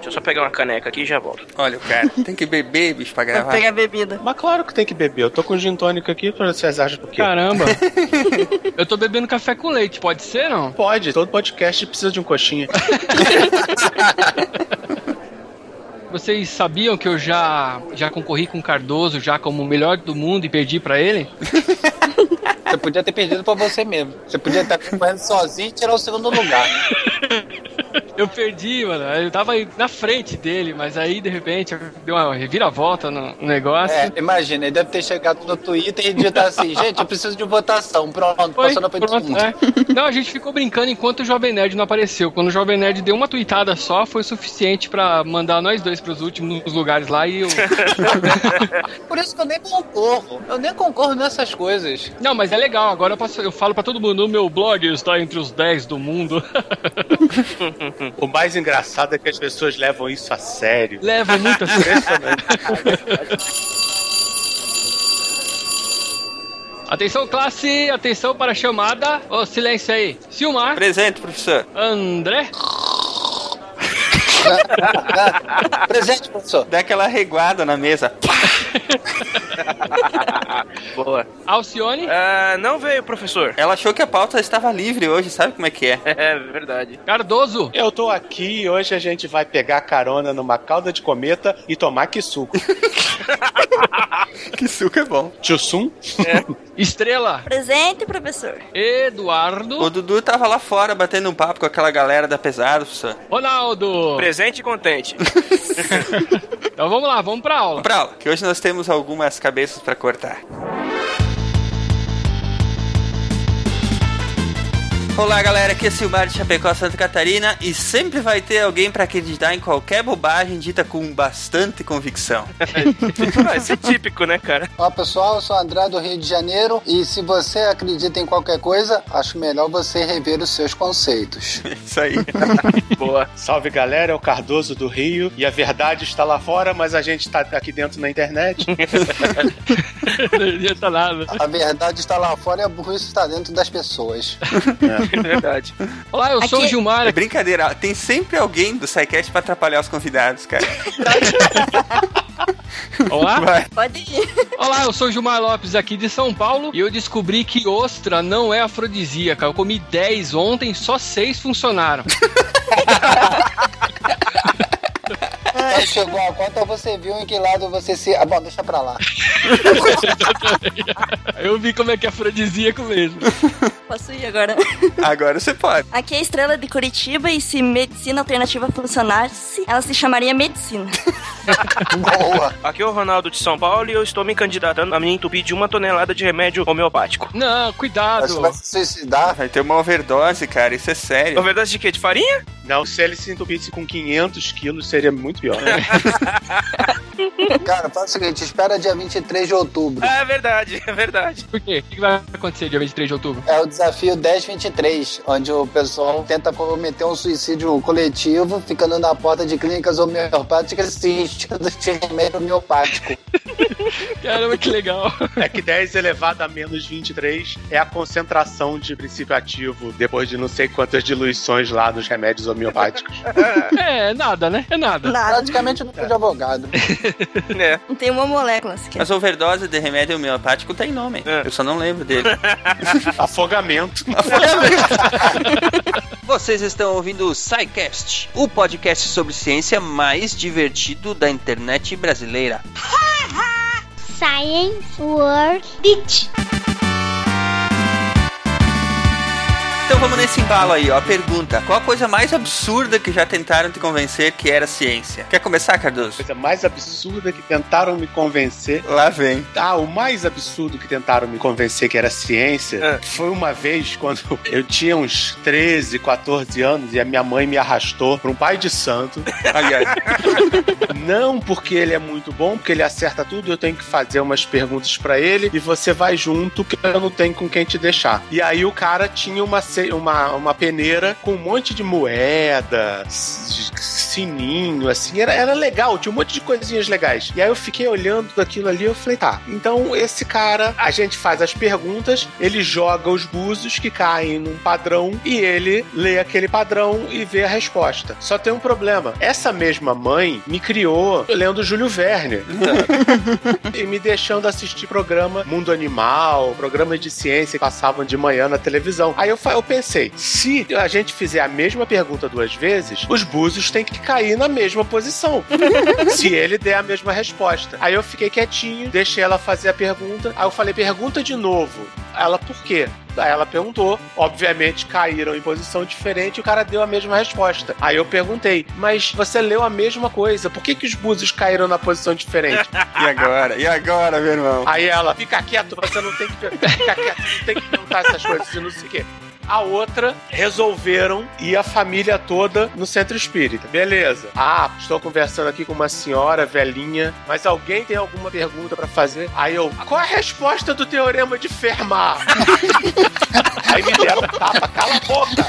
Deixa eu só pegar uma caneca aqui e já volto. Olha o cara, tem que beber, bicho, pra gravar. pegar bebida. Mas claro que tem que beber. Eu tô com gin tônico aqui, pra vocês acham o quê? Caramba. Eu tô bebendo café com leite, pode ser, não? Pode, todo podcast precisa de um coxinha. Vocês sabiam que eu já, já concorri com o Cardoso já como o melhor do mundo e perdi pra ele? Você podia ter perdido pra você mesmo. Você podia estar correndo sozinho e tirar o segundo lugar. Eu perdi, mano. Eu tava na frente dele, mas aí de repente deu uma reviravolta no negócio. É, imagina, ele deve ter chegado no Twitter e digitar assim, gente, eu preciso de votação. Pronto, Foi, passou na frente pronto, mundo. é. Não, a gente ficou brincando enquanto o Jovem Nerd não apareceu. Quando o Jovem Nerd deu uma tweetada só, foi suficiente pra mandar nós dois pros últimos lugares lá e eu. Por isso que eu nem concorro. Eu nem concordo nessas coisas. Não, mas é legal. Agora eu, posso- eu falo pra todo mundo: o meu blog está entre os 10 do mundo. O mais engraçado é que as pessoas levam isso a sério. Leva muito a sério. Impressionante. Atenção, classe, atenção para a chamada. Ô, silêncio aí. Silmar, Presente, professor. André, Presente, professor. Dá aquela reguada na mesa. Boa. Alcione, Ah, não veio, professor. Ela achou que a pauta estava livre hoje, sabe como é que é? É verdade. Cardoso. Eu tô aqui e hoje a gente vai pegar carona numa cauda de cometa e tomar que suco. Que suco é bom. Tio Sum? Estrela, Presente, professor. Eduardo, O Dudu tava lá fora batendo um papo com aquela galera da pesada, professor. Ronaldo. Presente e contente. Então vamos lá, vamos pra aula. Vamos pra aula, que hoje nós temos algumas cabeças pra cortar. Olá galera, aqui é Silmar de Chapecó, Santa Catarina e sempre vai ter alguém pra acreditar em qualquer bobagem dita com bastante convicção. Ah, isso é típico, né, cara? Olá pessoal, eu sou o André do Rio de Janeiro e se você acredita em qualquer coisa, acho melhor você rever os seus conceitos. Isso aí. Boa. Salve galera, é o Cardoso do Rio e a verdade está lá fora, mas a gente tá aqui dentro na internet. Não adianta nada. A verdade está lá fora e a burrice está dentro das pessoas. É verdade. Olá, eu sou o Aqui- Gilmar. É brincadeira, tem sempre alguém do SciCast pra atrapalhar os convidados, cara. Olá. Vai. Pode ir. Olá, eu sou o Gilmar Lopes aqui de São Paulo e eu descobri que ostra não é afrodisíaca. Eu comi 10 ontem, só 6 funcionaram. Quando chegou a conta, você viu em que lado você se. Ah, bom, deixa pra lá. Eu vi como é que é afrodisíaco mesmo. Posso ir agora. Agora você pode. Aqui é a Estrela de Curitiba e se medicina alternativa funcionasse, ela se chamaria medicina. Boa. Aqui é o Ronaldo de São Paulo e eu estou me candidatando a me entupir de uma tonelada de remédio homeopático. Não, cuidado. Você vai se suicidar. Vai ter uma overdose, cara, isso é sério. Na verdade, de quê? De farinha? Não, se ele se entupisse com 500 quilos, seria muito pior. Cara, faz o seguinte: espera dia 23 de outubro. É verdade, é verdade. Por quê? O que vai acontecer dia 23 de outubro? É o desafio 1023, onde o pessoal tenta cometer um suicídio coletivo, ficando na porta de clínicas homeopáticas se enchendo de remédio homeopático. Caramba, que legal. É que 10 elevado a menos 23 é a concentração de princípio ativo depois de não sei quantas diluições lá nos remédios homeopáticos. É, nada, né? É nada. Nada. Praticamente não de advogado. Né? Não tem uma molécula sequer. Mas overdose de remédio homeopático tem nome. É. Eu só não lembro dele. Afogamento. Vocês estão ouvindo o SciCast, o podcast sobre ciência mais divertido da internet brasileira. Science World Beach. Então vamos nesse embalo aí, ó. A pergunta: qual a coisa mais absurda que já tentaram te convencer que era ciência? Quer começar, A Cardoso? coisa mais absurda que tentaram me convencer. Lá vem. Ah, o mais absurdo que tentaram me convencer que era ciência É. foi uma vez quando eu tinha uns 13, 14 anos e a minha mãe me arrastou para um pai de santo. Aliás, Não porque ele é muito bom, porque ele acerta tudo, eu tenho que fazer umas perguntas pra ele e você vai junto que eu não tenho com quem te deixar. E aí o cara tinha uma, uma, uma peneira com um monte de moeda, sininho, assim, era, era legal, tinha um monte de coisinhas legais. E aí eu fiquei olhando aquilo ali, eu falei, tá, então esse cara, a gente faz as perguntas, ele joga os búzios que caem num padrão e ele lê aquele padrão e vê a resposta. Só tem um problema. Essa mesma mãe me criou lendo Júlio Verne e me deixando assistir programa Mundo Animal, programa de ciência que passavam de manhã na televisão. Aí eu, eu pensei, se a gente fizer a mesma pergunta duas vezes, os búzios têm que cair na mesma posição. se ele der a mesma resposta. Aí eu fiquei quietinho, deixei ela fazer a pergunta. Aí eu falei, pergunta de novo. Ela, por quê? Aí ela perguntou, obviamente caíram em posição diferente e o cara deu a mesma resposta. Aí eu perguntei, mas você leu a mesma coisa, por que, que os búzios caíram na posição diferente? E agora? E agora, meu irmão? Aí ela, fica quieto, você não tem que, fica quieto, não tem que perguntar essas coisas e não sei o quê. A outra resolveram ir a família toda no centro espírita. Beleza. Ah, estou conversando aqui com uma senhora velhinha, mas alguém tem alguma pergunta pra fazer? Aí eu, qual a resposta do teorema de Fermat? Aí me deram tapa, cala a boca!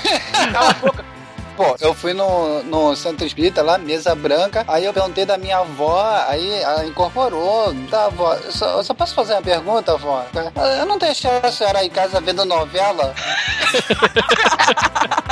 Cala a boca! Pô, eu fui no, no centro espírita lá, mesa branca, aí eu perguntei da minha avó, aí ela incorporou. Da avó, eu só, eu só posso fazer uma pergunta, avó? Eu não deixei a senhora em casa vendo novela?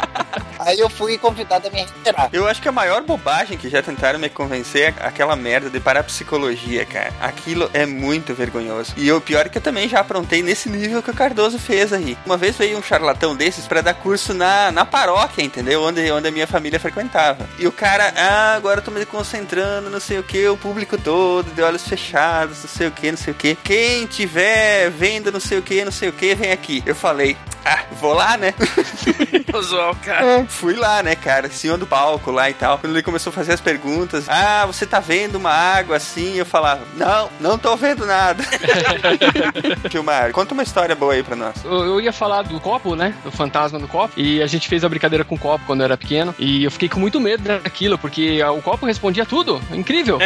aí eu fui convidado a me retirar. Eu acho que a maior bobagem que já tentaram me convencer é aquela merda de parapsicologia, cara. Aquilo é muito vergonhoso. E o pior é que eu também já aprontei nesse nível que o Cardoso fez aí. Uma vez veio um charlatão desses pra dar curso na, na paróquia, entendeu? Onde, onde a minha família frequentava. E o cara, ah, agora eu tô me concentrando, não sei o que, o público todo, de olhos fechados, não sei o que, não sei o que. Quem tiver vendo não sei o que, não sei o que, vem aqui. Eu falei, ah, vou lá, né? Vou zoar o cara. Fui lá, né, cara, em cima do palco lá e tal. Quando ele começou a fazer as perguntas, ah, você tá vendo uma água assim? Eu falava, não, não tô vendo nada. Gilmar, conta uma história boa aí pra nós. Eu, eu ia falar do copo, né? Do fantasma do copo. E a gente fez a brincadeira com o copo quando eu era pequeno. E eu fiquei com muito medo daquilo, porque o copo respondia tudo. Incrível.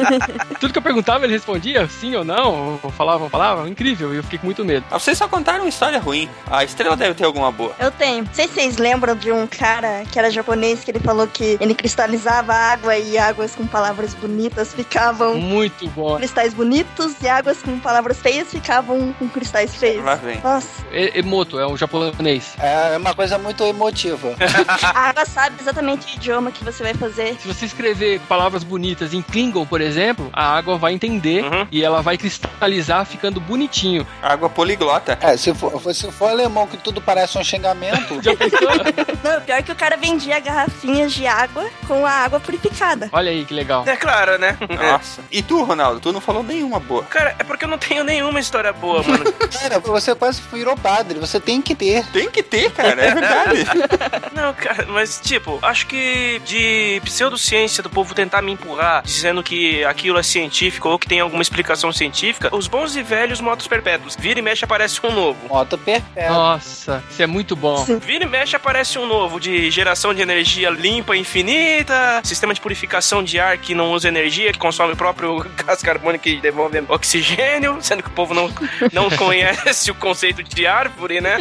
tudo que eu perguntava, ele respondia sim ou não. Ou falava, falava. Incrível. E eu fiquei com muito medo. Ah, Vocês só contaram uma história ruim. A estrela deve ter alguma boa. Eu tenho. Não sei se vocês lembram de um cara que era japonês que ele falou que ele cristalizava água e águas com palavras bonitas ficavam Muito bom. cristais bonitos e águas com palavras feias ficavam com cristais feios. Lá vem. Nossa, E- Emoto, é um japonês. É uma coisa muito emotiva. a água sabe exatamente o idioma que você vai fazer. Se você escrever palavras bonitas em Klingon, por exemplo, a água vai entender Uhum. e ela vai cristalizar ficando bonitinho. Água poliglota. É, se for, se for alemão que tudo parece um xingamento, Já pensou? Não, pior é que o cara vendia garrafinhas de água com a água purificada. Olha aí que legal. É claro, né? Nossa. E tu, Ronaldo? Tu não falou nenhuma boa. Cara, é porque eu não tenho nenhuma história boa, mano. cara, você quase virou padre, você tem que ter. Tem que ter, cara, é verdade. Não, cara, mas tipo, acho que de pseudociência do povo tentar me empurrar dizendo que aquilo é científico ou que tem alguma explicação científica, os bons e velhos motos perpétuos. Vira e mexe aparece um novo. Moto perpétua. Nossa, isso é muito bom. Vira e mexe aparece um novo de geração de energia limpa, infinita, sistema de purificação de ar que não usa energia, que consome o próprio gás carbônico e devolve oxigênio, sendo que o povo não, não conhece o conceito de árvore, né?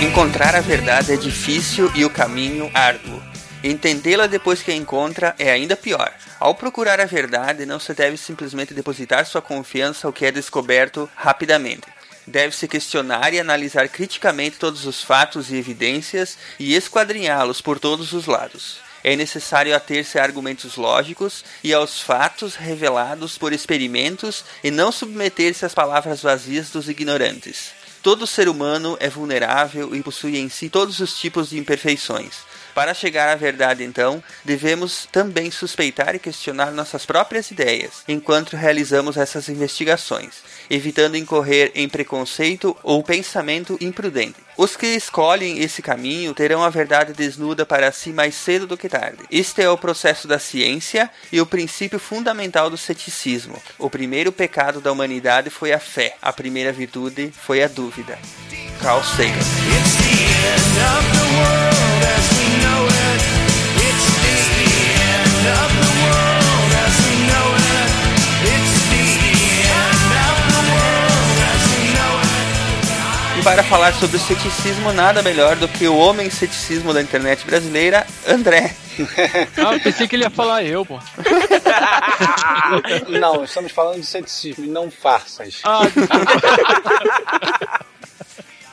Encontrar a verdade é difícil e o caminho árduo. Entendê-la depois que a encontra é ainda pior. Ao procurar a verdade, não se deve simplesmente depositar sua confiança ao que é descoberto rapidamente. Deve-se questionar e analisar criticamente todos os fatos e evidências e esquadrinhá-los por todos os lados. É necessário ater-se a argumentos lógicos e aos fatos revelados por experimentos e não submeter-se às palavras vazias dos ignorantes. Todo ser humano é vulnerável e possui em si todos os tipos de imperfeições. Para chegar à verdade, então, devemos também suspeitar e questionar nossas próprias ideias enquanto realizamos essas investigações, evitando incorrer em preconceito ou pensamento imprudente. Os que escolhem esse caminho terão a verdade desnuda para si mais cedo do que tarde. Este é o processo da ciência e o princípio fundamental do ceticismo. O primeiro pecado da humanidade foi a fé, a primeira virtude foi a dúvida. Carl Sagan. It's para falar sobre o ceticismo, nada melhor do que o homem ceticismo da internet brasileira, André. Ah, eu pensei que ele ia falar eu, pô. Não, estamos falando de ceticismo e não farsas. Ah,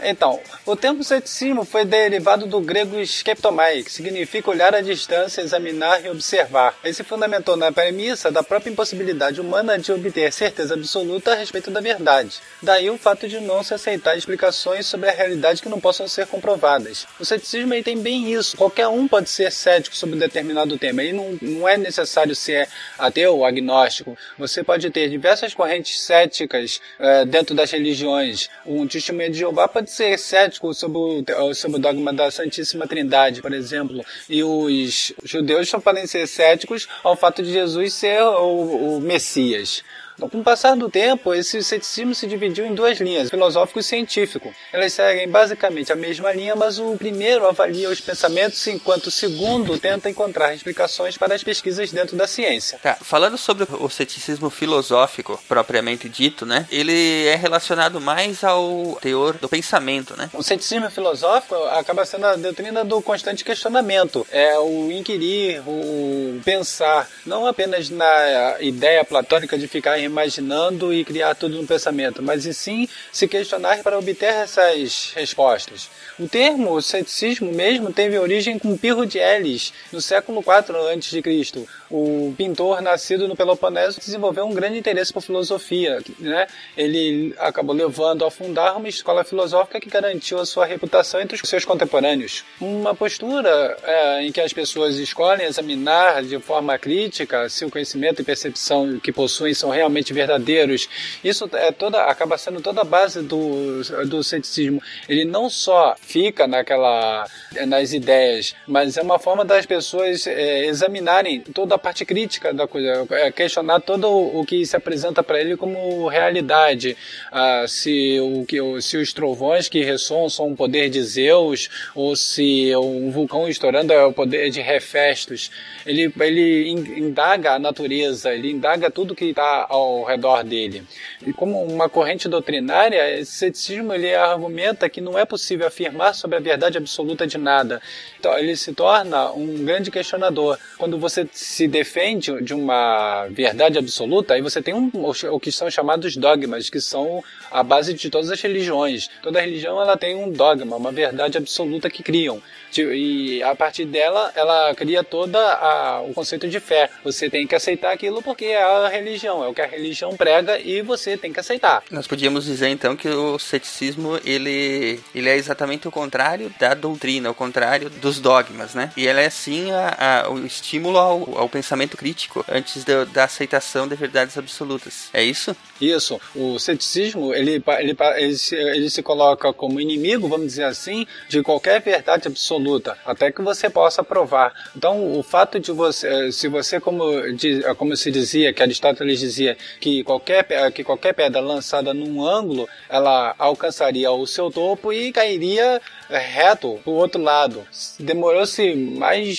Então, o termo ceticismo foi derivado do grego skeptomai, que significa olhar à distância, examinar e observar. Ele se fundamentou na premissa da própria impossibilidade humana de obter certeza absoluta a respeito da verdade. Daí o fato de não se aceitar explicações sobre a realidade que não possam ser comprovadas. O ceticismo ele tem bem isso. Qualquer um pode ser cético sobre um determinado tema. E não, não é necessário ser ateu ou agnóstico. Você pode ter diversas correntes céticas eh, dentro das religiões. Um testemunho de Jeová pode ser cético sobre o, sobre o dogma da Santíssima Trindade, por exemplo. E os judeus só podem ser céticos ao fato de Jesus ser o, o Messias. Então, com o passar do tempo, esse ceticismo se dividiu em duas linhas, filosófico e científico. Elas seguem basicamente a mesma linha, mas o primeiro avalia os pensamentos, enquanto o segundo tenta encontrar explicações para as pesquisas dentro da ciência. Tá, falando sobre o ceticismo filosófico, propriamente dito, né? Ele é relacionado mais ao teor do pensamento, né? O ceticismo filosófico acaba sendo a doutrina do constante questionamento. É o inquirir, o pensar, não apenas na ideia platônica de ficar imaginando e criar tudo no pensamento, mas e sim se questionar para obter essas respostas. O termo ceticismo mesmo teve origem com Pirro de Elis, no século IV a.C. O pintor nascido no Peloponeso desenvolveu um grande interesse por filosofia. Né? Ele acabou levando a fundar uma escola filosófica que garantiu a sua reputação entre os seus contemporâneos. Uma postura é, em que as pessoas escolhem examinar de forma crítica se o conhecimento e percepção que possuem são realmente verdadeiros. Isso é toda, acaba sendo toda a base do, do ceticismo. Ele não só fica naquela nas ideias, mas é uma forma das pessoas é, examinarem toda a parte crítica da coisa, é, questionar todo o que se apresenta para ele como realidade, ah, se o que se os trovões que ressoam são um poder de Zeus ou se um vulcão estourando é o poder de Hefestos. Ele ele indaga a natureza, ele indaga tudo que está ao redor dele. E como uma corrente doutrinária, esse ceticismo ele argumenta que não é possível afirmar sobre a verdade absoluta de nada. Então, ele se torna um grande questionador. Quando você se defende de uma verdade absoluta, aí você tem um, o que são chamados dogmas, que são a base de todas as religiões. Toda religião ela tem um dogma, uma verdade absoluta que criam. E a partir dela, ela cria toda a, o conceito de fé. Você tem que aceitar aquilo porque é a religião, é o que a religião prega e você tem que aceitar. Nós podíamos dizer então que o ceticismo ele, ele é exatamente o contrário da doutrina, o contrário dos dogmas, né? E ela é sim a, a, o estímulo ao, ao, pensamento crítico antes de, da aceitação de verdades absolutas. É isso? Isso. O ceticismo ele, ele, ele, se, ele se coloca como inimigo, vamos dizer assim, de qualquer verdade absoluta, até que você possa provar. Então, o fato de você, se você como, como se dizia, que Aristóteles dizia que qualquer, que qualquer pedra lançada num ângulo, ela alcançaria o seu topo e cairia reto para o outro lado. Demorou-se mais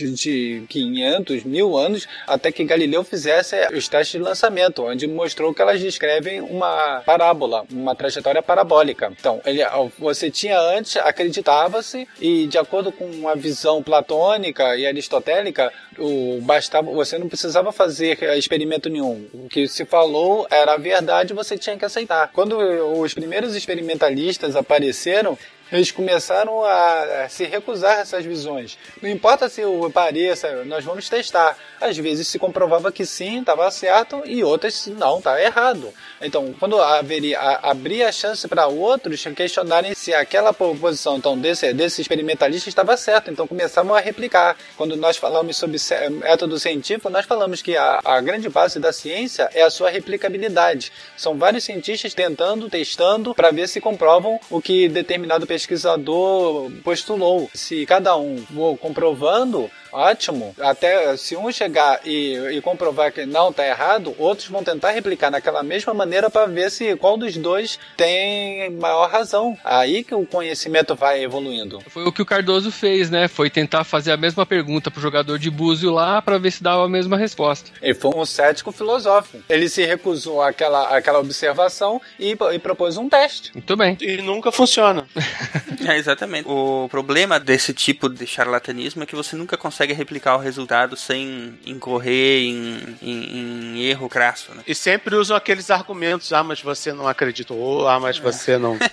de 500 mil anos até que Galileu fizesse os testes de lançamento, onde mostrou que elas descrevem uma parábola, uma trajetória parabólica. Então, ele, você tinha antes, acreditava-se, e de acordo com a visão platônica e aristotélica, o, bastava, você não precisava fazer experimento nenhum. O que se falou era a verdade, você tinha que aceitar. Quando os primeiros experimentalistas apareceram, eles começaram a se recusar a essas visões. Não importa se pareça, nós vamos testar. Às vezes se comprovava que sim, estava certo, e outras não, estava errado. Então, quando haveria, a, abria a chance para outros questionarem se aquela posição então, desse, desse experimentalista estava certa, então começavam a replicar. Quando nós falamos sobre método científico, nós falamos que a, a grande base da ciência é a sua replicabilidade. São vários cientistas tentando, testando, para ver se comprovam o que determinado pesquisador postulou. Se cada um for comprovando, ótimo. Até se um chegar e, e comprovar que não tá errado, outros vão tentar replicar naquela mesma maneira para ver se qual dos dois tem maior razão. Aí que o conhecimento vai evoluindo. Foi o que o Cardoso fez, né? Foi tentar fazer a mesma pergunta pro jogador de búzio lá para ver se dava a mesma resposta. Ele foi um cético filosófico. Ele se recusou àquela, àquela observação e, e propôs um teste. Muito bem. E nunca funciona. É, exatamente. O problema desse tipo de charlatanismo é que você nunca consegue replicar o resultado sem incorrer em, em- em erro crasso, né? E sempre usam aqueles argumentos: ah, mas você não acreditou, ah, mas você não.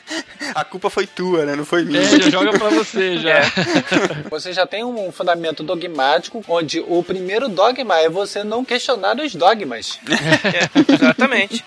A culpa foi tua, né? Não foi minha. É, já joga pra você já. Você já tem um fundamento dogmático, onde o primeiro dogma é você não questionar os dogmas. É, exatamente.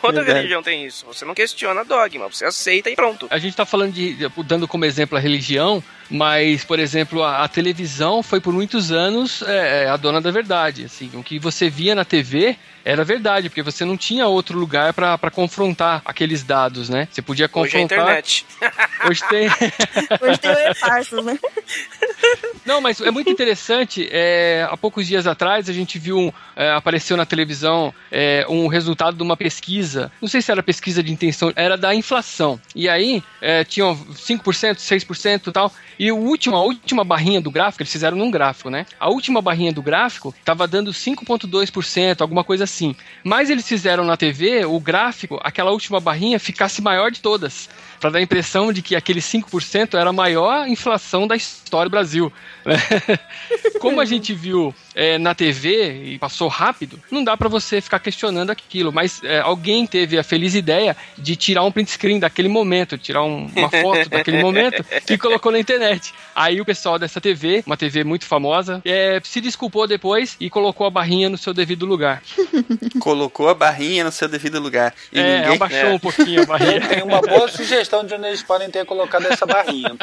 Toda Verdade. religião tem isso. Você não questiona dogma, você aceita e pronto. A gente tá falando de. dando como exemplo a religião, mas, por exemplo, a, a televisão foi por muitos anos é, é, a dona da verdade. Assim, o que você via na TV era verdade, porque você não tinha outro lugar pra confrontar aqueles dados, né? Você podia Hoje é a confrontar. internet. Hoje tem. Hoje tem o e-parcels, né? Não, mas é muito interessante. é, há poucos dias atrás a gente viu, um, é, apareceu na televisão é, um resultado de uma pesquisa. Não sei se era pesquisa de intenção, era da inflação. E aí é, tinham 5%, 6% e tal. E o último, a última barrinha do gráfico, eles fizeram num gráfico, né? A última barrinha do gráfico estava dando 5,2%, alguma coisa assim. Mas eles fizeram na TV o gráfico, aquela última barrinha ficasse maior de todas. Pra dar a impressão de que aquele 5% era a maior inflação da história do Brasil. né? Como a gente viu é, na TV e passou rápido, não dá pra você ficar questionando aquilo. Mas é, alguém teve a feliz ideia de tirar um print screen daquele momento, tirar um- uma foto daquele momento e colocou na internet. Aí o pessoal dessa TV, uma TV muito famosa, é, se desculpou depois e colocou a barrinha no seu devido lugar. Colocou a barrinha no seu devido lugar. E é, ninguém... abaixou é. um pouquinho a barrinha. Tem uma boa sugestão de onde eles podem ter colocado essa barrinha.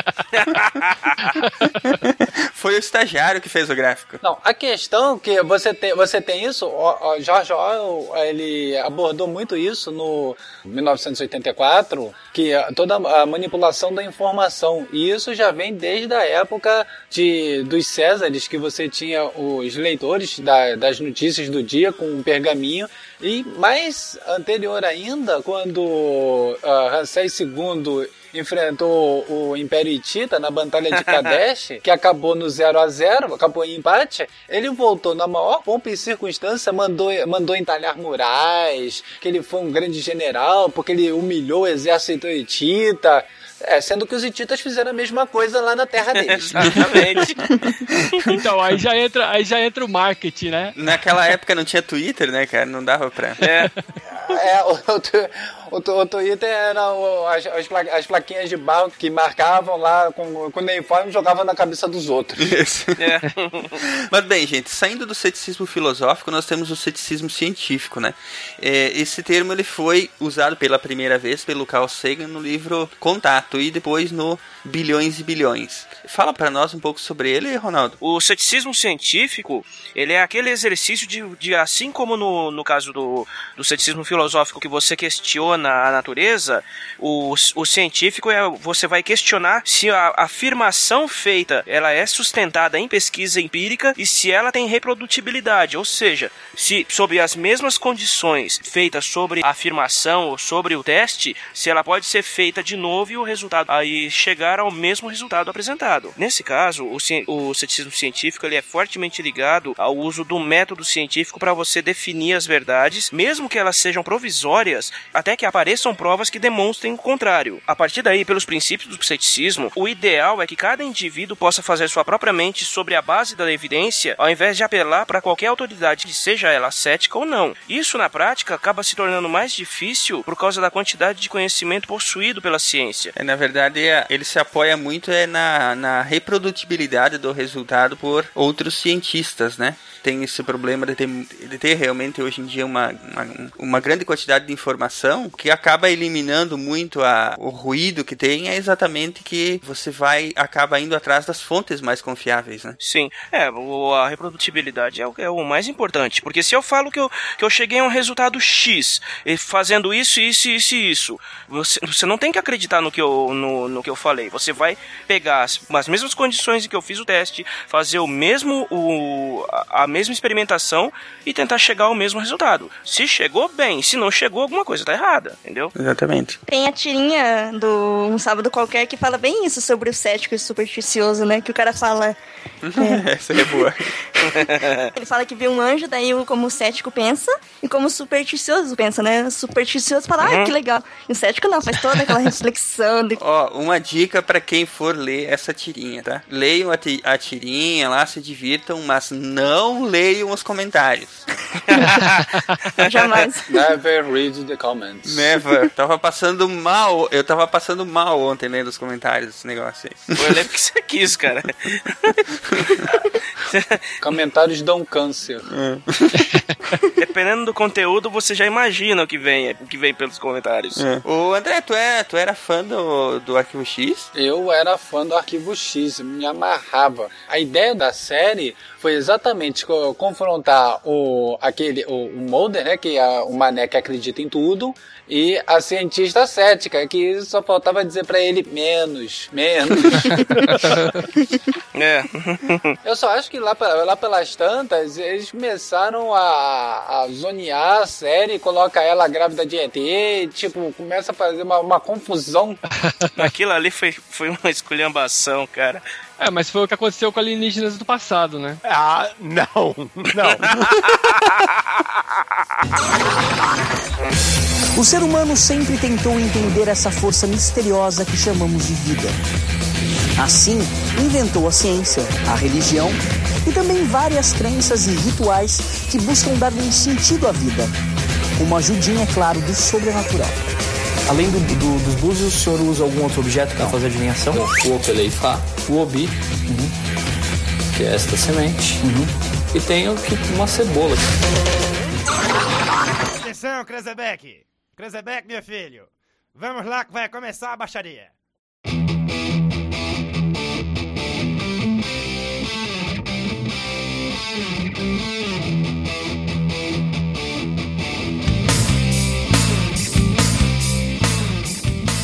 Foi o estagiário que fez o gráfico. Não, a questão que você tem, você tem isso, o, o George Orwell, ele abordou muito isso no 1984, que é toda a manipulação da informação, e isso já vem desde a época de, dos Césares, que você tinha os leitores da- das notícias do dia com um pergaminho, e mais anterior ainda, quando uh, Ramsés II enfrentou o Império Hitita na Batalha de Kadesh, que acabou no 0 a 0 acabou em empate, ele voltou na maior pompa e circunstância, mandou, mandou entalhar murais, que ele foi um grande general, porque ele humilhou o exército hitita, é, sendo que os hititas fizeram a mesma coisa lá na terra deles. Exatamente. Então, aí já entra, aí já entra o marketing, né? Naquela época não tinha Twitter, né, cara? Não dava pra. É. É, o, o, o, Twitter era o- as, as, pla- as plaquinhas de barro que marcavam lá com, com o uniforme e jogavam na cabeça dos outros. Isso. É. Mas bem, gente, saindo do ceticismo filosófico, nós temos o ceticismo científico, né? É, esse termo ele foi usado pela primeira vez pelo Carl Sagan no livro Contato e depois no Bilhões e Bilhões. Fala pra nós um pouco sobre ele, Ronaldo. O ceticismo científico, ele é aquele exercício de, de assim como no, no caso do, do ceticismo filosófico que você questiona a natureza, o, o científico é você vai questionar se a afirmação feita ela é sustentada em pesquisa empírica e se ela tem reprodutibilidade, ou seja, se sob as mesmas condições feitas sobre a afirmação ou sobre o teste, se ela pode ser feita de novo e o resultado aí chegar ao mesmo resultado apresentado. Nesse caso, o, o ceticismo científico ele é fortemente ligado ao uso do método científico para você definir as verdades, mesmo que elas sejam provisórias, até que apareçam provas que demonstrem o contrário. A partir daí, pelos princípios do ceticismo, o ideal é que cada indivíduo possa fazer sua própria mente sobre a base da evidência, ao invés de apelar para qualquer autoridade, seja ela cética ou não. Isso, na prática, acaba se tornando mais difícil por causa da quantidade de conhecimento possuído pela ciência. É, na verdade, é- ele se apoia muito é, na, na reprodutibilidade do resultado por outros cientistas, né? Tem esse problema de ter, de ter realmente hoje em dia uma, uma, uma grande quantidade de informação que acaba eliminando muito a, o ruído que tem é exatamente que você vai acaba indo atrás das fontes mais confiáveis, né? Sim, é, a reprodutibilidade é o, é o mais importante. Porque se eu falo que eu, que eu cheguei a um resultado X, fazendo isso, isso, isso isso, você, você não tem que acreditar no que, eu, no, no que eu falei. Você vai pegar as, as mesmas condições em que eu fiz o teste, fazer o mesmo, o, a, a mesma experimentação e tentar chegar ao mesmo resultado. Se chegou, bem. Se não chegou, alguma coisa tá errada, entendeu? Exatamente. Tem a tirinha do Um Sábado Qualquer que fala bem isso sobre o cético e o supersticioso, né? Que o cara fala. Essa é boa. Ele fala que vê um anjo, daí o- como o cético pensa, e como o supersticioso pensa, né? O supersticioso fala, ah, que legal. E o cético não, faz toda aquela reflexão de Ó, uma dica pra quem for ler essa tirinha, tá? Leiam a, ti- a tirinha lá, se divirtam, mas não leiam os comentários. jamais. Never read the comments. Never. tava passando mal, eu tava passando mal ontem lendo os comentários desse negócio aí. Eu lembro que você quis, cara. Comentários dão câncer. Dependendo do conteúdo, você já imagina o que vem, o que vem pelos comentários. Ô André, tu, é, tu era fã do, do Arquivo X? Eu era fã do Arquivo X, me amarrava. A ideia da série foi exatamente co- confrontar o aquele o, o Mulder, né, que é o mané que acredita em tudo, e a cientista cética, que só faltava dizer pra ele menos, menos. É. Eu só acho que lá, lá pelas tantas, eles começaram a, a zonear a série, coloca ela grávida de ET, tipo, começa a fazer uma, uma confusão. Aquilo ali foi, foi uma esculhambação, cara. É, mas foi o que aconteceu com alienígenas do passado, né? Ah, não, não. O ser humano sempre tentou entender essa força misteriosa que chamamos de vida. Assim, inventou a ciência, a religião e também várias crenças e rituais que buscam dar um sentido à vida, uma ajudinha, é claro, do sobrenatural. Além do, do- dos búzios, o senhor usa algum outro objeto para fazer adivinhação? O Opeleifá, o Obi, que é esta semente, e tenho que uma cebola. Atenção, Krezebeck! Krezebeck, meu filho! Vamos lá que vai começar a baixaria!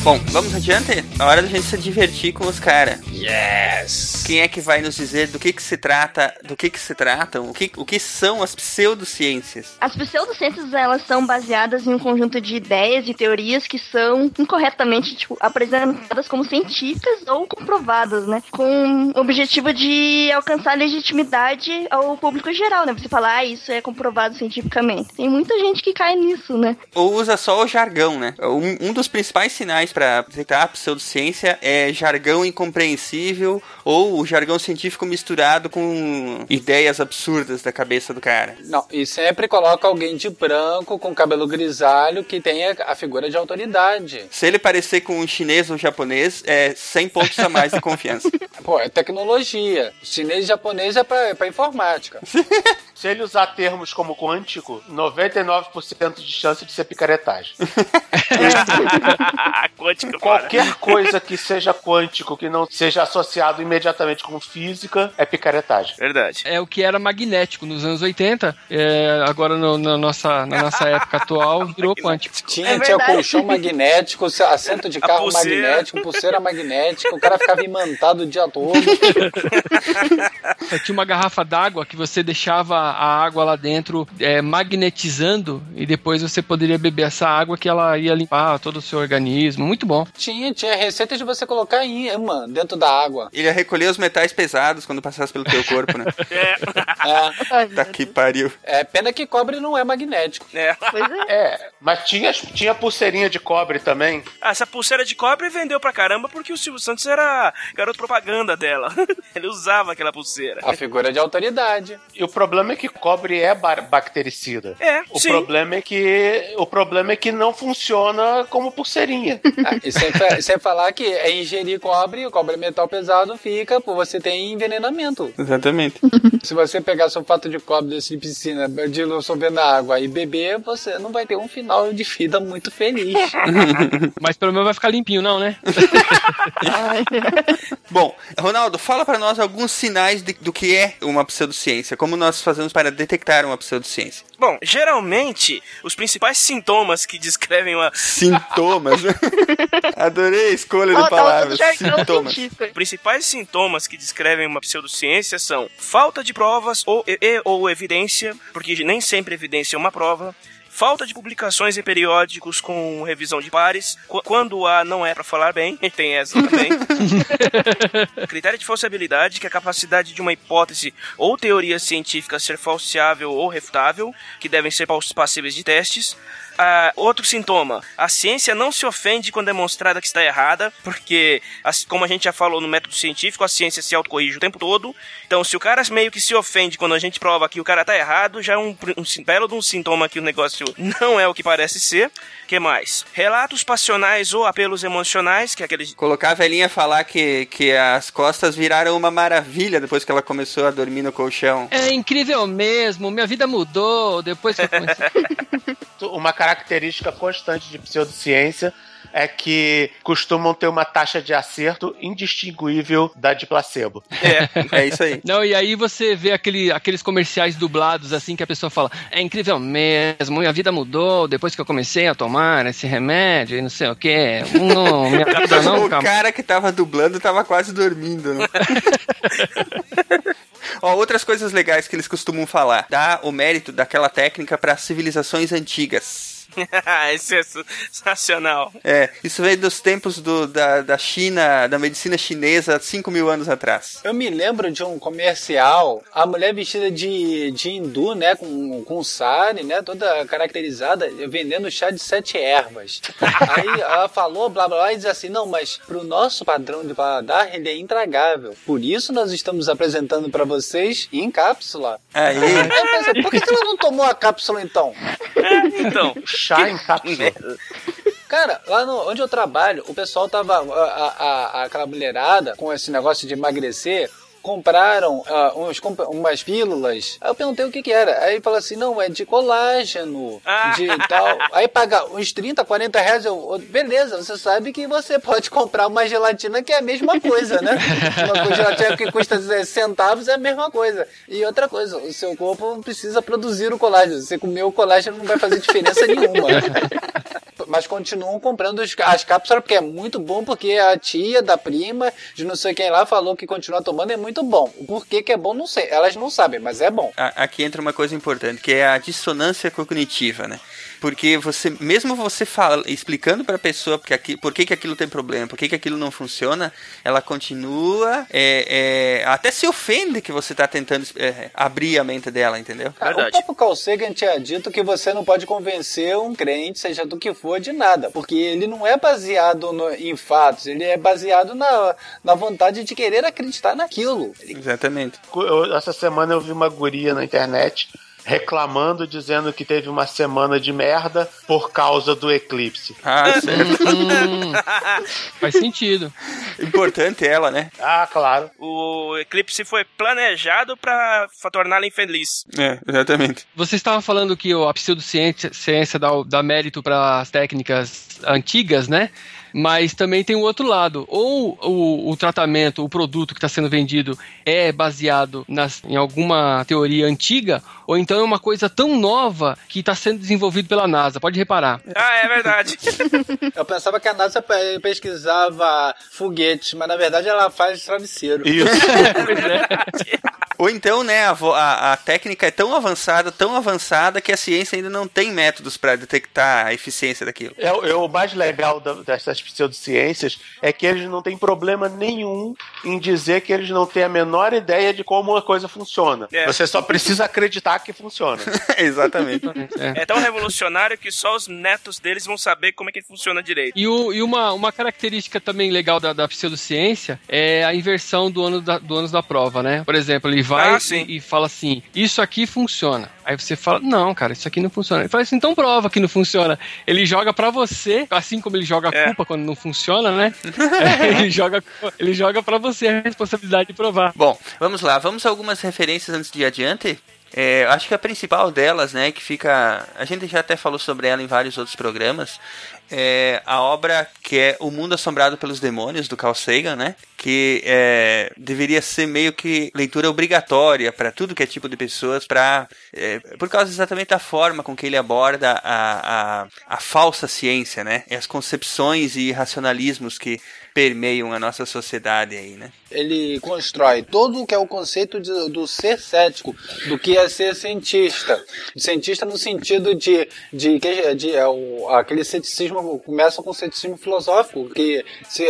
Bom, vamos adiante? A hora da gente se divertir com os caras. Yes! Quem é que vai nos dizer do que que se trata, do que que se tratam, o que, o que são as pseudociências? As pseudociências, elas são baseadas em um conjunto de ideias e teorias que são incorretamente, tipo, apresentadas como científicas ou comprovadas, né? Com o objetivo de alcançar legitimidade ao público geral, né? Você falar, ah, isso é comprovado cientificamente. Tem muita gente que cai nisso, né? Ou usa só o jargão, né? Um, um dos principais sinais para detectar a pseudociência é jargão incompreensível ou o jargão científico misturado com ideias absurdas da cabeça do cara. Não, e sempre coloca alguém de branco, com cabelo grisalho, que tenha a figura de autoridade. Se ele parecer com um chinês ou japonês, é 100 pontos a mais de confiança. Pô, é tecnologia. Chinês e japonês é pra, é pra informática. Se ele usar termos como quântico, 99% de chance de ser picaretagem. Quântico, Qualquer coisa que seja quântico, que não seja associado imediatamente com física, é picaretagem. Verdade. É o que era magnético nos anos 80, é, agora no- na, nossa, na nossa época atual virou quântico. Tinha, É tinha colchão magnético, assento de carro pulseira. magnético, pulseira magnética, o cara ficava imantado o dia todo. É, Tinha uma garrafa d'água que você deixava a água lá dentro é, magnetizando e depois você poderia beber essa água que ela ia limpar todo o seu organismo. Muito bom. Tinha, tinha receita de você colocar imã dentro da água. Ele ia recolher os metais pesados quando passasse pelo teu corpo, né? É, tá que pariu. é pena que cobre não é magnético. É. Pois é. É, mas tinha, tinha pulseirinha de cobre também. Ah, essa pulseira de cobre vendeu pra caramba porque o Silvio Santos era garoto propaganda dela. Ele usava aquela pulseira. A figura de autoridade. E o problema é que cobre é bactericida. É, O sim. problema é que o problema é que não funciona como pulseirinha. Ah, e sem, sem falar que é ingerir cobre, o cobre é metal pesado, fica, pô, você tem envenenamento. Exatamente. Se você pegar sulfato de cobre desse de piscina, dissolver na água e beber, você não vai ter um final de vida muito feliz. Mas pelo menos vai ficar limpinho, não, né? Bom, Ronaldo, fala pra nós alguns sinais de- do que é uma pseudociência. Como nós fazemos para detectar uma pseudociência? Bom, geralmente, os principais sintomas que descrevem uma. Sintomas. Adorei a escolha de tá palavras. Sintomas. Os principais sintomas que descrevem uma pseudociência são falta de provas ou, e- ou evidência, porque nem sempre evidência é uma prova. Falta de publicações em periódicos com revisão de pares. Qu- Quando há, não é pra falar bem. Tem essa também. Critério de falsibilidade, que é a capacidade de uma hipótese ou teoria científica ser falseável ou refutável, que devem ser passíveis de testes. Ah, outro sintoma, a ciência não se ofende quando é demonstrada que está errada, porque, as- como a gente já falou no método científico, a ciência se autocorrige o tempo todo. Então, se o cara meio que se ofende quando a gente prova que o cara está errado, já é um, um belo de um sintoma que o negócio não é o que parece ser. que mais? Relatos passionais ou apelos emocionais, que é aqueles Colocar a velhinha falar que, que as costas viraram uma maravilha depois que ela começou a dormir no colchão. É incrível mesmo, minha vida mudou depois que eu comecei. Uma característica constante de pseudociência é que costumam ter uma taxa de acerto indistinguível da de placebo. É, é isso aí. Não, e aí você vê aquele, aqueles comerciais dublados assim que a pessoa fala: É incrível mesmo, minha vida mudou depois que eu comecei a tomar esse remédio e não sei o que. Não, minha vida não o cara que tava dublando tava quase dormindo. Né? Ó, outras coisas legais que eles costumam falar. Dá o mérito daquela técnica para civilizações antigas. Isso é sensacional. É, isso veio dos tempos do, da, da China, da medicina chinesa, 5 mil anos atrás. Eu me lembro de um comercial, a mulher vestida de, de hindu, né, com, com sari, né, toda caracterizada, vendendo chá de sete ervas. Aí ela falou, blá blá blá, e diz assim, não, mas pro nosso padrão de paladar, ele é intragável. Por isso nós estamos apresentando para vocês em cápsula. Aí. eu pensei, por que, que ela não tomou a cápsula então? então. Chá em cápsula. Cara, lá no, onde eu trabalho, o pessoal tava. A, a, a- aquela mulherada com esse negócio de emagrecer. Compraram ah, uns, umas pílulas. Aí eu perguntei o que que era. Aí falou assim: não, é de colágeno, de tal. Aí paga uns 30, 40 reais. Eu, "Ô, beleza, você sabe que você pode comprar uma gelatina que é a mesma coisa, né? Uma gelatina que custa 10 centavos é a mesma coisa. E outra coisa, o seu corpo precisa produzir o colágeno. Você comer o colágeno não vai fazer diferença nenhuma. Mas continuam comprando as cápsulas porque é muito bom, porque a tia da prima de não sei quem lá falou que continua tomando é muito bom. O porquê que é bom, não sei. Elas não sabem, mas é bom. Aqui entra uma coisa importante, que é a dissonância cognitiva, né? Porque você, mesmo você fala, explicando para a pessoa porque aqui, por que, que aquilo tem problema, por que, que aquilo não funciona, ela continua, é, é, até se ofende que você está tentando é, abrir a mente dela, entendeu? Cara, o próprio Carl Sagan tinha dito que você não pode convencer um crente, seja do que for, de nada. Porque ele não é baseado no- em fatos, ele é baseado na, na vontade de querer acreditar naquilo. Exatamente. Eu- essa semana eu vi uma guria na internet reclamando, dizendo que teve uma semana de merda por causa do eclipse. Ah, certo. Hum, faz sentido. Importante ela, né? Ah, claro. O eclipse foi planejado pra fa- torná-la infeliz. É, exatamente. Você estava falando que a pseudociência ciência dá, dá mérito para as técnicas antigas, né? Mas também tem o outro lado. Ou o, o tratamento, o produto que está sendo vendido é baseado nas, em alguma teoria antiga, ou então é uma coisa tão nova que está sendo desenvolvido pela NASA. Pode reparar. Ah, é verdade. Eu pensava que a NASA pe- pesquisava foguetes, mas na verdade ela faz travesseiro. Ou então, né, a, a- a técnica é tão avançada, tão avançada, que a ciência ainda não tem métodos para detectar a eficiência daquilo. É, o- é o mais legal da- dessas pseudociências é que eles não têm problema nenhum em dizer que eles não têm a menor ideia de como uma coisa funciona. É. Você só precisa acreditar que funciona. Exatamente. É tão revolucionário que só os netos deles vão saber como é que funciona direito. E, o- e uma, uma característica também legal da, da pseudociência é a inversão do ano da, do ônus da prova, né? Por exemplo, ele vai Ah, e, e fala assim: Isso aqui funciona. Aí você fala: Não, cara, isso aqui não funciona. Ele fala assim: Então prova que não funciona. Ele joga pra você, assim como ele joga a É. culpa quando não funciona, né? É, ele joga ele joga para você a responsabilidade de provar. Bom, vamos lá. Vamos a algumas referências antes de ir adiante. É, acho que a principal delas, né, que fica. A gente já até falou sobre ela em vários outros programas. É a obra que é O Mundo Assombrado pelos Demônios, do Carl Sagan, né? Que é, deveria ser meio que leitura obrigatória para tudo que é tipo de pessoas, pra, é, por causa exatamente da forma com que ele aborda a, a, a falsa ciência, né? E as concepções e racionalismos que permeiam a nossa sociedade aí, né? Ele constrói todo o que é o conceito de- do ser cético, do que é ser cientista. Cientista no sentido de, de, que- de, é, o- aquele ceticismo começa com o ceticismo filosófico, que se,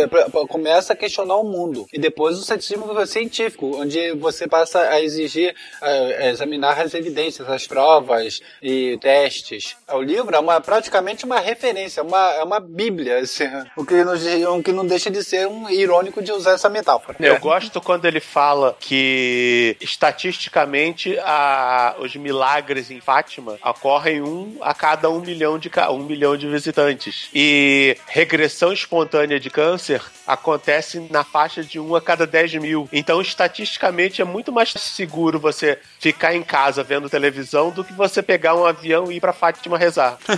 começa a questionar o mundo. E depois o ceticismo científico, onde você passa a exigir, eh, examinar as evidências, as provas e testes. O livro é uma, praticamente uma referência, uma, é uma bíblia, assim, o, que não, o que não deixa de ser um irônico de usar essa metáfora. Eu gosto quando ele fala que estatisticamente a- os milagres em Fátima ocorrem um a cada um milhão de um milhão de visitantes e regressão espontânea de câncer acontece na faixa de um a cada 10 mil. Então estatisticamente é muito mais seguro você ficar em casa vendo televisão do que você pegar um avião e ir para Fátima rezar.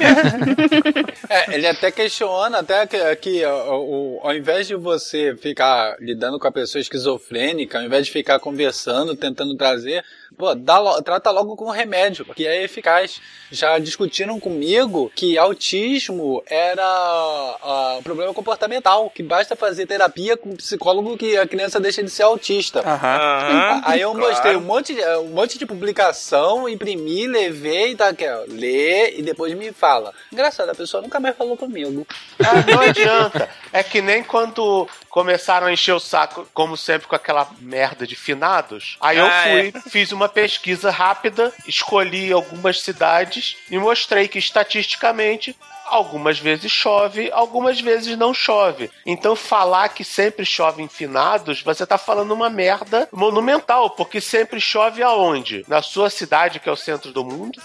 É, ele até questiona até que, que ó, o- ao invés de você ficar lidando com a pessoa esquizofrênica, ao invés de ficar conversando, tentando trazer, pô, dá lo- trata logo com remédio, que é eficaz. Já discutiram comigo que autismo era ah, um problema comportamental, que basta fazer terapia com um psicólogo que a criança deixa de ser autista. Aham, Aí eu claro. mostrei um monte, de, um monte de publicação, imprimi, levei, tá aqui, ó, lê e depois me fala. Engraçado, a pessoa nunca mais falou comigo. Ah, não adianta. É que nem quando começaram a encher o saco, como sempre, com aquela merda de finados. Aí eu Ah, fui, fiz uma pesquisa rápida, escolhi algumas cidades e mostrei que estatisticamente. Algumas vezes chove, algumas vezes não chove. Então, falar que sempre chove em finados, você tá falando uma merda monumental, porque sempre chove aonde? Na sua cidade, que é o centro do mundo?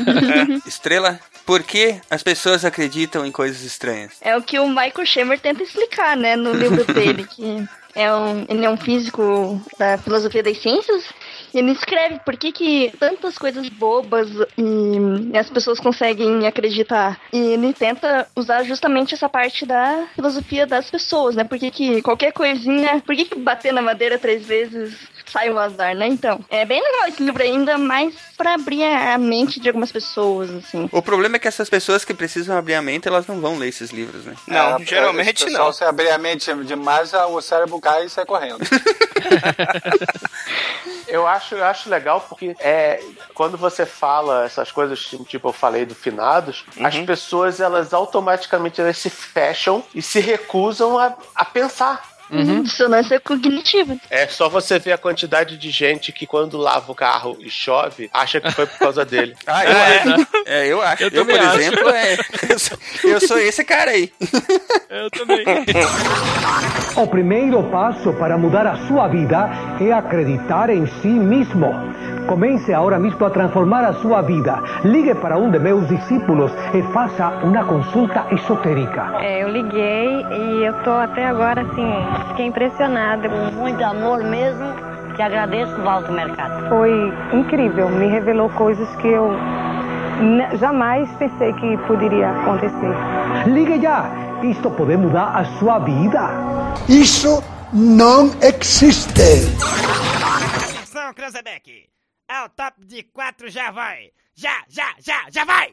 Estrela, por que as pessoas acreditam em coisas estranhas? É o que o Michael Schumer tenta explicar, né, no livro dele, que é um, ele é um físico da filosofia das ciências. Ele escreve por que, que tantas coisas bobas e as pessoas conseguem acreditar. E ele tenta usar justamente essa parte da filosofia das pessoas, né? Por que, que qualquer coisinha. Por que, que bater na madeira três vezes sai um azar, né? Então, é bem legal esse livro ainda, mais pra abrir a mente de algumas pessoas, assim. O problema é que essas pessoas que precisam abrir a mente, elas não vão ler esses livros, né? Não, É, geralmente pessoal, não. Se abrir a mente demais, o cérebro cai e sai correndo. Eu acho, eu acho legal porque é, quando você fala essas coisas, tipo eu falei do finados, as pessoas elas automaticamente elas se fecham e se recusam a, a pensar. Dissonância cognitiva. É só você ver a quantidade de gente que quando lava o carro e chove, acha que foi por causa dele. Ah, eu acho. É, eu acho. Eu Eu, também por acho. exemplo, é, eu, sou, eu sou esse cara aí. Eu também. O primeiro passo para mudar a sua vida é acreditar em si mesmo. Comece agora mesmo a transformar a sua vida. Ligue para um de meus discípulos e faça uma consulta esotérica. É, eu liguei e eu tô até agora assim, fiquei impressionada. Com muito amor mesmo, te agradeço, Walter Mercado. Foi incrível, me revelou coisas que eu jamais pensei que poderia acontecer. Ligue já! Isto pode mudar a sua vida. Isso não existe. Atenção, Cranzebeck! Ao top de quatro já vai! Já, já, já, já vai!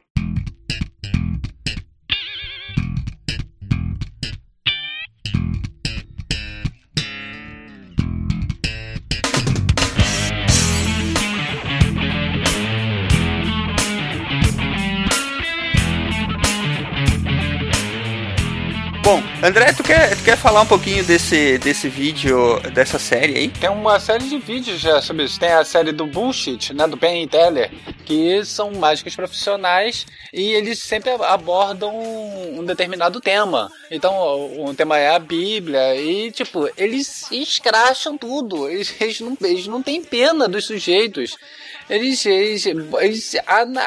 André, tu quer, tu quer falar um pouquinho desse, desse vídeo, dessa série aí? Tem uma série de vídeos já sobre isso. Tem a série do Bullshit, né? Do Penn Teller, que são mágicos profissionais e eles sempre abordam um determinado tema. Então, o tema é a Bíblia e, tipo, eles escracham tudo. Eles, eles, não, eles não têm pena dos sujeitos. Eles, eles, eles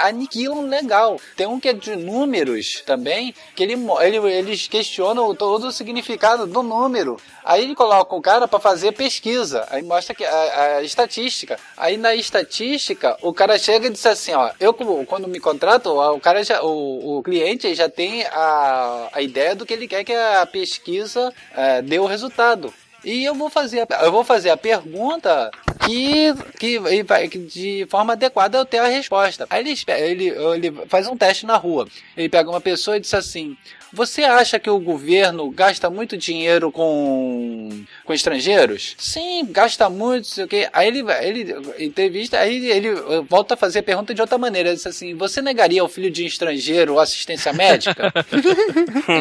aniquilam legal. Tem um que é de números também, que ele, ele, eles questionam todo o significado do número. Aí ele coloca o cara para fazer pesquisa. Aí mostra que a, a, estatística. Aí na estatística, o cara chega e diz assim, ó, eu quando me contrato, o cara já, o, o cliente já tem a, a ideia do que ele quer que a pesquisa é, dê o resultado. E eu vou fazer eu vou fazer a pergunta que, que, que de forma adequada eu ter a resposta. Aí ele, ele, ele faz um teste na rua. Ele pega uma pessoa e diz assim: você acha que o governo gasta muito dinheiro com, com estrangeiros? Sim, gasta muito, sei o quê. Aí ele, ele entrevista, aí ele volta a fazer a pergunta de outra maneira. Ele diz assim: Você negaria ao filho de um estrangeiro assistência médica?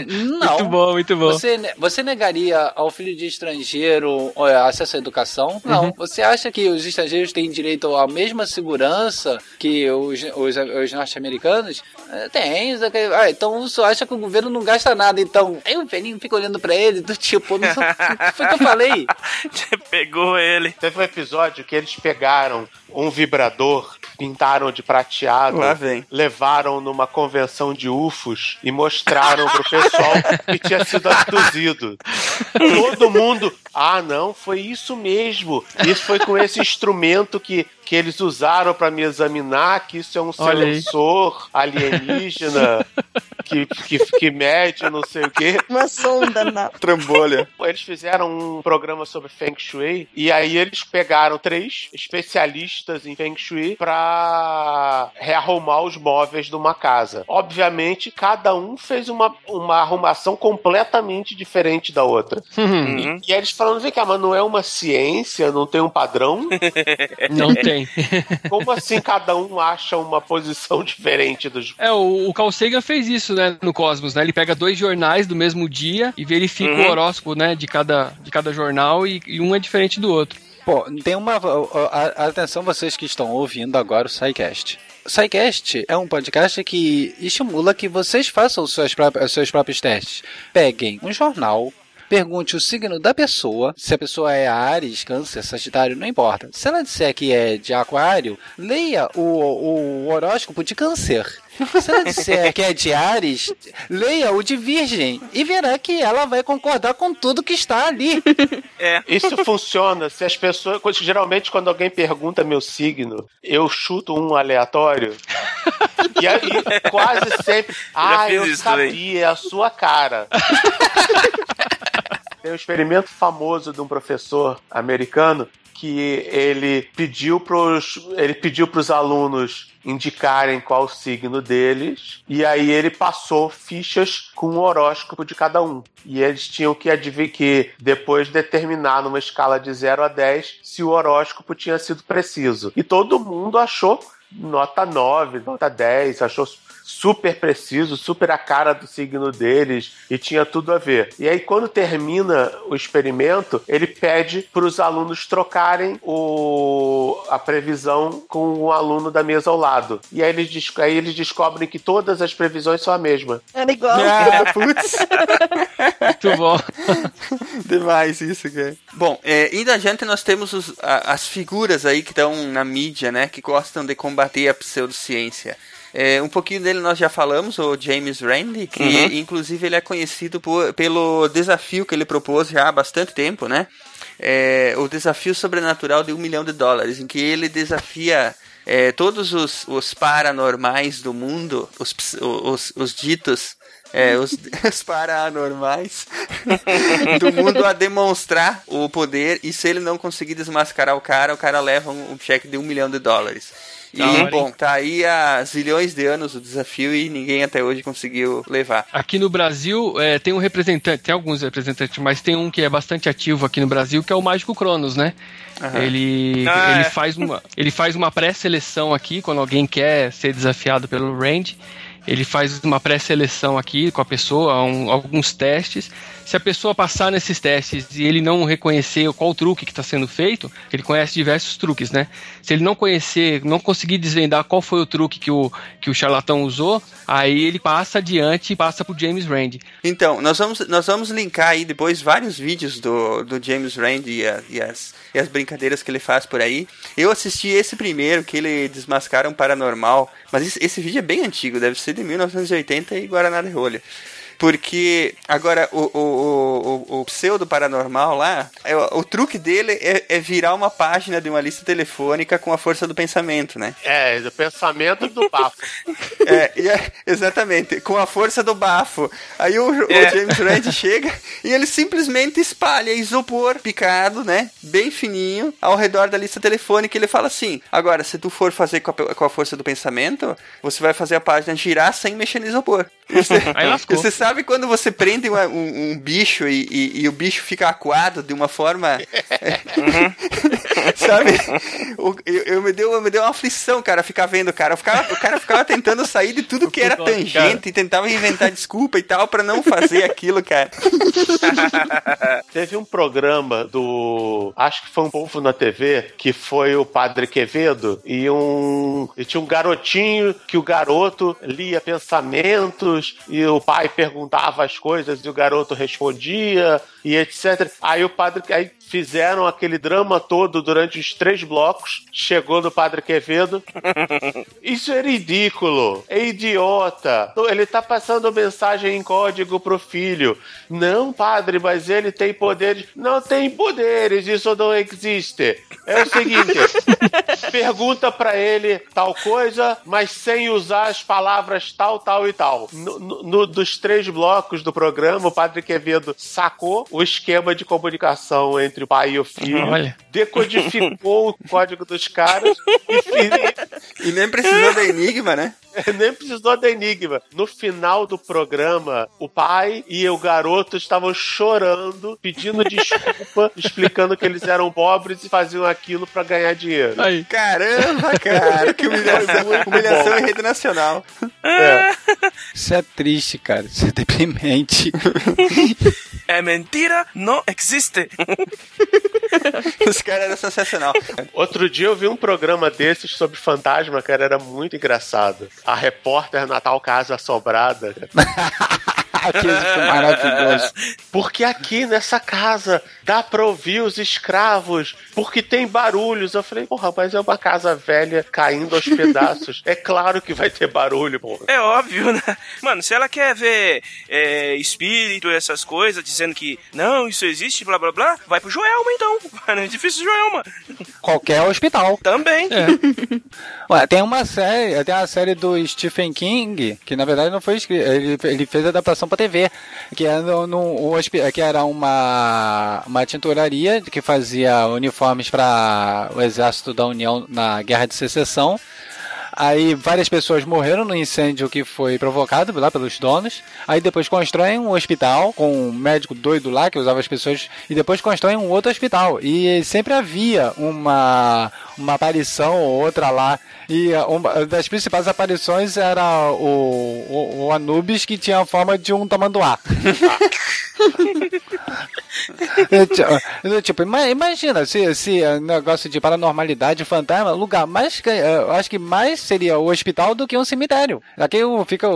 Não. Muito bom, muito bom. Você, você negaria ao filho de estrangeiro acesso à educação? Não. Uhum. Você acha que os estrangeiros têm direito à mesma segurança que os, os, os norte-americanos? É, tem. Ah, então você acha que o governo não gasta nada, então. Aí o velhinho fica olhando pra ele, do tipo, não foi o que eu falei. Pegou ele. Teve um episódio que eles pegaram um vibrador, pintaram de prateado, levaram numa convenção de UFOs e mostraram pro pessoal que tinha sido abduzido. Todo mundo, ah, não, foi isso mesmo. Isso foi com esse instrumento que, que eles usaram para me examinar, que isso é um sensor alienígena que, que, que mede não sei o quê. Uma sonda na trambolha. Eles fizeram um programa sobre Feng Shui e aí eles pegaram três especialistas em Feng Shui para rearrumar os móveis de uma casa. Obviamente, cada um fez uma, uma arrumação completamente diferente da outra. Uhum. E, e aí eles falando, vem cá, mas não é uma ciência, não tem um padrão? Não tem. Como assim cada um acha uma posição diferente dos. É, o, o Carl Sagan fez isso, né, no Cosmos, né? Ele pega dois jornais do mesmo dia e verifica Uhum. o horóscopo, né, de cada, de cada jornal e, e um é diferente do outro. Pô, tem uma. a- Atenção, vocês que estão ouvindo agora o SciCast. O SciCast é um podcast que estimula que vocês façam os seus próprios, os seus próprios testes. Peguem um jornal. Pergunte o signo da pessoa. Se a pessoa é Ares, Câncer, Sagitário, não importa. Se ela disser que é de Aquário, leia o, o horóscopo de Câncer. Se ela disser que é de Ares, leia o de Virgem e verá que ela vai concordar com tudo que está ali. É. Isso funciona se as pessoas. Geralmente, quando alguém pergunta meu signo, eu chuto um aleatório. E aí, quase sempre. Ah, eu sabia, é a sua cara. Tem um experimento famoso de um professor americano que ele pediu pros, ele pediu pros alunos indicarem qual o signo deles e aí ele passou fichas com o horóscopo de cada um. E eles tinham que adivinhar que depois determinar numa escala de 0 a 10 se o horóscopo tinha sido preciso. E todo mundo achou nota 9, nota 10, achou super preciso, super a cara do signo deles e tinha tudo a ver. E aí quando termina o experimento, ele pede para os alunos trocarem o, a previsão com o aluno da mesa ao lado. E aí eles, aí eles descobrem que todas as previsões são a mesma. Era igual. Ah, putz. Muito bom. Demais isso, cara. Bom, é, indo adiante, nós temos os- a- as figuras aí que estão na mídia, né? Que gostam de combater a pseudociência. É, um pouquinho dele nós já falamos, o James Randi, que Uhum. inclusive ele é conhecido por- pelo desafio que ele propôs já há bastante tempo, né? É, o desafio sobrenatural de um milhão de dólares, em que ele desafia é, todos os, os paranormais do mundo, os, os, os ditos, é, os, os paranormais do mundo a demonstrar o poder e se ele não conseguir desmascarar o cara, o cara leva um, um cheque de um milhão de dólares. E, Da hora, bom, hein? tá aí há zilhões de anos o desafio e ninguém até hoje conseguiu levar. Aqui no Brasil é, tem um representante, tem alguns representantes, mas tem um que é bastante ativo aqui no Brasil, que é o Mágico Cronos, né? Aham. Ele, Ah, ele, é. faz uma, ele faz uma pré-seleção aqui, quando alguém quer ser desafiado pelo Range. ele faz uma pré-seleção aqui com a pessoa, um- alguns testes. Se a pessoa passar nesses testes e ele não reconhecer qual truque que está sendo feito, ele conhece diversos truques, né? Se ele não conhecer, não conseguir desvendar qual foi o truque que o, que o charlatão usou, aí ele passa adiante e passa pro James Rand. Então, nós vamos, nós vamos linkar aí depois vários vídeos do, do James Rand e, a- e as, e as brincadeiras que ele faz por aí. Eu assisti esse primeiro, que ele desmascara um paranormal, mas esse, esse vídeo é bem antigo, deve ser de 1980 e Guaraná de Rolha. Porque, agora, o, o, o, o, pseudo paranormal lá, é, o, truque dele é, é virar uma página de uma lista telefônica com a força do pensamento, né? É, do pensamento do bafo. É, é- exatamente, com a força do bafo. Aí o, É. James Rand chega e ele simplesmente espalha isopor picado, né? Bem fininho, ao redor da lista telefônica. E ele fala assim: agora, se tu for fazer com a, com a força do pensamento, você vai fazer a página girar sem mexer no isopor. Você, Aí lascou. você sabe quando você prende uma- um, um bicho e, e- e o bicho fica acuado de uma forma. sabe? O- eu, eu me deu, eu me deu uma aflição, cara, ficar vendo, cara. Eu ficava- o cara ficava tentando sair de tudo que era cara. tangente e tentava inventar desculpa e tal pra não fazer aquilo, cara. Teve um programa do. Acho que foi um povo na TV, que foi o Padre Quevedo, e um. E tinha um garotinho que o garoto lia pensamentos e o pai perguntava as coisas e o garoto respondia e etc. Aí o padre. Aí fizeram aquele drama todo durante os três blocos. Chegou no Padre Quevedo. Isso é ridículo. É idiota. Ele tá passando mensagem em código pro filho. Não, padre, mas ele tem poderes. Não tem poderes, isso não existe. É o seguinte: pergunta pra ele tal coisa, mas sem usar as palavras tal, tal e tal. No- no- dos três blocos do programa, o padre Quevedo sacou o esquema de comunicação entre o pai e o filho, Olha. decodificou o código dos caras e, E nem precisou da Enigma, né? nem precisou da Enigma. No final do programa, o pai e o garoto estavam chorando, pedindo desculpa, explicando que eles eram pobres e faziam aquilo pra ganhar dinheiro. Aí. Caramba, cara, que humilhação. Humilhação em rede nacional. É. Isso é triste, cara. Isso é deprimente. É mentira, não existe. Os caras eram sensacional. Outro dia eu vi um programa desses sobre fantasma, cara, era muito engraçado. A repórter Natal Casa Assombrada. Foi maravilhoso. Porque aqui nessa casa dá pra ouvir os escravos, porque tem barulhos. Eu falei, porra, mas é uma casa velha caindo aos pedaços. É claro que vai ter barulho, porra. É óbvio, né? Mano, se ela quer ver é, espírito e essas coisas, dizendo que não, isso existe, blá blá blá, vai pro Joelma então. Vai no edifício Joelma. Qualquer hospital. Também. Ué, tem uma série, tem uma série do Stephen King, que na verdade não foi escrito, ele, ele fez adaptação pra TV, que era, no, no- o hospi- que era uma, uma tinturaria que fazia uniformes para o exército da União na Guerra de Secessão. Aí várias pessoas morreram no incêndio que foi provocado lá pelos donos. Aí depois constroem um hospital com um médico doido lá que usava as pessoas. E depois constroem um outro hospital. E sempre havia uma, uma aparição ou outra lá. E uh, uma das principais aparições era o, o, o Anubis que tinha a forma de um tamanduá. É, ti- é, tipo, ima- imagina se, se é, negócio de paranormalidade, fantasma, lugar mais que- é, eu acho que mais seria o hospital do que um cemitério. Aqui o- fica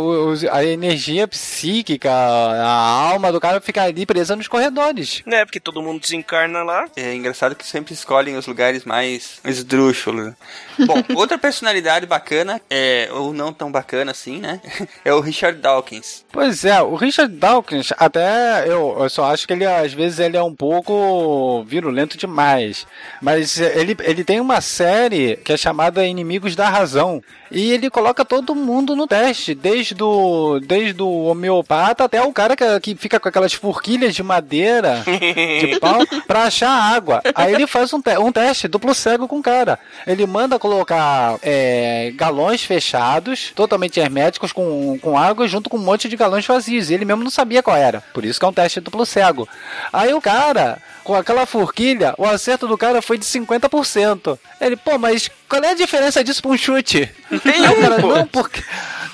a energia psíquica, a alma do cara fica ali presa nos corredores. Né, porque todo mundo desencarna lá. É engraçado que sempre escolhem os lugares mais esdrúxulos. Bom, outra personalidade bacana, é, ou não tão bacana assim, né? É o Richard Dawkins. Pois é, o Richard Dawkins, até eu, eu só acho que ele às vezes ele é um pouco virulento demais. Mas ele, ele tem uma série que é chamada Inimigos da Razão. E ele coloca todo mundo no teste, desde o, desde o homeopata até o cara que, que fica com aquelas forquilhas de madeira, de pau, pra achar água. Aí ele faz um, te- um teste duplo cego com o cara. Ele manda colocar é, galões fechados, totalmente herméticos, com, com água, junto com um monte de galões vazios. E ele mesmo não sabia qual era. Por isso que é um teste duplo cego. Aí o cara, com aquela forquilha, o acerto do cara foi de 50%. Ele, pô, mas qual é a diferença disso pra um chute? O cara, não, porque.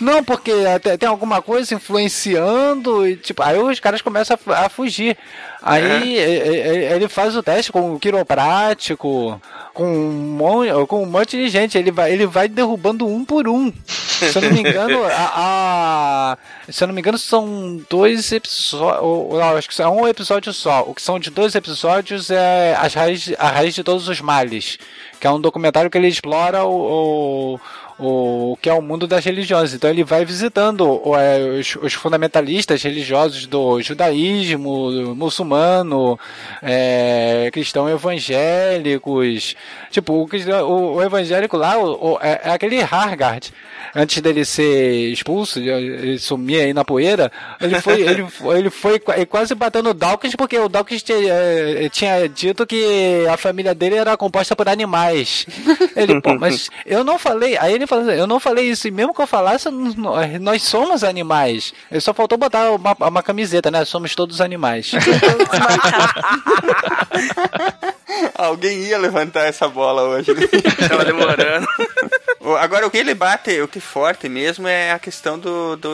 Não, porque tem alguma coisa influenciando e tipo, aí os caras começam a, a fugir. Aí e- e- ele faz o teste com o quiroprático, com um, monte, com um monte de gente. Ele vai, ele vai derrubando um por um. Se eu não me engano, a, a- se eu não me engano, são dois episódios. Acho que é um episódio só. O que são de dois episódios é as raiz, a raiz de todos os males. Que é um documentário que ele explora o, o, o que é o mundo das religiões. Então ele vai visitando é, os, os fundamentalistas religiosos do judaísmo, do muçulmano, é, cristão evangélicos. Tipo, o, o, o evangélico lá o- é, é aquele Hargard. Antes dele ser expulso, ele sumir aí na poeira, ele foi, ele, foi- ele foi qua- quase batendo o Dawkins, porque o Dawkins tinha, eh, tinha dito que a família dele era composta por animais. Ele, pô, mas eu não falei. Aí ele falou assim, eu não falei isso, e mesmo que eu falasse, nós somos animais. Ele só faltou botar uma, uma camiseta, né? Somos todos animais. Alguém ia levantar essa bola hoje. Tava demorando. O- Agora, o que ele bate, o que é forte mesmo é a questão do. do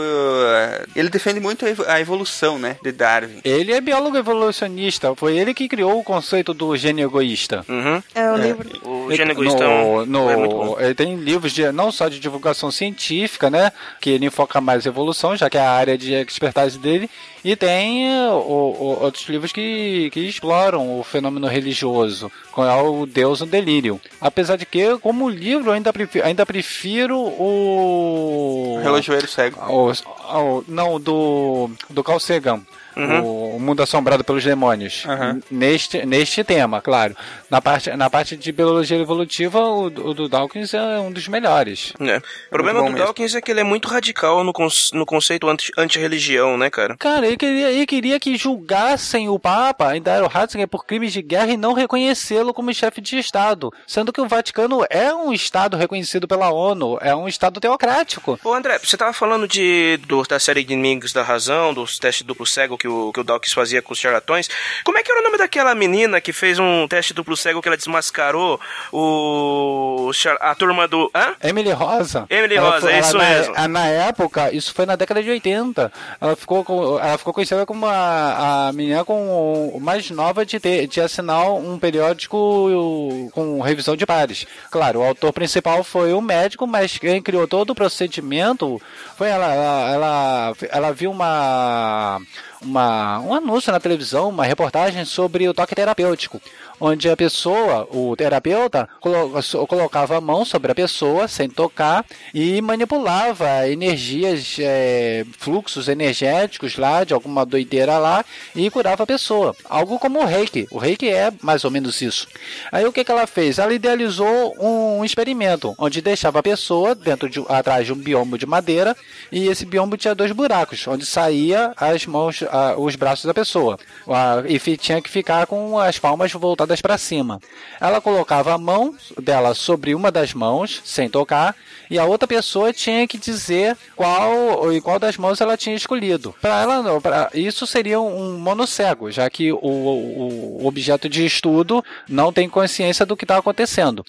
ele defende muito a evo- a evolução, né? De Darwin. Ele é biólogo evolucionista, foi ele que criou o conceito do gênio egoísta. Uhum. É um livro. O gênio egoísta é um- no, é muito bom. ele tem livros de, não só de divulgação científica, né? Que ele enfoca mais evolução, já que é a área de expertise dele. E tem eh, o- o- outros livros que, que exploram o fenômeno religioso, com é o Deus no Delírio. Apesar de que, como livro, eu ainda prefiro, ainda prefiro o. Relojoeiro cego. o- o- não, do. do Carl Sagan. Uhum. O Mundo Assombrado pelos Demônios. Uhum. Neste, neste tema, claro. Na parte, na parte de biologia evolutiva, o, o do Dawkins é um dos melhores. É. O problema do mesmo. Dawkins é que ele é muito radical no, conce- no conceito anti- anti-religião, né, cara? Cara, ele queria, ele queria que julgassem o Papa, ainda o Ratzinger, por crimes de guerra e não reconhecê-lo como chefe de Estado. Sendo que o Vaticano é um Estado reconhecido pela ONU, é um Estado teocrático. Ô André, você tava falando de, do- da série de Inimigos da Razão, dos testes duplo cego que o, que o Dawkins fazia com os charlatões. Como é que era o nome daquela menina que fez um teste duplo cego que ela desmascarou o, a turma do... Hã? Emily Rosa. Emily Ela Rosa, foi- é isso na, mesmo. a- Na época, isso foi na década de 80. Ela ficou, com, ela ficou conhecida como a, a menina com, mais nova de, ter, de assinar um periódico com revisão de pares. Claro, o autor principal foi o médico, mas quem criou todo o procedimento foi ela. Ela, ela, ela viu uma, uma, um anúncio na televisão, uma reportagem sobre o toque terapêutico onde a pessoa, o terapeuta, colocava a mão sobre a pessoa sem tocar e manipulava energias, é, fluxos energéticos lá, de alguma doideira lá, e curava a pessoa. Algo como o reiki. O reiki é mais ou menos isso. Aí o que, que ela fez? Ela idealizou um experimento, onde deixava a pessoa dentro de, atrás de um biombo de madeira, e esse biombo tinha dois buracos, onde saía as mãos, ah, os braços da pessoa. Ah, e tinha que ficar com as palmas voltadas para cima. Ela colocava a mão dela sobre uma das mãos, sem tocar, e a outra pessoa tinha que dizer qual e qual das mãos ela tinha escolhido. Para ela, não, pra, isso seria um monocego, já que o, o, objeto de estudo não tem consciência do que está acontecendo.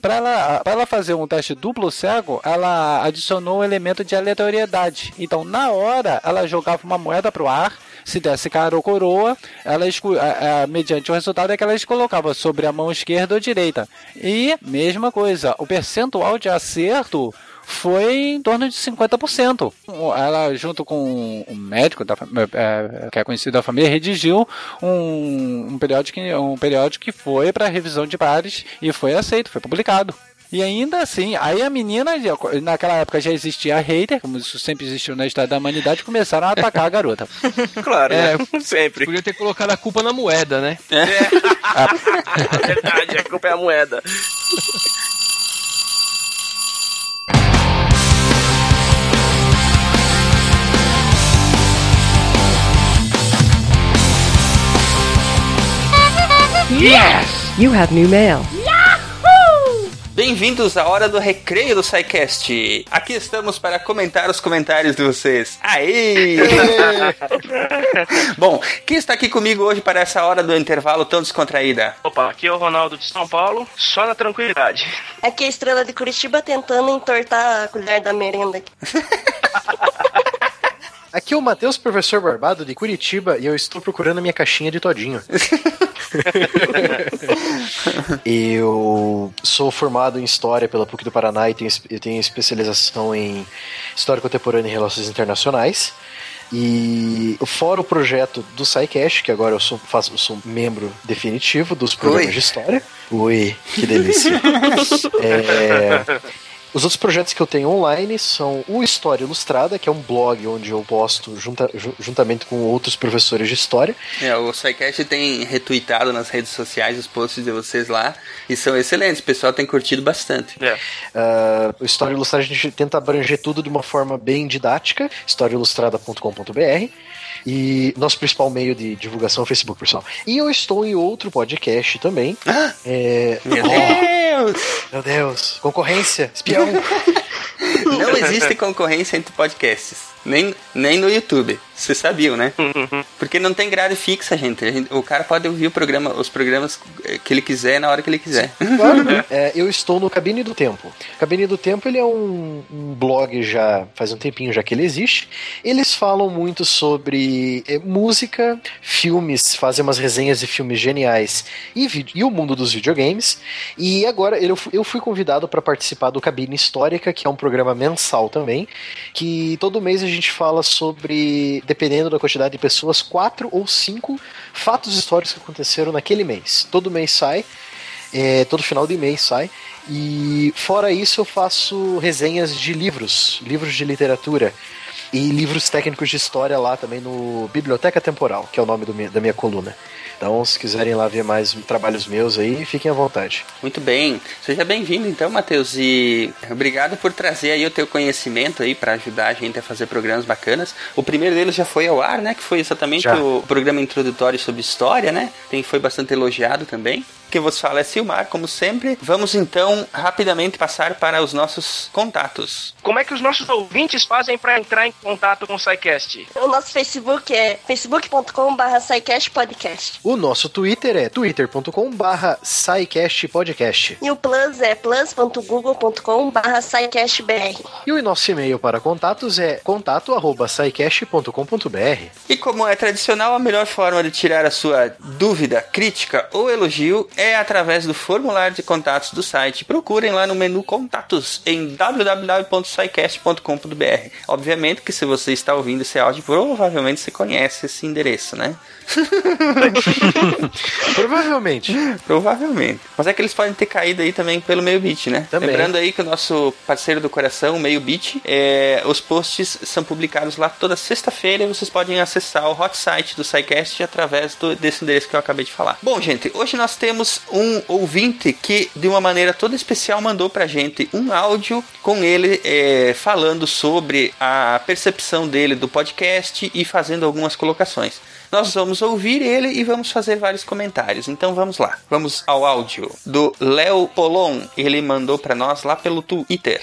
Para ela, ela fazer um teste duplo cego, ela adicionou um elemento de aleatoriedade. Então, na hora, ela jogava uma moeda para o ar. Se desse cara ou coroa, ela a- a- mediante o resultado é que ela colocava sobre a mão esquerda ou direita. E, mesma coisa, o percentual de acerto foi em torno de 50%. Ela, junto com um médico da, fam- é, que é conhecido da família, redigiu um, um, periódico, um periódico que foi para revisão de pares e foi aceito, foi publicado. E ainda assim, aí a menina, naquela época já existia hater, como isso sempre existiu na história da humanidade, começaram a atacar a garota. Claro, É, né? Sempre. Podia ter colocado a culpa na moeda, né? É verdade, a culpa é a moeda. Yes! You have new mail. Bem-vindos à hora do recreio do SciCast. Aqui estamos para comentar os comentários de vocês. Aê! Bom, quem está aqui comigo hoje para essa hora do intervalo tão descontraída? Opa, aqui é o Ronaldo de São Paulo, só na tranquilidade. Aqui é a estrela de Curitiba tentando entortar a colher da merenda. aqui. Aqui é o Matheus, professor Barbado de Curitiba, e eu estou procurando a minha caixinha de todinho. eu sou formado em História pela PUC do Paraná e tenho, eu tenho especialização em História Contemporânea e Relações Internacionais. E fora o projeto do SciCast, que agora eu sou, faço, eu sou membro definitivo dos programas Oi. de história. Oi, que delícia. É, os outros projetos que eu tenho online são o História Ilustrada, que é um blog onde eu posto junta- ju- juntamente com outros professores de história. É, o SciCast tem retweetado nas redes sociais os posts de vocês lá e são excelentes. O pessoal tem curtido bastante. Ah, o História Ilustrada a gente tenta abranger tudo de uma forma bem didática, historiailustrada.com.br. E nosso principal meio de divulgação é o Facebook, pessoal. E eu estou em outro podcast também. É... Meu Oh, Deus! Meu Deus! Concorrência! Espião! Não existe concorrência entre podcasts. Nem, nem no YouTube. Vocês sabiam, né? Porque não tem grade fixa, gente. A gente- O cara pode ouvir o programa, os programas que ele quiser na hora que ele quiser. Claro. É, eu estou no Cabine do Tempo. Cabine do Tempo ele é um, um blog já faz um tempinho já que ele existe. Eles falam muito sobre é, música, filmes, fazem umas resenhas de filmes geniais e, e o mundo dos videogames. E agora eu fui, eu fui convidado para participar do Cabine Histórica, que é um programa mensal também, que todo mês a gente fala sobre, dependendo da quantidade de pessoas, quatro ou cinco fatos históricos que aconteceram naquele mês. Todo mês sai. É, todo final de mês sai. E fora isso, eu faço resenhas de livros, livros de literatura e livros técnicos de história lá também no Biblioteca Temporal, que é o nome do da minha coluna. Então, se quiserem lá ver mais trabalhos meus aí, fiquem à vontade. Muito bem. Seja bem-vindo então, Matheus, e obrigado por trazer aí o teu conhecimento aí para ajudar a gente a fazer programas bacanas. O primeiro deles já foi ao ar, né, que foi exatamente Já. o programa introdutório sobre história, né? Tem foi bastante elogiado também. Quem vos fala é Silmar, como sempre. Vamos então rapidamente passar para os nossos contatos. Como é que os nossos ouvintes fazem pra entrar em contato com o SciCast? O nosso Facebook é facebook.com.br podcast. O nosso Twitter é twitter.com/barra podcast. E o Plus é plus.google.com.br SciCastBR. E o nosso e-mail para contatos é contato@saicast.com.br. E como é tradicional, a melhor forma de tirar a sua dúvida, crítica ou elogio é através do formulário de contatos do site. Procurem lá no menu Contatos em www.sicast.com.br. Obviamente que se você está ouvindo esse áudio, provavelmente você conhece esse endereço, né? Provavelmente. Provavelmente. Mas é que eles podem ter caído aí também pelo meio bit, né? Também. Lembrando aí que o nosso parceiro do coração, o meio bit, é, os posts são publicados lá toda sexta-feira e vocês podem acessar o hot site do SciCast através do- desse endereço que eu acabei de falar. Bom, gente, hoje nós temos um ouvinte que, de uma maneira toda especial, mandou pra gente um áudio com ele é, falando sobre a percepção dele do podcast e fazendo algumas colocações. Nós vamos ouvir ele e vamos fazer vários comentários. Então vamos lá. Vamos ao áudio do Léo Polon. Ele mandou pra nós lá pelo Twitter.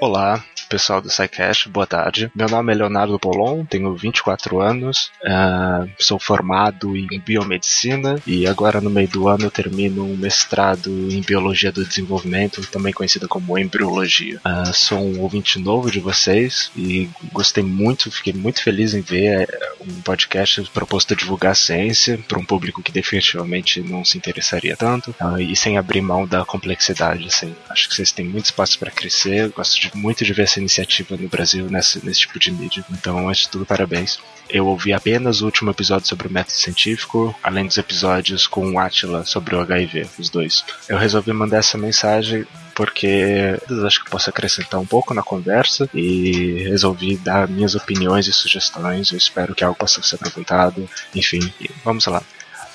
Olá, pessoal do SciCast, boa tarde. Meu nome é Leonardo Polon, tenho 24 anos, ah, sou formado em biomedicina e agora no meio do ano termino um mestrado em biologia do desenvolvimento, também conhecida como embriologia. Ah, sou um ouvinte novo de vocês e gostei muito, fiquei muito feliz em ver eh, um podcast proposto a divulgar a ciência para um público que definitivamente não se interessaria tanto ah, e sem abrir mão da complexidade. Assim. Acho que vocês têm muito espaço para crescer. Gosto de, muito de ver essa iniciativa no Brasil nesse tipo de mídia. Então, antes de tudo, parabéns. Eu ouvi apenas o último episódio sobre o método científico, além dos episódios com o Atila sobre o HIV, os dois. Eu resolvi mandar essa mensagem porque acho que posso acrescentar um pouco na conversa e resolvi dar minhas opiniões e sugestões. Eu espero que algo possa ser aproveitado. Enfim, vamos lá.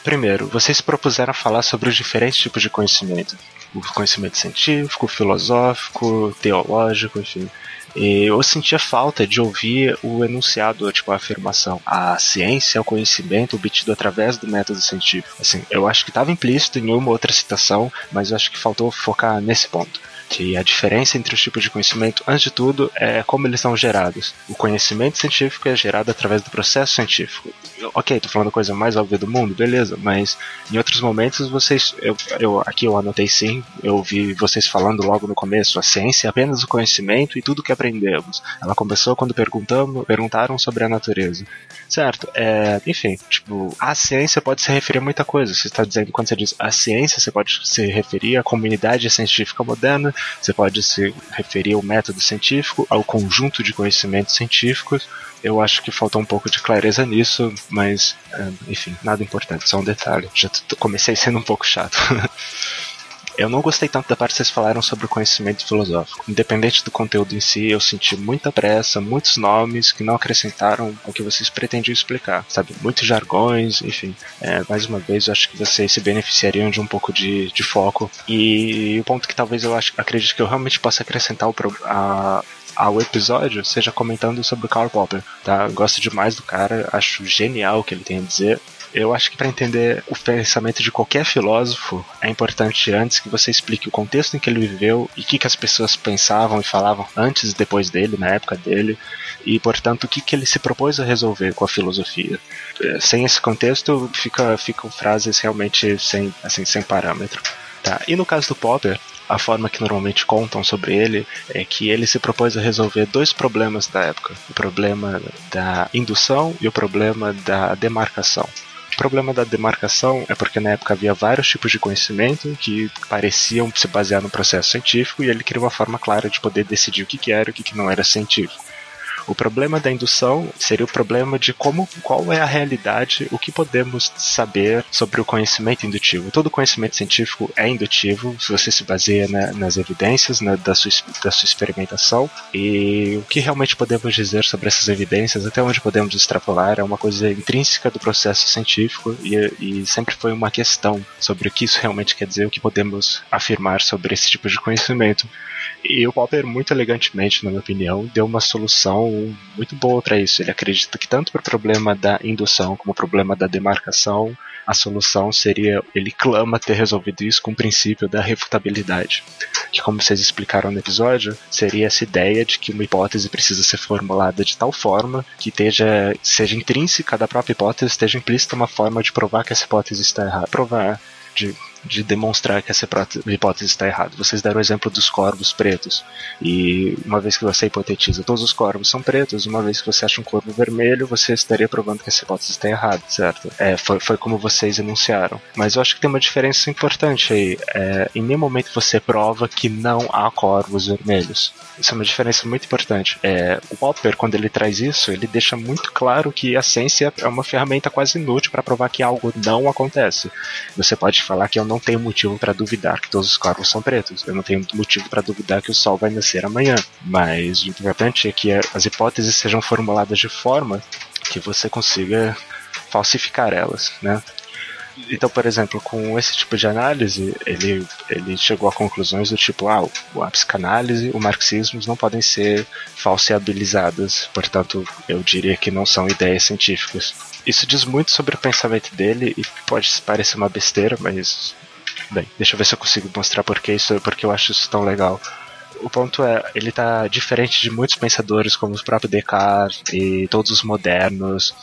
primeiro, vocês propuseram falar sobre os diferentes tipos de conhecimento. O conhecimento científico, filosófico, teológico, enfim. E eu sentia falta de ouvir o enunciado, tipo a afirmação. A ciência é o conhecimento obtido através do método científico. Assim, eu acho que estava implícito em uma outra citação, mas eu acho que faltou focar nesse ponto que a diferença entre os tipos de conhecimento, antes de tudo, é como eles são gerados. O conhecimento científico é gerado através do processo científico. Ok, tô falando a coisa mais óbvia do mundo, beleza, mas em outros momentos vocês. Eu, eu, aqui eu anotei sim, eu vi vocês falando logo no começo, a ciência é apenas o conhecimento e tudo que aprendemos. Ela começou quando perguntamos, perguntaram sobre a natureza. Certo, é, enfim, tipo, a ciência pode se referir a muita coisa. Você está dizendo, quando você diz a ciência, você pode se referir à comunidade científica moderna, você pode se referir ao método científico, ao conjunto de conhecimentos científicos. Eu acho que faltou um pouco de clareza nisso, mas, é, enfim, nada importante, só um detalhe. Já comecei sendo um pouco chato. Eu não gostei tanto da parte que vocês falaram sobre o conhecimento filosófico. Independente do conteúdo em si, eu senti muita pressa, muitos nomes que não acrescentaram o que vocês pretendiam explicar, sabe? Muitos jargões, enfim. É, mais uma vez, eu acho que vocês se beneficiariam de um pouco de, de foco. E o ponto que talvez eu acho, acredito que eu realmente possa acrescentar o, a, ao episódio seja comentando sobre Karl Popper, tá? Gosto demais do cara, acho genial o que ele tem a dizer. Eu acho que para entender o pensamento de qualquer filósofo é importante antes que você explique o contexto em que ele viveu e o que, que as pessoas pensavam e falavam antes e depois dele, na época dele, e portanto o que, que ele se propôs a resolver com a filosofia. É, sem esse contexto, fica, ficam frases realmente sem, assim, sem parâmetro. Tá? E no caso do Popper, a forma que normalmente contam sobre ele é que ele se propôs a resolver dois problemas da época: o problema da indução e o problema da demarcação. O problema da demarcação é porque na época havia vários tipos de conhecimento que pareciam se basear no processo científico e ele queria uma forma clara de poder decidir o que, era e o que não era científico. O problema da indução seria o problema de como, qual é a realidade, o que podemos saber sobre o conhecimento indutivo. Todo conhecimento científico é indutivo, se você se baseia na, nas evidências na, da, sua, da sua experimentação, e o que realmente podemos dizer sobre essas evidências, até onde podemos extrapolar, é uma coisa intrínseca do processo científico e, e sempre foi uma questão sobre o que isso realmente quer dizer, o que podemos afirmar sobre esse tipo de conhecimento. E o Popper, muito elegantemente, na minha opinião, deu uma solução muito boa para isso. Ele acredita que tanto para o problema da indução como o problema da demarcação, a solução seria, ele clama ter resolvido isso com o princípio da refutabilidade. Que, como vocês explicaram no episódio, seria essa ideia de que uma hipótese precisa ser formulada de tal forma que esteja, seja intrínseca da própria hipótese, esteja implícita uma forma de provar que essa hipótese está errada. Provar de de demonstrar que essa hipótese está errada. Vocês deram o exemplo dos corvos pretos. E uma vez que você hipotetiza todos os corvos são pretos, uma vez que você acha um corvo vermelho, você estaria provando que essa hipótese está errada, certo? É, foi, foi como vocês enunciaram. Mas eu acho que tem uma diferença importante aí. É, em nenhum momento você prova que não há corvos vermelhos. Isso é uma diferença muito importante. É, o Popper, quando ele traz isso, ele deixa muito claro que a ciência é uma ferramenta quase inútil para provar que algo não acontece. Você pode falar que eu não tenho motivo para duvidar que todos os corvos são pretos. Eu não tenho motivo para duvidar que o sol vai nascer amanhã. Mas o importante é que as hipóteses sejam formuladas de forma que você consiga falsificar elas, né? Então, por exemplo, com esse tipo de análise, ele, ele chegou a conclusões do tipo, ah, a psicanálise, o marxismo não podem ser falseabilizadas, portanto, eu diria que não são ideias científicas. Isso diz muito sobre o pensamento dele e pode parecer uma besteira, mas Bem, deixa eu ver se eu consigo mostrar porque isso, porque eu acho isso tão legal. O ponto é, ele tá diferente de muitos pensadores como o próprio Descartes e todos os modernos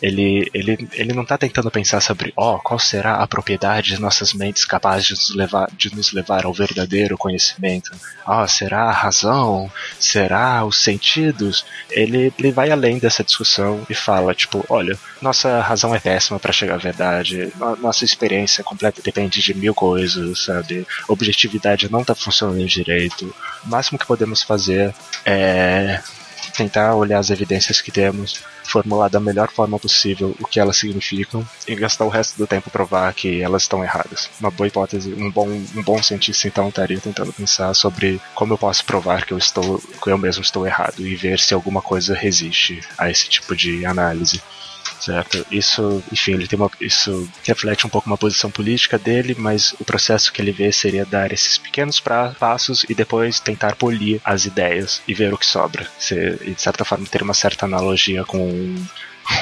ele, ele, ele não está tentando pensar sobre, ó, oh, qual será a propriedade de nossas mentes capaz de nos levar, de nos levar ao verdadeiro conhecimento. Ó, oh, será a razão? Será os sentidos? Ele, ele vai além dessa discussão e fala, tipo, olha, nossa razão é péssima para chegar à verdade, nossa experiência completa depende de mil coisas, sabe? Objetividade não está funcionando direito. O máximo que podemos fazer é tentar olhar as evidências que temos formular da melhor forma possível o que elas significam e gastar o resto do tempo provar que elas estão erradas. Uma boa hipótese, um bom, um bom cientista então estaria tentando pensar sobre como eu posso provar que eu estou, que eu mesmo estou errado e ver se alguma coisa resiste a esse tipo de análise. Certo? Isso, enfim, ele tem uma, isso reflete um pouco uma posição política dele, mas o processo que ele vê seria dar esses pequenos pra, passos e depois tentar polir as ideias e ver o que sobra. Se, e de certa forma ter uma certa analogia com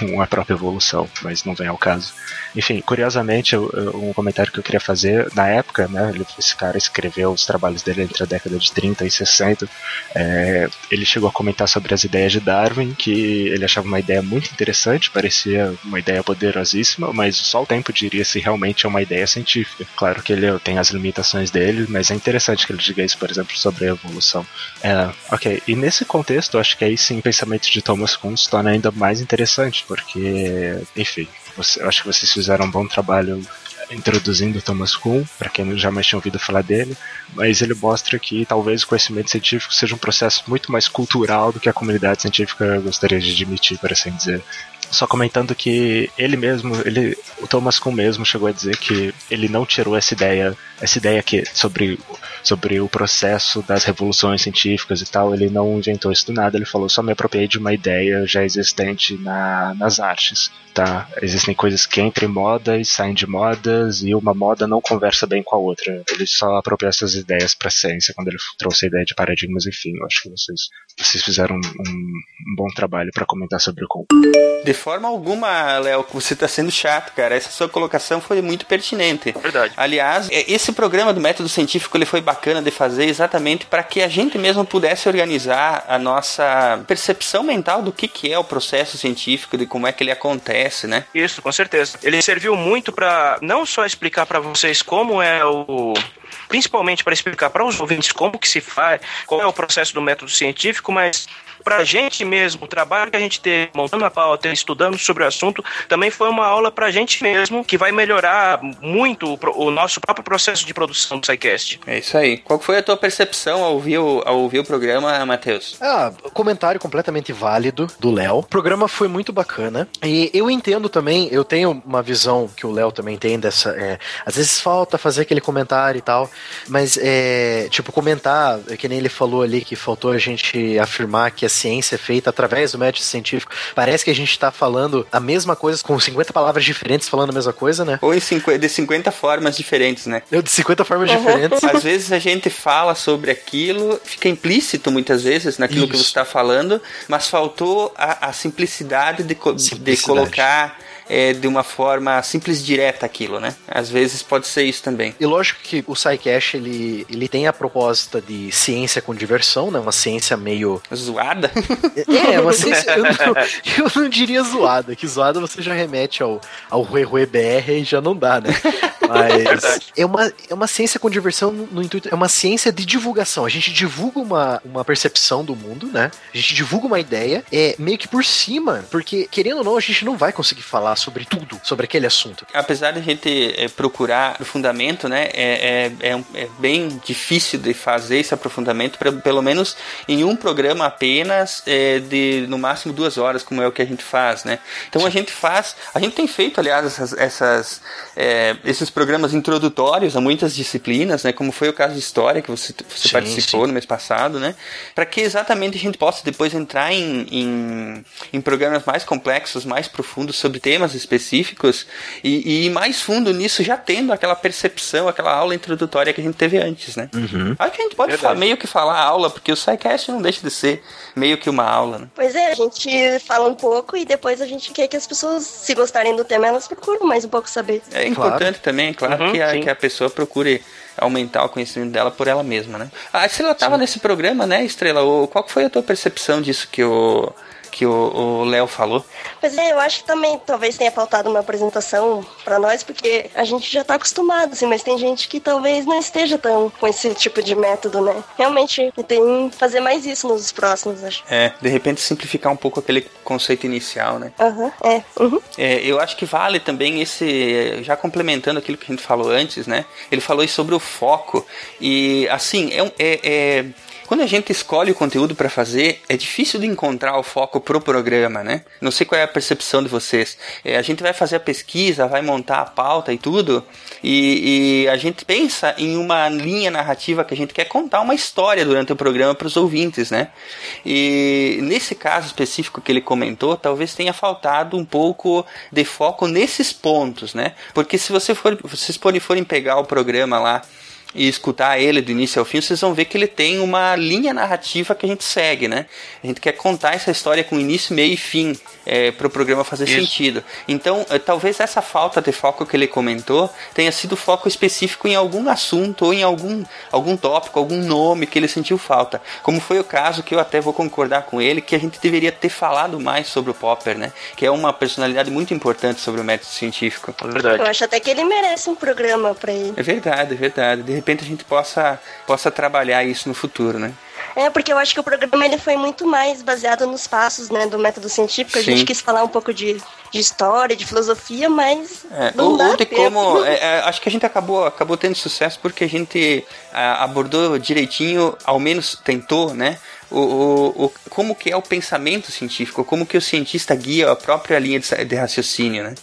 com a própria evolução, mas não vem ao caso. Enfim, curiosamente, um comentário que eu queria fazer, na época, né, esse cara escreveu os trabalhos dele entre a década de 30 e 60, é, ele chegou a comentar sobre as ideias de Darwin, que ele achava uma ideia muito interessante, parecia uma ideia poderosíssima, mas só o tempo diria se realmente é uma ideia científica. Claro que ele tem as limitações dele, mas é interessante que ele diga isso, por exemplo, sobre a evolução. É, ok, e nesse contexto, acho que aí sim o pensamento de Thomas Kuhn se torna ainda mais interessante, porque, enfim, você- acho que vocês fizeram um bom trabalho introduzindo Thomas Kuhn, para quem jamais tinha ouvido falar dele, mas ele mostra que talvez o conhecimento científico seja um processo muito mais cultural do que a comunidade científica gostaria de admitir, por assim dizer. Só comentando que ele mesmo, ele, o Thomas Kuhn mesmo chegou a dizer que ele não tirou essa ideia, essa ideia que sobre sobre o processo das revoluções científicas e tal, ele não inventou isso do nada, ele falou só me apropriei de uma ideia já existente na, nas artes, tá? Existem coisas que entram em moda e saem de modas e uma moda não conversa bem com a outra. Ele só apropriou essas ideias para a ciência quando ele trouxe a ideia de paradigmas, enfim, eu acho que vocês vocês fizeram um, um bom trabalho para comentar sobre o Kuhn. De forma alguma, Léo, que você tá sendo chato, cara. Essa sua colocação foi muito pertinente. Verdade. Aliás, é- esse programa do método científico ele foi bacana de fazer exatamente para que a gente mesmo pudesse organizar a nossa percepção mental do que, que é o processo científico, de como é que ele acontece, né? Isso, com certeza. Ele serviu muito pra não só explicar pra vocês como é o principalmente para explicar para os ouvintes como que se faz, qual é o processo do método científico, mas pra gente mesmo, o trabalho que a gente teve montando a pauta, estudando sobre o assunto, também foi uma aula pra gente mesmo, que vai melhorar muito o, o nosso próprio processo de produção do SciCast. É isso aí. Qual foi a tua percepção ao ouvir o, ao ouvir o programa, Matheus? Ah, comentário completamente válido do Léo. O programa foi muito bacana. E eu entendo também, eu tenho uma visão que o Léo também tem dessa. é, às vezes falta fazer aquele comentário e tal. Mas é. Tipo, comentar, é que nem ele falou ali que faltou a gente afirmar que a ciência é feita através do método científico. Parece que a gente tá falando a mesma coisa com 50 palavras diferentes falando a mesma coisa, né? Ou em 50, de 50 formas diferentes, né? Eu de 50 formas diferentes. Às vezes a gente fala sobre aquilo, fica implícito muitas vezes naquilo que você está falando, mas faltou a, a simplicidade de, co- de Simplicidade. colocar é, de uma forma simples e direta aquilo, né? Às vezes pode ser isso também. E lógico que o SciCash, ele, ele tem a proposta de ciência com diversão, né? Uma ciência meio... Zoada? É, uma ciência... eu, não, eu não diria zoada, que zoada você já remete ao, ao Rue Rue BR e já não dá, né? Mas é uma, é uma ciência com diversão no, no intuito... É uma ciência de divulgação. A gente divulga uma, uma percepção do mundo, né? A gente divulga uma ideia, é meio que por cima, porque, querendo ou não, a gente não vai conseguir falar sobre tudo, sobre aquele assunto. Apesar de a gente é, procurar aprofundamento, né, é, é, é, um- é bem difícil de fazer esse aprofundamento, pra- pelo menos em um programa apenas, é, de no máximo duas horas, como é o que a gente faz, né. Então a gente faz, a gente tem feito, aliás, essas, essas, é, esses programas introdutórios a muitas disciplinas, né, como foi o caso de história que você, você Sim, participou no mês passado, né, para que exatamente a gente possa depois entrar em, em, em programas mais complexos, mais profundos sobre temas específicos e, e ir mais fundo nisso, já tendo aquela percepção, aquela aula introdutória que a gente teve antes, né? Acho que a gente pode falar, meio que falar aula, porque o SciCast não deixa de ser meio que uma aula, né? Pois é, a gente fala um pouco e depois a gente quer que as pessoas, se gostarem do tema, elas procuram mais um pouco saber. É importante também, claro, Uhum, que, a, que a pessoa procure aumentar o conhecimento dela por ela mesma, né? A Estrela estava nesse programa, né, Estrela? O, qual foi a tua percepção disso que o que o Léo falou? Pois é, eu acho que também talvez tenha faltado uma apresentação pra nós, porque a gente já tá acostumado, assim, mas tem gente que talvez não esteja tão com esse tipo de método, né? Realmente, tem que fazer mais isso nos próximos, acho. É, de repente simplificar um pouco aquele conceito inicial, né? Aham, é. Uhum. É, eu acho que vale também esse, já complementando aquilo que a gente falou antes, né? Ele falou sobre o foco e assim é, um- é, é, Quando a gente escolhe o conteúdo para fazer, é difícil de encontrar o foco pro programa, né? Não sei qual é a percepção de vocês. É, a gente vai fazer a pesquisa, vai montar a pauta e tudo, e, e a gente pensa em uma linha narrativa que a gente quer contar uma história durante o programa para os ouvintes, né? E nesse caso específico que ele comentou, talvez tenha faltado um pouco de foco nesses pontos, né? Porque se você for, vocês forem, pegar o programa lá e escutar ele do início ao fim, vocês vão ver que ele tem uma linha narrativa que a gente segue, né? A gente quer contar essa história com início, meio e fim é, para o programa fazer Isso. sentido. Então, é, talvez essa falta de foco que ele comentou tenha sido foco específico em algum assunto ou em algum, algum tópico, algum nome que ele sentiu falta. Como foi o caso que eu até vou concordar com ele, que a gente deveria ter falado mais sobre o Popper, né? Que é uma personalidade muito importante sobre o método científico. Eu acho até que ele merece um programa pra ele. É verdade, é verdade. De repente a gente possa, possa trabalhar isso no futuro, né? É, porque eu acho que o programa ele foi muito mais baseado nos passos, né, do método científico. A Sim. gente quis falar um pouco de, de história, de filosofia, mas É, não ou, dá tempo. como. é, é, acho que a gente acabou, acabou tendo sucesso porque a gente ah, abordou direitinho, ao menos tentou, né? O, o, o- como que é o pensamento científico, como que o cientista guia a própria linha de, de raciocínio, né?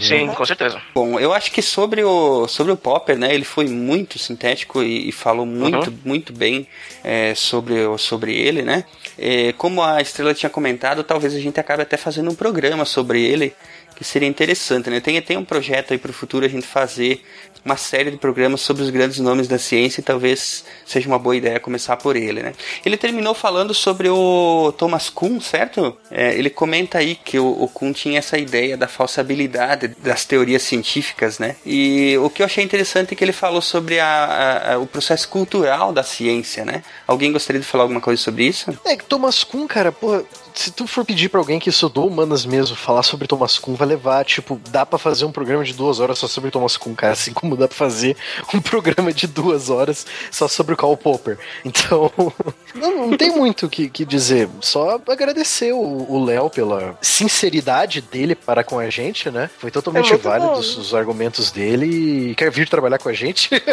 Sim, com certeza. Bom, eu acho que sobre o, sobre o Popper, né, ele foi muito sintético e, e falou muito, Uhum. muito bem é, sobre, o- sobre ele, né? É, como a Estrela tinha comentado, talvez a gente acabe até fazendo um programa sobre ele, que seria interessante, né? Tem, tem um projeto aí para o futuro a gente fazer uma série de programas sobre os grandes nomes da ciência e talvez seja uma boa ideia começar por ele, né? Ele terminou falando sobre o Thomas Kuhn, certo? É, ele comenta aí que o, o Kuhn tinha essa ideia da falsabilidade das teorias científicas, né? E o que eu achei interessante é que ele falou sobre a, a- a- o processo cultural da ciência, né? Alguém gostaria de falar alguma coisa sobre isso? É que Thomas Kuhn, cara, porra, se tu for pedir pra alguém que estudou humanas mesmo falar sobre Thomas Kuhn, vai levar, tipo, dá pra fazer um programa de duas horas só sobre Thomas Kuhn, cara, assim como dá pra fazer um programa de duas horas só sobre o Karl Popper. Então, não, não tem muito o que, que dizer, só agradecer o Léo pela sinceridade dele para com a gente, né? Foi totalmente É válido bom. os argumentos dele e quer vir trabalhar com a gente?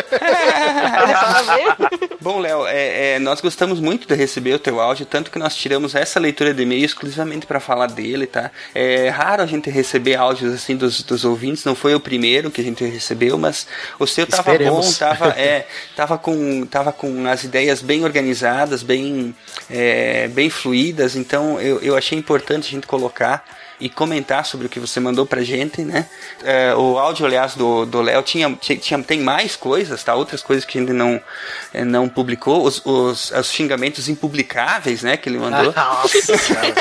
Bom, Léo, é, é, nós gostamos muito de receber o teu áudio, tanto que nós tiramos essa leitura de e-mail exclusivamente para falar dele, tá? É raro a gente receber áudios assim dos, dos ouvintes, não foi o primeiro que a gente recebeu, mas o seu tava Esperemos. bom, tava, é, tava, com, tava com as ideias bem organizadas, bem, é, bem fluídas, então eu, eu achei importante a gente colocar e comentar sobre o que você mandou pra gente, né? É, o áudio, aliás, do do Léo tinha, tinha, tem mais coisas, tá? Outras coisas que a gente não, é, não publicou, os, os, os xingamentos impublicáveis, né? Que ele mandou. Nossa, cara.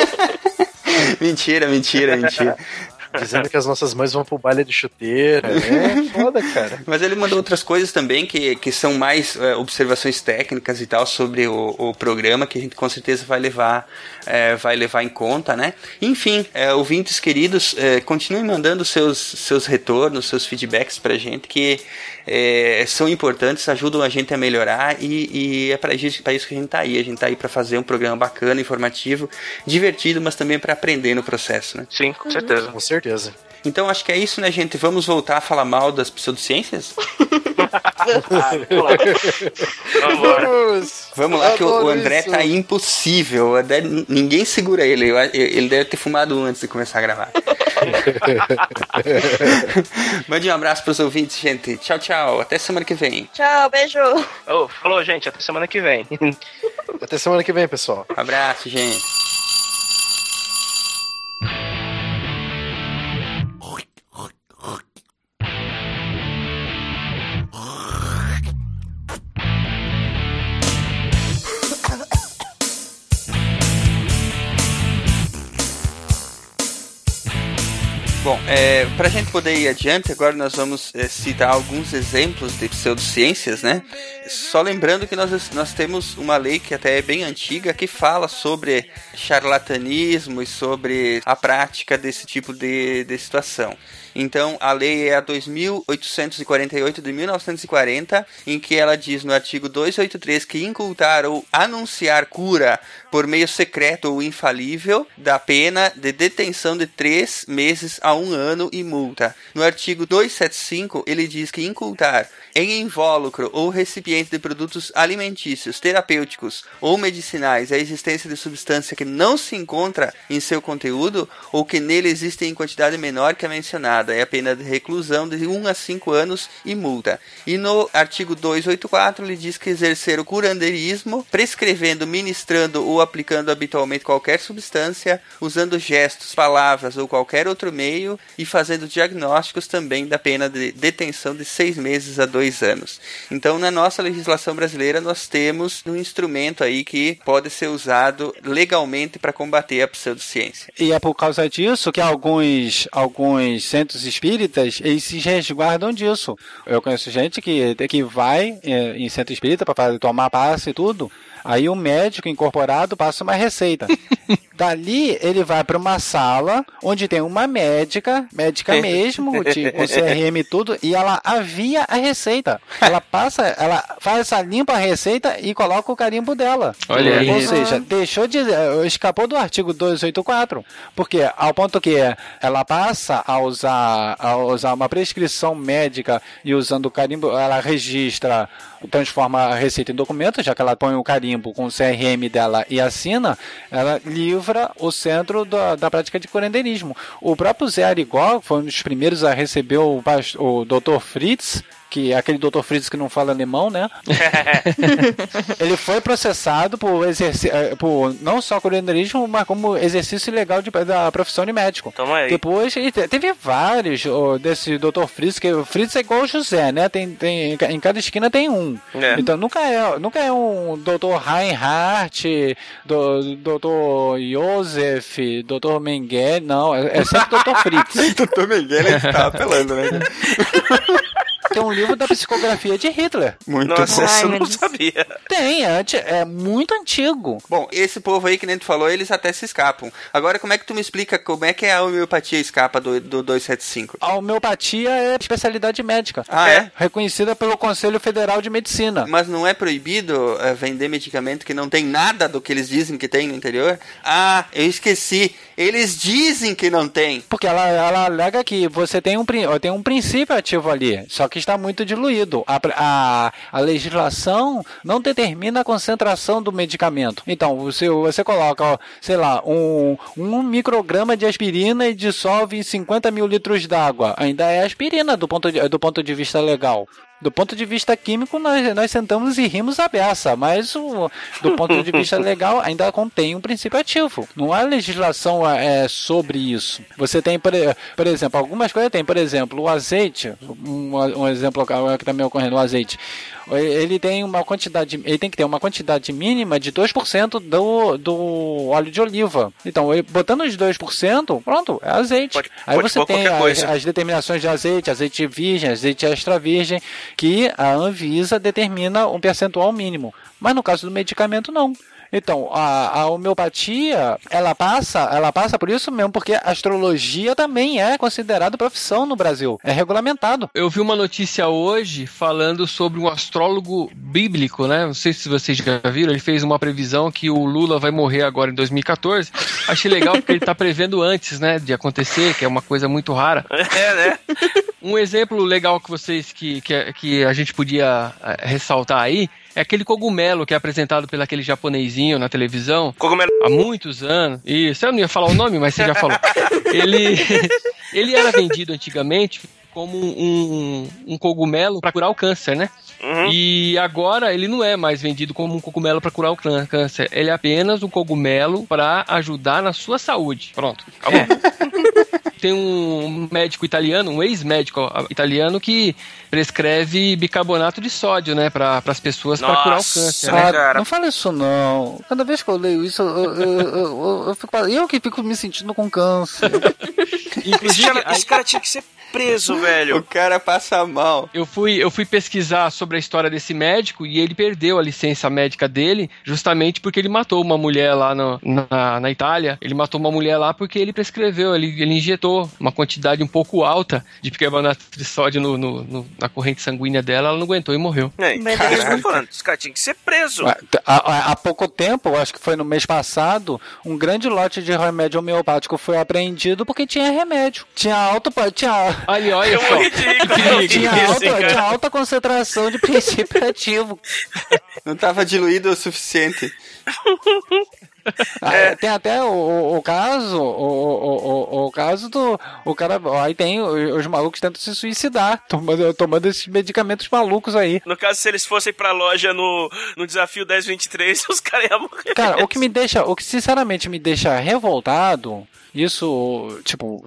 mentira, mentira, mentira. Dizendo que as nossas mães vão pro baile de chuteira. É foda, cara. Mas ele mandou outras coisas também que, que são mais é, observações técnicas e tal sobre o, o programa que a gente com certeza vai levar é, vai levar em conta, né? Enfim, é, ouvintes queridos, é, continuem mandando seus, seus retornos, seus feedbacks pra gente que é, são importantes, ajudam a gente a melhorar e, e é para isso, pra isso que a gente tá aí. A gente tá aí para fazer um programa bacana, informativo, divertido, mas também para aprender no processo, né? Sim, com certeza. Com certeza. Então acho que é isso, né, gente? Vamos voltar a falar mal das pseudociências? Vamos, Vamos lá, que o, o André isso. tá impossível. André- ninguém segura ele. Ele deve ter fumado antes de começar a gravar. Mande um abraço pros ouvintes, gente. Tchau, tchau. Até semana que vem. Tchau, beijo. Ô, falou, gente. Até semana que vem. Até semana que vem, pessoal. Abraço, gente. É, para a gente poder ir adiante, agora nós vamos é, citar alguns exemplos de pseudociências, né? Só lembrando que nós, nós temos uma lei que até é bem antiga que fala sobre charlatanismo e sobre a prática desse tipo de, de situação. Então, a lei é a 2848 de 1940, em que ela diz no artigo 283 que incultar ou anunciar cura por meio secreto ou infalível da pena de detenção de três meses a um ano e multa. No artigo 275, ele diz que incultar em invólucro ou recipiente de produtos alimentícios, terapêuticos ou medicinais a existência de substância que não se encontra em seu conteúdo ou que nele existe em quantidade menor que a mencionada, é a pena de reclusão de 1 a 5 anos e multa. E no artigo 284 ele diz que exercer o curandeirismo, prescrevendo, ministrando ou aplicando habitualmente qualquer substância, usando gestos, palavras ou qualquer outro meio e fazendo diagnósticos também da pena de detenção de seis meses a dois anos. Então, na nossa legislação brasileira, nós temos um instrumento aí que pode ser usado legalmente para combater a pseudociência. E é por causa disso que alguns, alguns centros espíritas eles se resguardam disso. Eu conheço gente que, que vai eh, em centro espírita para tomar passe e tudo. Aí o médico incorporado passa uma receita. Dali ele vai para uma sala onde tem uma médica, médica mesmo, de, com CRM e tudo, e ela avia a receita. Ela passa, ela faz essa limpa a receita e coloca o carimbo dela. Olha aí. Ou seja, deixou de escapou do artigo 284, porque ao ponto que ela passa a usar a usar uma prescrição médica e usando o carimbo, ela registra, transforma a receita em documento, já que ela põe o carimbo com o CRM dela e assina, ela livra o centro da, da prática de curandeirismo. O próprio Zé Arigó foi um dos primeiros a receber o, o Dr. Fritz, que é aquele Dr. Fritz que não fala alemão, né? Ele foi processado por, eh, por não só curandeirismo, mas como exercício ilegal de- da profissão de médico. Toma aí. Depois ele teve vários ó, desse Dr. Fritz, que o Fritz é igual o José, né? Tem, tem, em cada esquina tem um. É. Então nunca é, nunca é um Dr. Reinhardt, do, Dr. Joseph, Dr. Mengele, não, é, é sempre Dr. Fritz. Dr. Mengele tá apelando, né? Tem um livro da psicografia de Hitler. Muito Nossa, bom. essa eu não sabia. Tem, é, é muito antigo. Bom, esse povo aí que nem tu falou, eles até se escapam. Agora, como é que tu me explica como é que a homeopatia escapa do, do 275? A homeopatia é especialidade médica. Ah, é? Reconhecida pelo Conselho Federal de Medicina. Mas não é proibido eh, vender medicamento que não tem nada do que eles dizem que tem no interior? Ah, eu esqueci. Eles dizem que não tem. Porque ela, ela alega que você tem um, tem um princípio ativo ali, só que está muito diluído. A, a, a legislação não determina a concentração do medicamento. Então, você, você coloca, sei lá, um, um micrograma de aspirina e dissolve em 50 mil litros d'água. Ainda é aspirina do ponto de, do ponto de vista legal. Do ponto de vista químico, nós, nós sentamos e rimos a beça, mas o, do ponto de vista legal ainda contém um princípio ativo. Não há legislação é, sobre isso. Você tem, por, por exemplo, algumas coisas tem, por exemplo, o azeite, um, um exemplo que está me ocorrendo, o azeite. Ele tem uma quantidade, ele tem que ter uma quantidade mínima de 2% do, do óleo de oliva. Então, ele- botando os 2%, pronto, é azeite. Aí pode você pôr tem as determinações de azeite, azeite virgem, azeite extra virgem, que a Anvisa determina um percentual mínimo. Mas no caso do medicamento, não. Então, a, a homeopatia, ela passa, ela passa por isso mesmo, porque a astrologia também é considerada profissão no Brasil. É regulamentado. Eu vi uma notícia hoje falando sobre um astrólogo bíblico, né? Não sei se vocês já viram, ele fez uma previsão que o Lula vai morrer agora em 2014. Achei legal porque ele tá prevendo antes, né, de acontecer, que é uma coisa muito rara. É, né? Um exemplo legal que vocês que, que, que a gente podia eh, ressaltar aí é aquele cogumelo que é apresentado pelo aquele japonesinho na televisão. Cogumelo. Há muitos anos. Isso, eu não ia falar o nome, mas você já falou. Ele, ele era vendido antigamente como um, um cogumelo para curar o câncer, né? E agora ele não é mais vendido como um cogumelo para curar o câncer. Ele é apenas um cogumelo para ajudar na sua saúde. Pronto. Acabou. Tem um médico italiano, um ex-médico italiano que prescreve bicarbonato de sódio, né, para as pessoas para curar o câncer. né? Ah, não fala isso não. Cada vez que eu leio isso, eu, eu, eu, eu- eu fico, eu que fico me sentindo com câncer. Esse cara, esse cara tinha que ser preso, velho. O cara passa mal. Eu fui, eu fui pesquisar sobre a história desse médico e ele perdeu a licença médica dele justamente porque ele matou uma mulher lá no- na, na Itália. Ele matou uma mulher lá porque ele prescreveu, ele, ele injetou uma quantidade um pouco alta de bicarbonato de sódio no, no- no- na corrente sanguínea dela, ela não aguentou e morreu. É, Mas cara, ele- eu tô falando, esse cara tinha que ser preso. Há, pouco tempo, acho que foi no mês passado, um grande lote de remédio homeopático foi apreendido porque tinha remédio. Tinha alto, tinha Olha, olha Eu só. Tinha isso, alta, tinha alta concentração de princípio ativo. Não tava diluído o suficiente. Ah, Tem até o, o- o caso, o, o, o, o caso do. O cara. Aí tem os, os malucos tentam se suicidar, tomando, tomando esses medicamentos malucos aí. No caso, se eles fossem pra loja no, no desafio 1023, os caras iam morrer. Cara, o que me deixa, o que sinceramente me deixa revoltado, isso, tipo,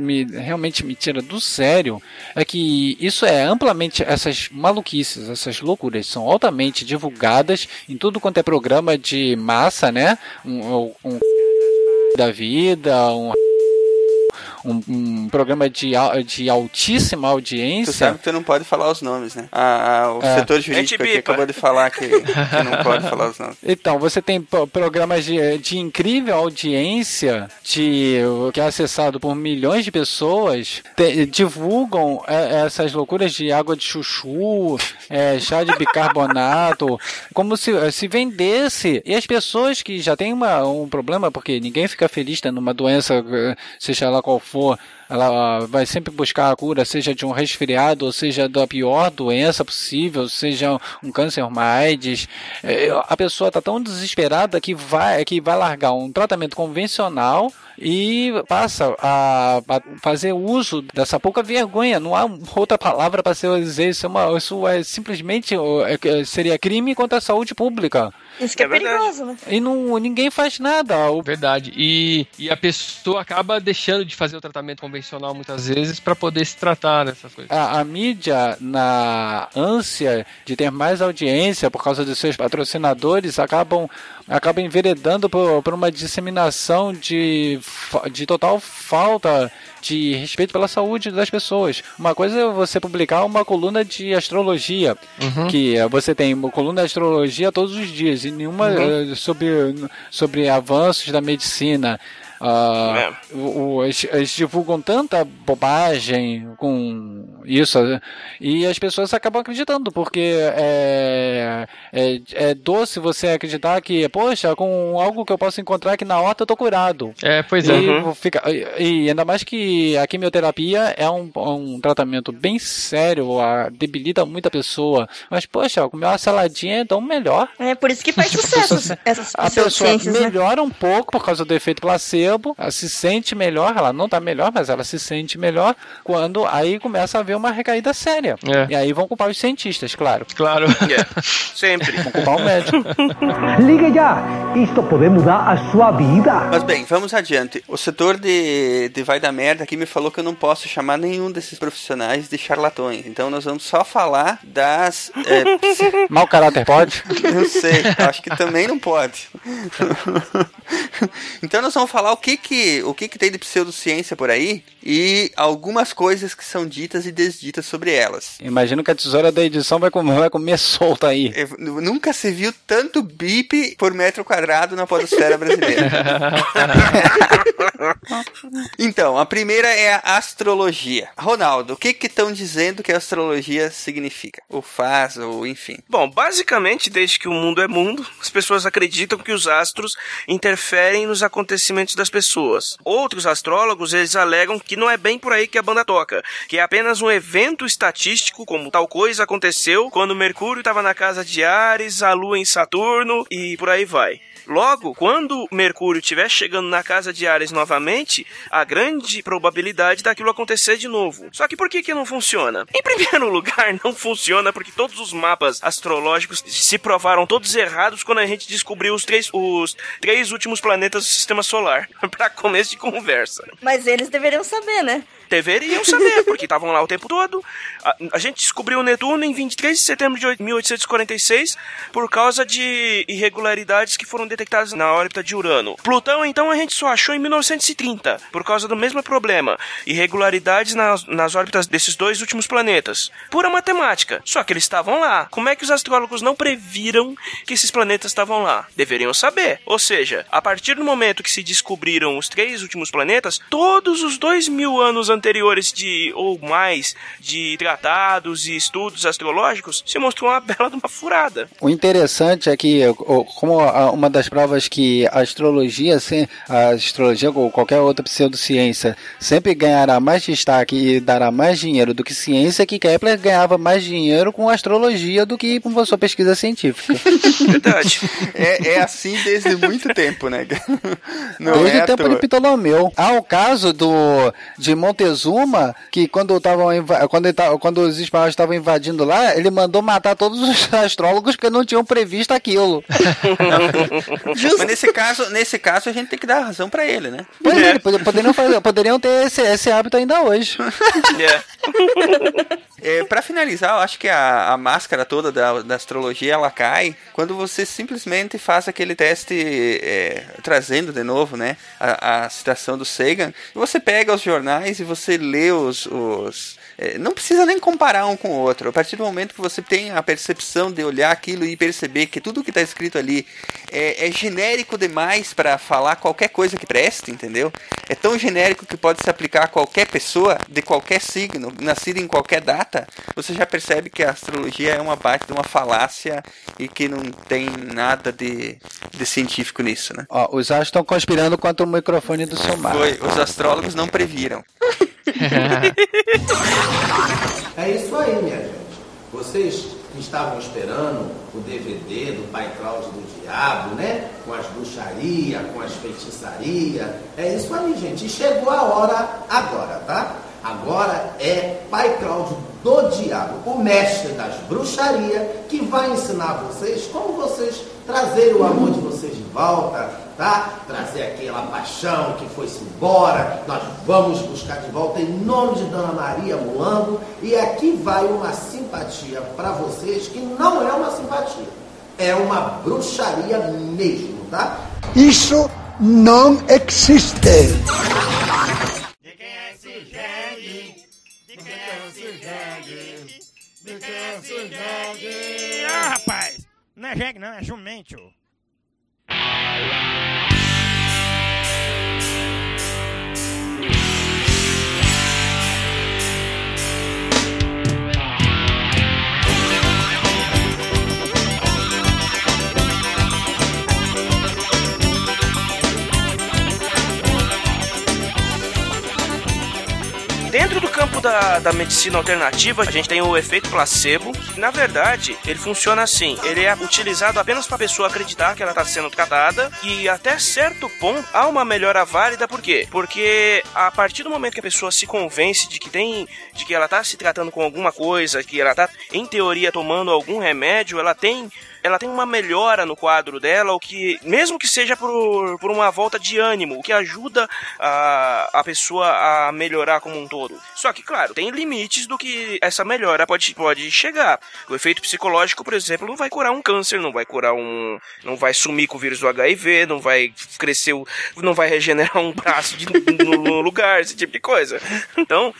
me, realmente me tira do sério, é que isso é amplamente, essas maluquices, essas loucuras são altamente divulgadas em tudo quanto é programa de massa, né? Um, um da vida, um um, um programa de, de altíssima Tu audiência. sabe que tu não pode falar os nomes, né? O É. setor jurídico aqui acabou de falar que, que não pode falar os nomes. Então, você tem pro- programas de, de incrível audiência, de, que é acessado por milhões de pessoas, te- divulgam é, essas loucuras de água de chuchu, é, chá de bicarbonato, como se, se vendesse. E as pessoas que já têm uma, um problema, porque ninguém fica feliz tendo uma doença, eh, seja ela qual for, ela vai sempre buscar a cura, seja de um resfriado, ou seja da pior doença possível, seja um câncer, uma AIDS. É, A pessoa está tão desesperada que vai, que vai largar um tratamento convencional e passa a, a fazer uso dessa pouca vergonha. Não há outra palavra para se dizer isso. É, uma, isso é simplesmente é, seria crime contra a saúde pública. Isso que é, perigoso, né? E não, ninguém faz nada. O- Verdade. E, e a pessoa acaba deixando de fazer o tratamento convencional muitas vezes para poder se tratar dessas coisas. A, a mídia, na ânsia de ter mais audiência por causa dos seus patrocinadores, acabam, acabam enveredando por, por uma disseminação de, de total falta de respeito pela saúde das pessoas. Uma coisa é você publicar uma coluna de astrologia, Uhum. que eh, você tem uma coluna de astrologia todos os dias, e nenhuma Uhum. eh, sobre, sobre avanços da medicina. Ah, o- o- eles, eles divulgam tanta bobagem com isso e as pessoas acabam acreditando porque é, é, é doce você acreditar que poxa com algo que eu posso encontrar aqui na horta eu tô curado É, pois é. e, Uhum. fica, e, e ainda mais que a quimioterapia é um, um tratamento bem sério a, debilita muita pessoa mas poxa comer uma saladinha é tão melhor É por isso que faz sucesso essas a pessoa né? melhora um pouco por causa do efeito placebo, ela se sente melhor, ela não tá melhor, mas ela se sente melhor quando aí começa a haver uma recaída séria. É. E aí vão culpar os cientistas, claro. Claro. Sempre. Vão culpar o médico. Ligue já! Isto pode mudar a sua vida. Mas bem, vamos adiante. O setor de, de vai da merda aqui me falou que eu não posso chamar nenhum desses profissionais de charlatões. Então nós vamos só falar das. É, psi- Mau caráter pode? Eu sei, acho que também não pode. então nós vamos falar o que que, o que que tem de pseudociência por aí e algumas coisas que são ditas e desditas sobre elas. Imagino que a tesoura da edição vai comer, vai comer solta aí. Eu- Nunca se viu tanto bip por metro quadrado na podosfera brasileira. Então, a primeira é a astrologia. Ronaldo, o que que estão dizendo que a astrologia significa? Ou faz, ou enfim. Bom, basicamente, desde que o mundo é mundo, as pessoas acreditam que os astros interferem nos acontecimentos das pessoas. Outros astrólogos, eles alegam que não é bem por aí que a banda toca, que é apenas um evento estatístico, como tal coisa aconteceu quando Mercúrio estava na casa de Ares, a Lua em Saturno e por aí vai. Logo, quando Mercúrio estiver chegando na casa de Ares novamente, há grande probabilidade daquilo acontecer de novo. Só que por que que não funciona? Em primeiro lugar, não funciona porque todos os mapas astrológicos se provaram todos errados quando a gente descobriu os três, os três últimos planetas do Sistema Solar. Pra começo de conversa. Mas eles deveriam saber, né? Deveriam saber, porque estavam lá o tempo todo. A, a gente descobriu Netuno em 23 de setembro de 1846 por causa de irregularidades que foram detectadas na órbita de Urano. Plutão, então, a gente só achou em 1930, por causa do mesmo problema. Irregularidades nas, nas órbitas desses dois últimos planetas. Pura matemática. Só que eles estavam lá. Como é que os astrólogos não previram que esses planetas estavam lá? Deveriam saber. Ou seja, a partir do momento que se descobriram os três últimos planetas, todos os dois mil anos anteriores de ou mais de tratados e estudos astrológicos se mostrou uma bela de uma furada. O interessante é que, o- como uma das provas que a astrologia, a astrologia ou qualquer outra pseudociência sempre ganhará mais destaque e dará mais dinheiro do que ciência, que Kepler ganhava mais dinheiro com astrologia do que com sua pesquisa científica. Verdade. É, é assim desde muito tempo, né? Não Desde é o tempo de. Ptolomeu. Há o caso do de Montezuma, que quando, tavam inva- quando, ele quando os espanhóis estavam invadindo lá, ele mandou matar todos os astrólogos porque não tinham previsto aquilo. Mas nesse caso, nesse caso a gente tem que dar razão pra ele, né? Pois é, pod- poderiam, fazer- poderiam ter esse, esse hábito ainda hoje. É, para finalizar, eu acho que a, a máscara toda da, da astrologia ela cai quando você simplesmente faz aquele teste é, trazendo de novo, né, a, a citação do Sagan. E você pega os jornais e você lê os, os não precisa nem comparar um com o outro. A partir do momento que você tem a percepção de olhar aquilo e perceber que tudo que está escrito ali é, é genérico demais para falar qualquer coisa que preste, entendeu? É tão genérico que pode se aplicar a qualquer pessoa de qualquer signo, nascida em qualquer data. Você já percebe que a astrologia é uma parte de uma falácia e que não tem nada de, de científico nisso, né? Ó, os astros estão conspirando contra o microfone do seu mar. Foi, os astrólogos não previram. É isso aí, minha gente. Vocês estavam esperando o DVD do Pai Cláudio do Diabo, né? Com as bruxarias, com as feitiçarias. É isso aí, gente. E chegou a hora agora, tá? Agora é Pai Cláudio do Diabo, o mestre das bruxarias, que vai ensinar vocês como vocês trazerem o amor de vocês de volta, tá? Trazer aquela paixão que foi-se embora. Nós vamos buscar de volta em nome de Dona Maria Mulambo. E aqui vai uma simpatia para vocês que não é uma simpatia, é uma bruxaria mesmo, tá? Isso não existe. Ah, rapaz! Não é jegue, não, é jumento. Campo da, da medicina alternativa, a gente tem o efeito placebo. que, Na verdade, ele funciona assim: ele é utilizado apenas para a pessoa acreditar que ela está sendo tratada e até certo ponto há uma melhora válida. Por quê? Porque a partir do momento que a pessoa se convence de que tem, de que ela está se tratando com alguma coisa, que ela está em teoria tomando algum remédio, ela tem ela tem uma melhora no quadro dela, o que, mesmo que seja por, por uma volta de ânimo, o que ajuda a, a pessoa a melhorar como um todo. Só que, claro, tem limites do que essa melhora pode, pode chegar. O efeito psicológico, por exemplo, não vai curar um câncer, não vai curar um. não vai sumir com o vírus do HIV, não vai crescer, o- não vai regenerar um braço de- no, no lugar, esse tipo de coisa. Então,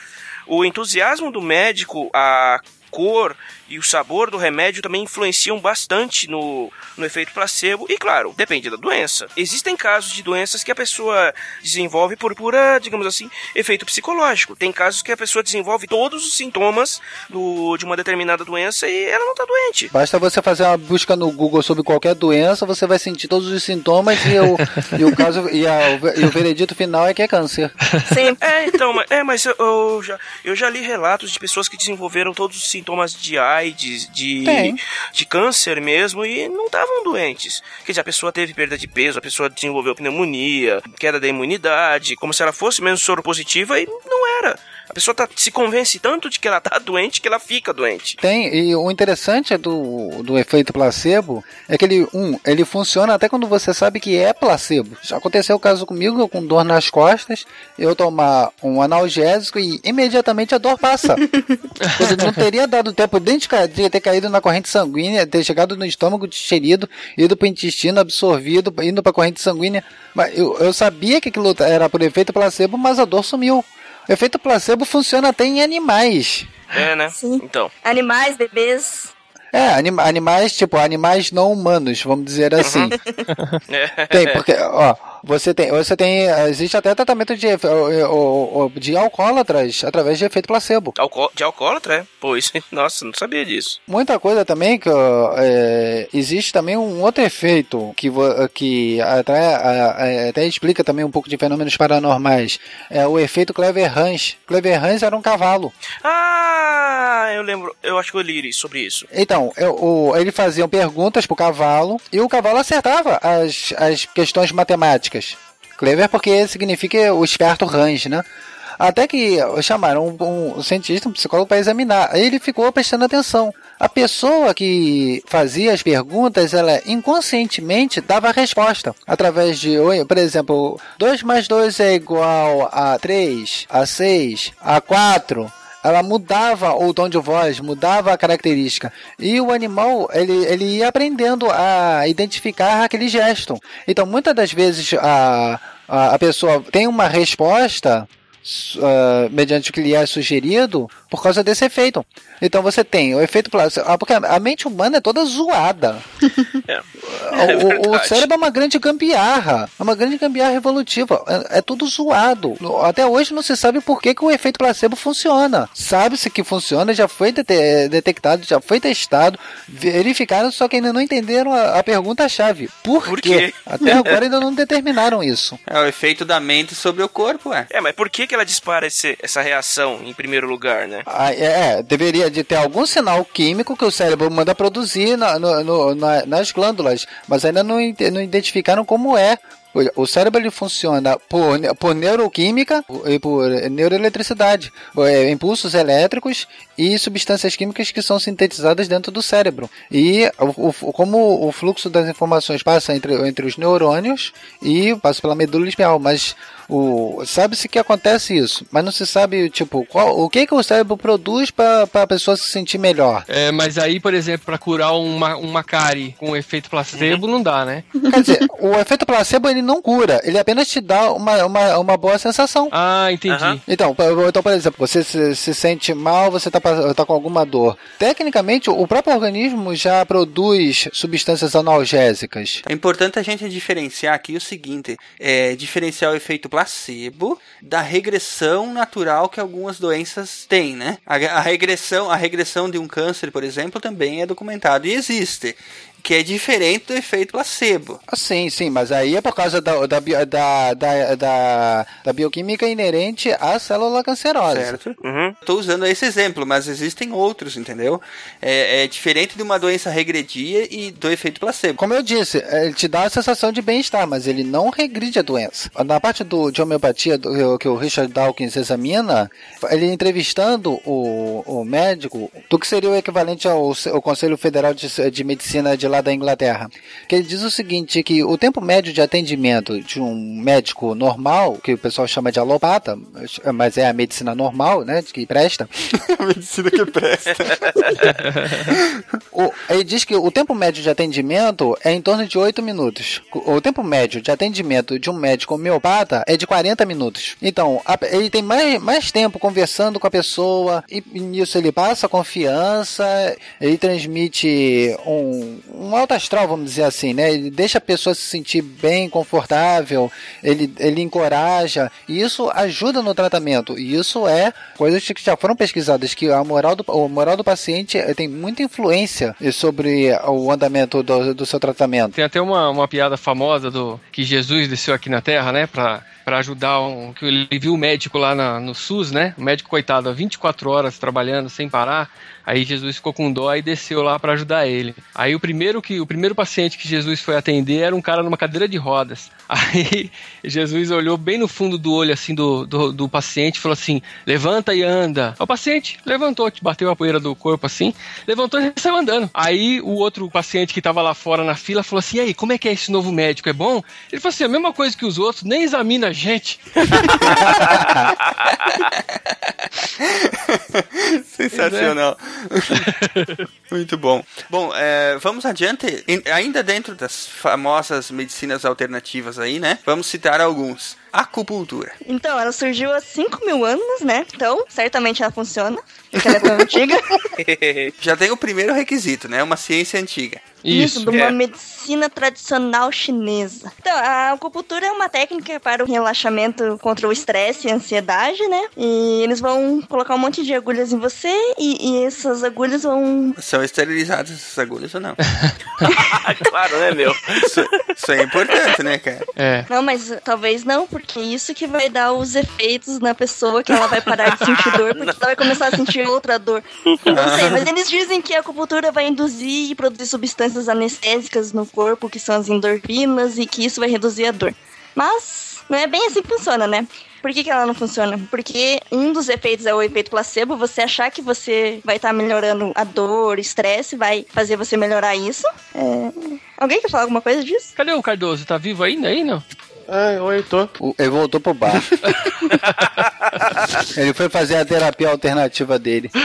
o entusiasmo do médico, a cor e o sabor do remédio também influenciam bastante no, no efeito placebo. E claro, depende da doença. Existem casos de doenças que a pessoa desenvolve por pura, digamos assim, efeito psicológico. Tem casos que a pessoa desenvolve todos os sintomas do, de uma determinada doença e ela não tá doente. Basta você fazer uma busca no Google sobre qualquer doença, você vai sentir todos os sintomas e o, e o caso e, a- e o veredito final é que é câncer. Sim. É, então, mas- é, mas eu, eu já, eu já li relatos de pessoas que desenvolveram todos os sintomas de AIDS, de, Tem. de câncer mesmo, e não estavam doentes. Quer dizer, a pessoa teve perda de peso, a pessoa desenvolveu pneumonia, queda da imunidade, como se ela fosse mesmo soro positiva, e não era. A pessoa tá, se convence tanto de que ela tá doente que ela fica doente. Tem, e o interessante é do, do efeito placebo é que ele, um, ele funciona até quando você sabe que é placebo. Já aconteceu o caso comigo, eu com dor nas costas, eu tomar um analgésico e imediatamente a dor passa. Não teria dado tempo nem de, ca- de ter caído na corrente sanguínea, ter chegado no estômago digerido, ido para o intestino absorvido, indo para a corrente sanguínea. Mas eu, eu sabia que aquilo era por efeito placebo, mas a dor sumiu. O efeito placebo funciona até em animais. É, né? Então. Animais, bebês. É, anima- animais, tipo, animais não humanos, vamos dizer assim. É. Tem, porque, ó, Você tem, você tem, existe até tratamento de, de alcoólatras através de efeito placebo. Alco de alcoólatra, é? Pô, isso, nossa, não sabia disso. Muita coisa também que é, existe também um outro efeito que, que até, a- a- até explica também um pouco de fenômenos paranormais. É o efeito Clever Hans. Clever Hans era um cavalo. Ah, eu lembro, eu acho que eu li sobre isso. Então, eu- o, ele faziam perguntas pro cavalo e o cavalo acertava as, as questões matemáticas. Clever porque significa o esperto Hans, né? Até que chamaram um, um cientista, um psicólogo para examinar. Aí ele ficou prestando atenção. A pessoa que fazia as perguntas, ela inconscientemente dava a resposta. Através de, por exemplo, 2 mais 2 é igual a 3, a 6, a 4 ela mudava o tom de voz, mudava a característica. E o animal, ele, ele ia aprendendo a identificar aquele gesto. Então, muitas das vezes, a, a, a pessoa tem uma resposta ah, mediante o que lhe é sugerido por causa desse efeito. Então você tem o efeito placebo, ah, porque a mente humana é toda zoada. O- o, o cérebro é uma grande gambiarra, é uma grande gambiarra evolutiva, é, é tudo zoado. Até hoje não se sabe por que, que o efeito placebo funciona. Sabe-se que funciona, já foi dete- detectado, já foi testado, verificaram, só que ainda não entenderam a, a pergunta-chave. Por, Por quê? quê? Até agora ainda não determinaram isso. É o efeito da mente sobre o corpo, é. É, mas por que que ela dispara esse- essa reação em primeiro lugar, né? Ah, é, é, deveria de ter algum sinal químico que o cérebro manda produzir na- no- no- na- nas glândulas, mas ainda não, não identificaram como é. O- O cérebro ele funciona por, por neuroquímica e por neuroeletricidade, é, impulsos elétricos e substâncias químicas que são sintetizadas dentro do cérebro. E o, o- como o fluxo das informações passa entre, entre os neurônios e passa pela medula espinhal, mas o sabe-se que acontece isso, mas não se sabe tipo qual, o que que o cérebro produz para a pessoa se sentir melhor. É, mas aí, por exemplo, pra curar uma, uma cárie com efeito placebo, não dá, né? Quer dizer, o efeito placebo ele não cura, ele apenas te dá uma, uma, uma boa sensação. Ah, entendi. Então, por- então, por exemplo, você se, se sente mal, você está tá com alguma dor. Tecnicamente, o próprio organismo já produz substâncias analgésicas. É importante a gente diferenciar aqui o seguinte: é, diferenciar o efeito placebo da regressão natural que algumas doenças têm, né? A, a regressão, a regressão de um câncer, por exemplo, também é documentado e existe. Que é diferente do efeito placebo. Ah, sim, sim, mas aí é por causa da, da, da, da, da, da bioquímica inerente à célula cancerosa. Certo? Estou usando esse exemplo, mas existem outros, entendeu? É, é diferente de uma doença regredia e do efeito placebo. Como eu disse, ele te dá a sensação de bem-estar, mas ele não regride a doença. Na parte do, de homeopatia do, que o Richard Dawkins examina, ele entrevistando o, o médico do que seria o equivalente ao, ao Conselho Federal de, de Medicina de lá da Inglaterra, que ele diz o seguinte, que o tempo médio de atendimento de um médico normal, que o pessoal chama de alopata, mas é a medicina normal, né, que presta, a medicina que presta. O- ele diz que o tempo médio de atendimento é em torno de 8 minutos. O tempo médio de atendimento de um médico homeopata é de 40 minutos. Então, a- ele tem mais, mais tempo conversando com a pessoa, e nisso ele passa confiança, ele transmite um, um alto astral, vamos dizer assim, né? Ele deixa a pessoa se sentir bem, confortável, ele, ele encoraja, e isso ajuda no tratamento. E isso é coisas que já foram pesquisadas, que a moral do, o moral do paciente eh, tem muita influência sobre o andamento do, do seu tratamento. Tem até uma, uma piada famosa do que Jesus desceu aqui na Terra, né, pra, pra ajudar um. que ele viu o médico lá na- no SUS, né? O médico, coitado, há 24 horas trabalhando sem parar. Aí Jesus ficou com dó e desceu lá pra ajudar ele. Aí o primeiro que o primeiro paciente que Jesus foi atender era um cara numa cadeira de rodas. Aí Jesus olhou bem no fundo do olho assim do, do, do paciente e falou assim: "Levanta e anda". O paciente levantou, bateu a poeira do corpo assim, levantou e saiu andando. Aí o outro paciente que tava lá fora na fila falou assim: "E aí, como é que é esse novo médico? É bom?" Ele falou assim: "A mesma coisa que os outros, nem examina a gente". Sensacional. Muito bom. Bom, é, vamos adiante. Ainda dentro das famosas medicinas alternativas aí, né? Vamos citar alguns. Acupuntura? Então, ela surgiu há 5 mil anos, né? Então, certamente ela funciona, porque ela é tão antiga. Já tem o primeiro requisito, né? Uma ciência antiga. Isso, de uma medicina tradicional chinesa. Então, a acupuntura é uma técnica para o relaxamento contra o estresse e a ansiedade, né? E eles vão colocar um monte de agulhas em você e, e essas agulhas vão. São esterilizadas essas agulhas ou não? claro, né, meu? Isso, isso é importante, né, cara? É. Não, mas talvez não, porque é isso que vai dar os efeitos na pessoa, que ela vai parar de sentir dor, porque ela vai começar a sentir outra dor. Não sei, mas eles dizem que a acupuntura vai induzir e produzir substâncias anestésicas no corpo, que são as endorfinas, e que isso vai reduzir a dor. Mas não é bem assim que funciona, né? Por que, que ela não funciona? Porque um dos efeitos é o efeito placebo, você achar que você vai estar melhorando a dor, estresse, vai fazer você melhorar isso. É... Alguém quer falar alguma coisa disso? Cadê o Cardoso? Tá vivo ainda aí, não? Ah, oi, tô. Ele voltou pro bar. ele foi fazer a terapia alternativa dele.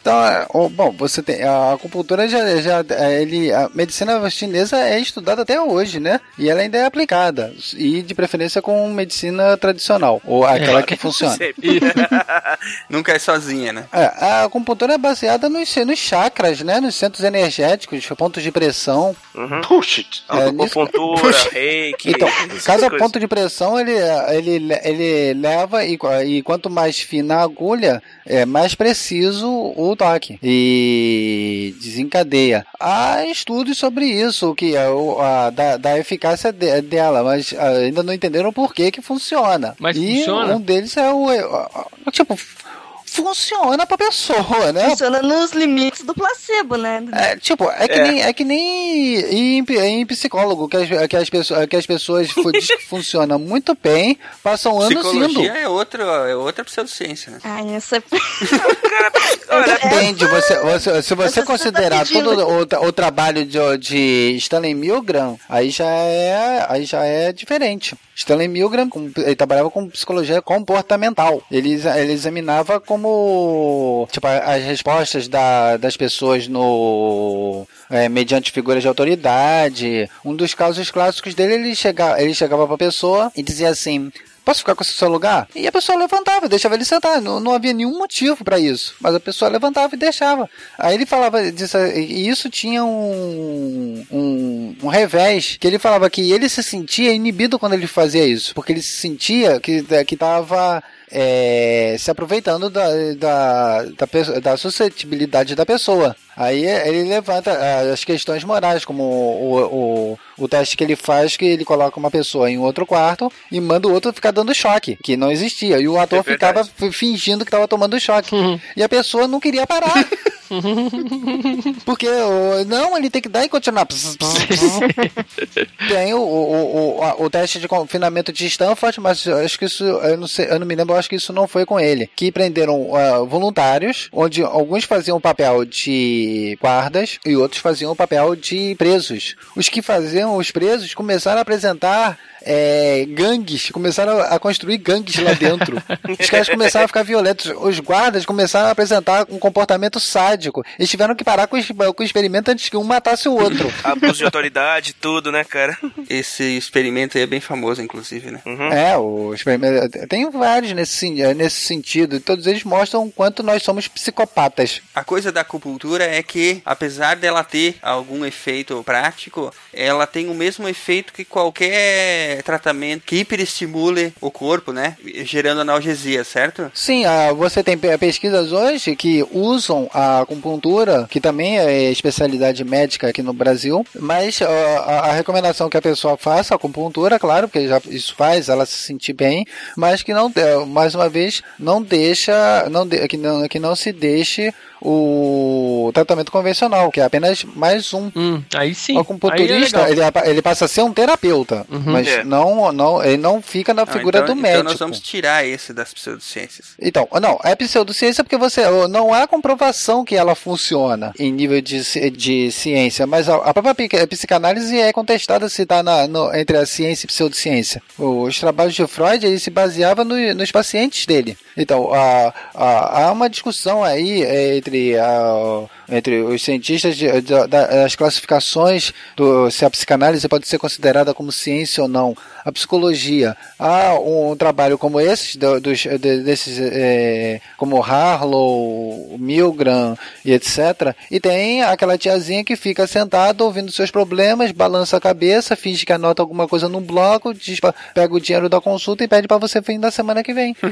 Então, é, bom, você tem a acupuntura já, já é, ele a medicina chinesa é estudada até hoje, né? E ela ainda é aplicada e de preferência com medicina tradicional ou aquela que funciona. Nunca é sozinha, né? É, a acupuntura é baseada nos, nos chakras, né? Nos centros energéticos, pontos de pressão. Uhum. Puxa it. É, Acupuntura, reiki. Então, essas cada coisas. ponto de pressão ele, ele, ele leva e, e quanto mais fina a agulha, é mais preciso o toque e desencadeia. Há estudos sobre isso, que é o, a, da, da eficácia de- dela, mas ah, ainda não entenderam por que que funciona. Mas e funciona? um deles é o é, tipo funciona pra pessoa, né? Funciona nos limites do placebo, né? É, tipo, é que É. nem, é que nem em, em psicólogo, que as, que as, pessoas, que as pessoas fu- diz que funciona muito bem, passam anos indo. Psicologia é, outro, é outra pseudociência, né? Ah, essa... Depende, você, você- se você Essa considerar você tá todo o, o trabalho de, de Stanley Milgram, aí já é, aí já é diferente. Stanley Milgram ele trabalhava com psicologia comportamental. Ele, ele examinava como tipo, as respostas da- das pessoas no é, mediante figuras de autoridade. Um dos casos clássicos dele, ele, chega, ele chegava pessoa e dizia assim. Posso ficar com esse seu lugar? E a pessoa levantava, deixava ele sentar. Não, não havia nenhum motivo para isso. Mas a pessoa levantava e deixava. Aí ele falava disso, e isso tinha um, um, um revés, que ele falava que ele se sentia inibido quando ele fazia isso. Porque ele se sentia que que estava é, se aproveitando da, da, da, da suscetibilidade da pessoa. Aí ele levanta ah, as questões morais, como o, o, o teste que ele faz, que ele coloca uma pessoa em outro quarto e manda o outro ficar dando choque, que não existia. E o ator É ficava fingindo que estava tomando choque. E a pessoa não queria parar. Porque não, ele tem que dar e continuar. Tem o, o, o, o teste de confinamento de Stanford, mas eu acho que isso, eu não sei, eu não me lembro, eu acho que isso não foi com ele. Que prenderam ah, voluntários, onde alguns faziam o papel de guardas e outros faziam o papel de presos. Os que faziam os presos começaram a apresentar é, gangues, começaram a construir gangues lá dentro. Os caras começaram a ficar violentos. Os guardas começaram a apresentar um comportamento sádico. Eles tiveram que parar com o, es- com o experimento antes que um matasse o outro. Abuso de autoridade, tudo, né, cara? Esse experimento aí é bem famoso, inclusive, né? É, o experimento. Tem vários nesse, sen- nesse sentido. Todos eles mostram o quanto nós somos psicopatas. A coisa da acupuntura é que, apesar dela ter algum efeito prático, ela tem o mesmo efeito que qualquer tratamento que hiperestimule o corpo, né? Gerando analgesia, certo? Sim, ah, você tem pe- pesquisas hoje que usam a acupuntura, que também é especialidade médica aqui no Brasil, mas a, a recomendação que a pessoa faça a acupuntura, claro, porque já isso faz ela se sentir bem, mas que não, eh, mais uma vez, não deixa, não de- que, não, que não se deixe o tratamento convencional, que é apenas mais um. aí sim. O acupunturista, Aí é ele, ele passa a ser um terapeuta, mas É. não, não, ele não fica na Não, figura então, do médico. Então nós vamos tirar esse das pseudociências. Então, não, é pseudociência porque você não há comprovação que ela funciona em nível de, de ciência, mas a, a própria psicanálise é contestada se está entre a ciência e pseudociência. Os trabalhos de Freud ele se baseava no- nos pacientes dele. Então, há, há, há uma discussão aí é, entre, a, entre os cientistas de, de- da- das classificações do se a psicanálise pode ser considerada como ciência ou não. A psicologia. Há um trabalho como esse, do- dos, de- desses, é, como Harlow, Milgram e etc. E tem aquela tiazinha que fica sentada ouvindo seus problemas, balança a cabeça, finge que anota alguma coisa num bloco, diz pega o dinheiro da consulta e pede para você vir da semana que vem.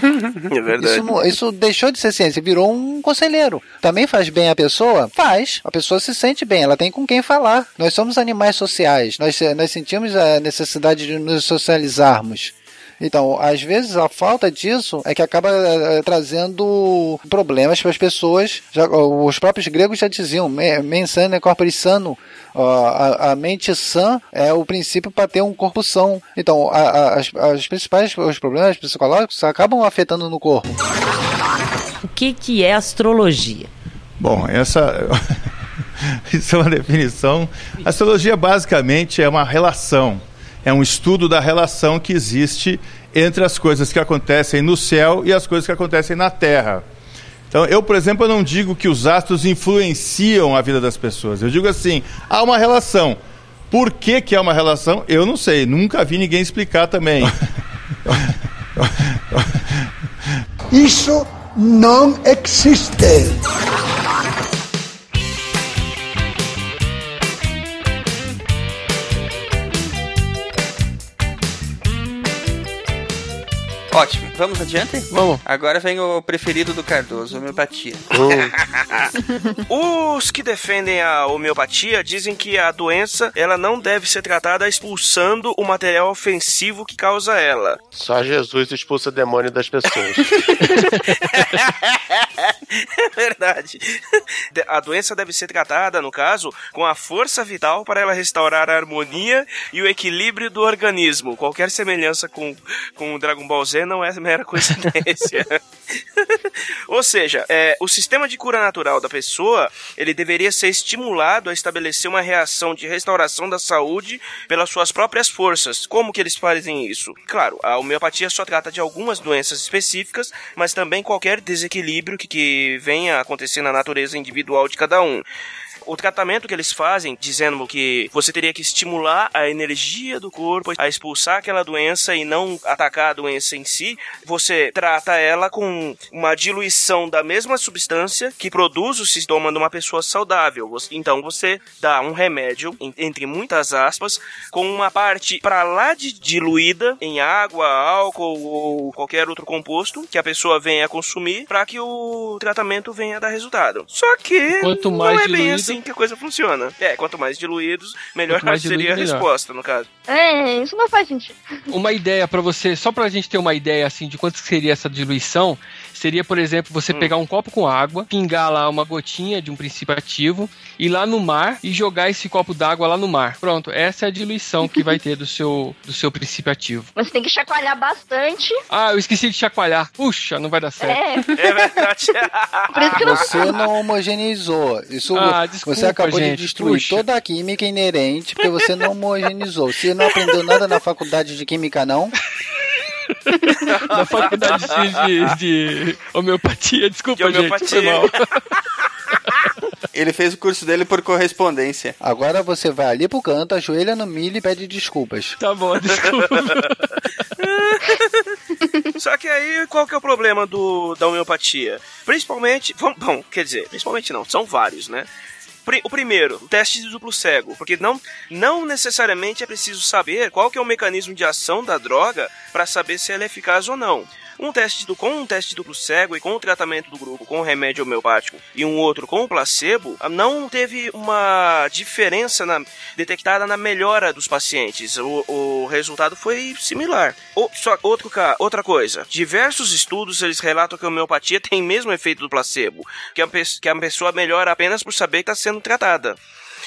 É verdade. Isso, isso deixou de ser ciência, virou um conselheiro. Também faz bem a pessoa? Faz. A pessoa se sente bem, ela tem com quem falar. Nós somos animais sociais, nós, nós sentimos a necessidade de nos socializarmos. Então, às vezes a falta disso é que acaba eh, trazendo problemas para as pessoas. Já, os próprios gregos já diziam, "Me- mens sana corpore sano. A, a mente sã é o princípio para ter um corpo são. Então, a- a- as, as principais os problemas psicológicos acabam afetando no corpo. O que, que é astrologia? Bom, essa. Isso é uma definição. A astrologia basicamente é uma relação. É um estudo da relação que existe entre as coisas que acontecem no céu e as coisas que acontecem na terra. Então, eu, por exemplo, não digo que os astros influenciam a vida das pessoas. Eu digo assim, há uma relação. Por que, que há uma relação? Eu não sei, nunca vi ninguém explicar também. Isso não existe. Ótimo, vamos adiante? Vamos. Agora vem o preferido do Cardoso, homeopatia. Os que defendem a homeopatia dizem que a doença ela não deve ser tratada expulsando o material ofensivo que causa ela. Só Jesus expulsa demônio das pessoas. É verdade. De- A doença deve ser tratada, no caso, com a força vital para ela restaurar a harmonia e o equilíbrio do organismo. Qualquer semelhança com, com o Dragon Ball Z não é mera coincidência. Ou seja, é, o sistema de cura natural da pessoa ele deveria ser estimulado a estabelecer uma reação de restauração da saúde pelas suas próprias forças. Como que eles fazem isso? Claro, a homeopatia só trata de algumas doenças específicas, mas também qualquer desequilíbrio que, que venha a acontecer na natureza individual de cada um. O tratamento que eles fazem, dizendo que você teria que estimular a energia do corpo a expulsar aquela doença e não atacar a doença em si, você trata ela com uma diluição da mesma substância que produz o sintoma de uma pessoa saudável. Então você dá um remédio, en- entre muitas aspas, com uma parte para lá de diluída em água, álcool ou qualquer outro composto que a pessoa venha consumir para que o tratamento venha a dar resultado. Só que Quanto não mais é bem diluído- assim que a coisa funciona. É, quanto mais diluídos, melhor mais seria diluído, a melhor. resposta, no caso. É, isso não faz sentido. Uma ideia pra você, só pra gente ter uma ideia assim de quanto seria essa diluição, seria, por exemplo, você Hum. pegar um copo com água, pingar lá uma gotinha de um princípio ativo, ir lá no mar e jogar esse copo d'água lá no mar. Pronto, essa é a diluição que vai ter do seu, do seu princípio ativo. Você tem que chacoalhar bastante. Ah, eu esqueci de chacoalhar. Puxa, não vai dar certo. É. É verdade. Por isso que não Você não homogeneizou. Isso Ah, desculpa, você acabou gente, de destruir puxa. toda a química inerente porque você não homogeneizou. Você não aprendeu nada na faculdade de química, não? Na faculdade de, de- de homeopatia, desculpa, De homeopatia. gente, foi mal. Ele fez o curso dele por correspondência. Agora você vai ali pro canto, ajoelha no milho e pede desculpas. Tá bom, desculpa. Só que aí, qual que é o problema do, da homeopatia? Principalmente, bom, bom, quer dizer, principalmente não, são vários, né? O primeiro, o teste de duplo cego, porque não, não necessariamente é preciso saber qual que é o mecanismo de ação da droga para saber se ela é eficaz ou não. Um teste do, com um teste duplo cego e com o tratamento do grupo com o remédio homeopático e um outro com o placebo, não teve uma diferença na- detectada na melhora dos pacientes. O, o resultado foi similar. O- só outro, outra coisa, diversos estudos eles relatam que a homeopatia tem mesmo efeito do placebo, que a, que a pessoa melhora apenas por saber que está sendo tratada.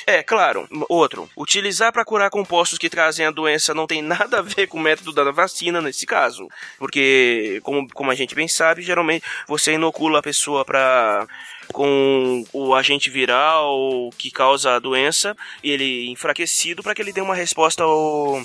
É, claro. Outro, utilizar para curar compostos que trazem a doença não tem nada a ver com o método da vacina nesse caso. Porque, como, como a gente bem sabe, geralmente você inocula a pessoa para com o agente viral que causa a doença, ele enfraquecido para que ele dê uma resposta ao,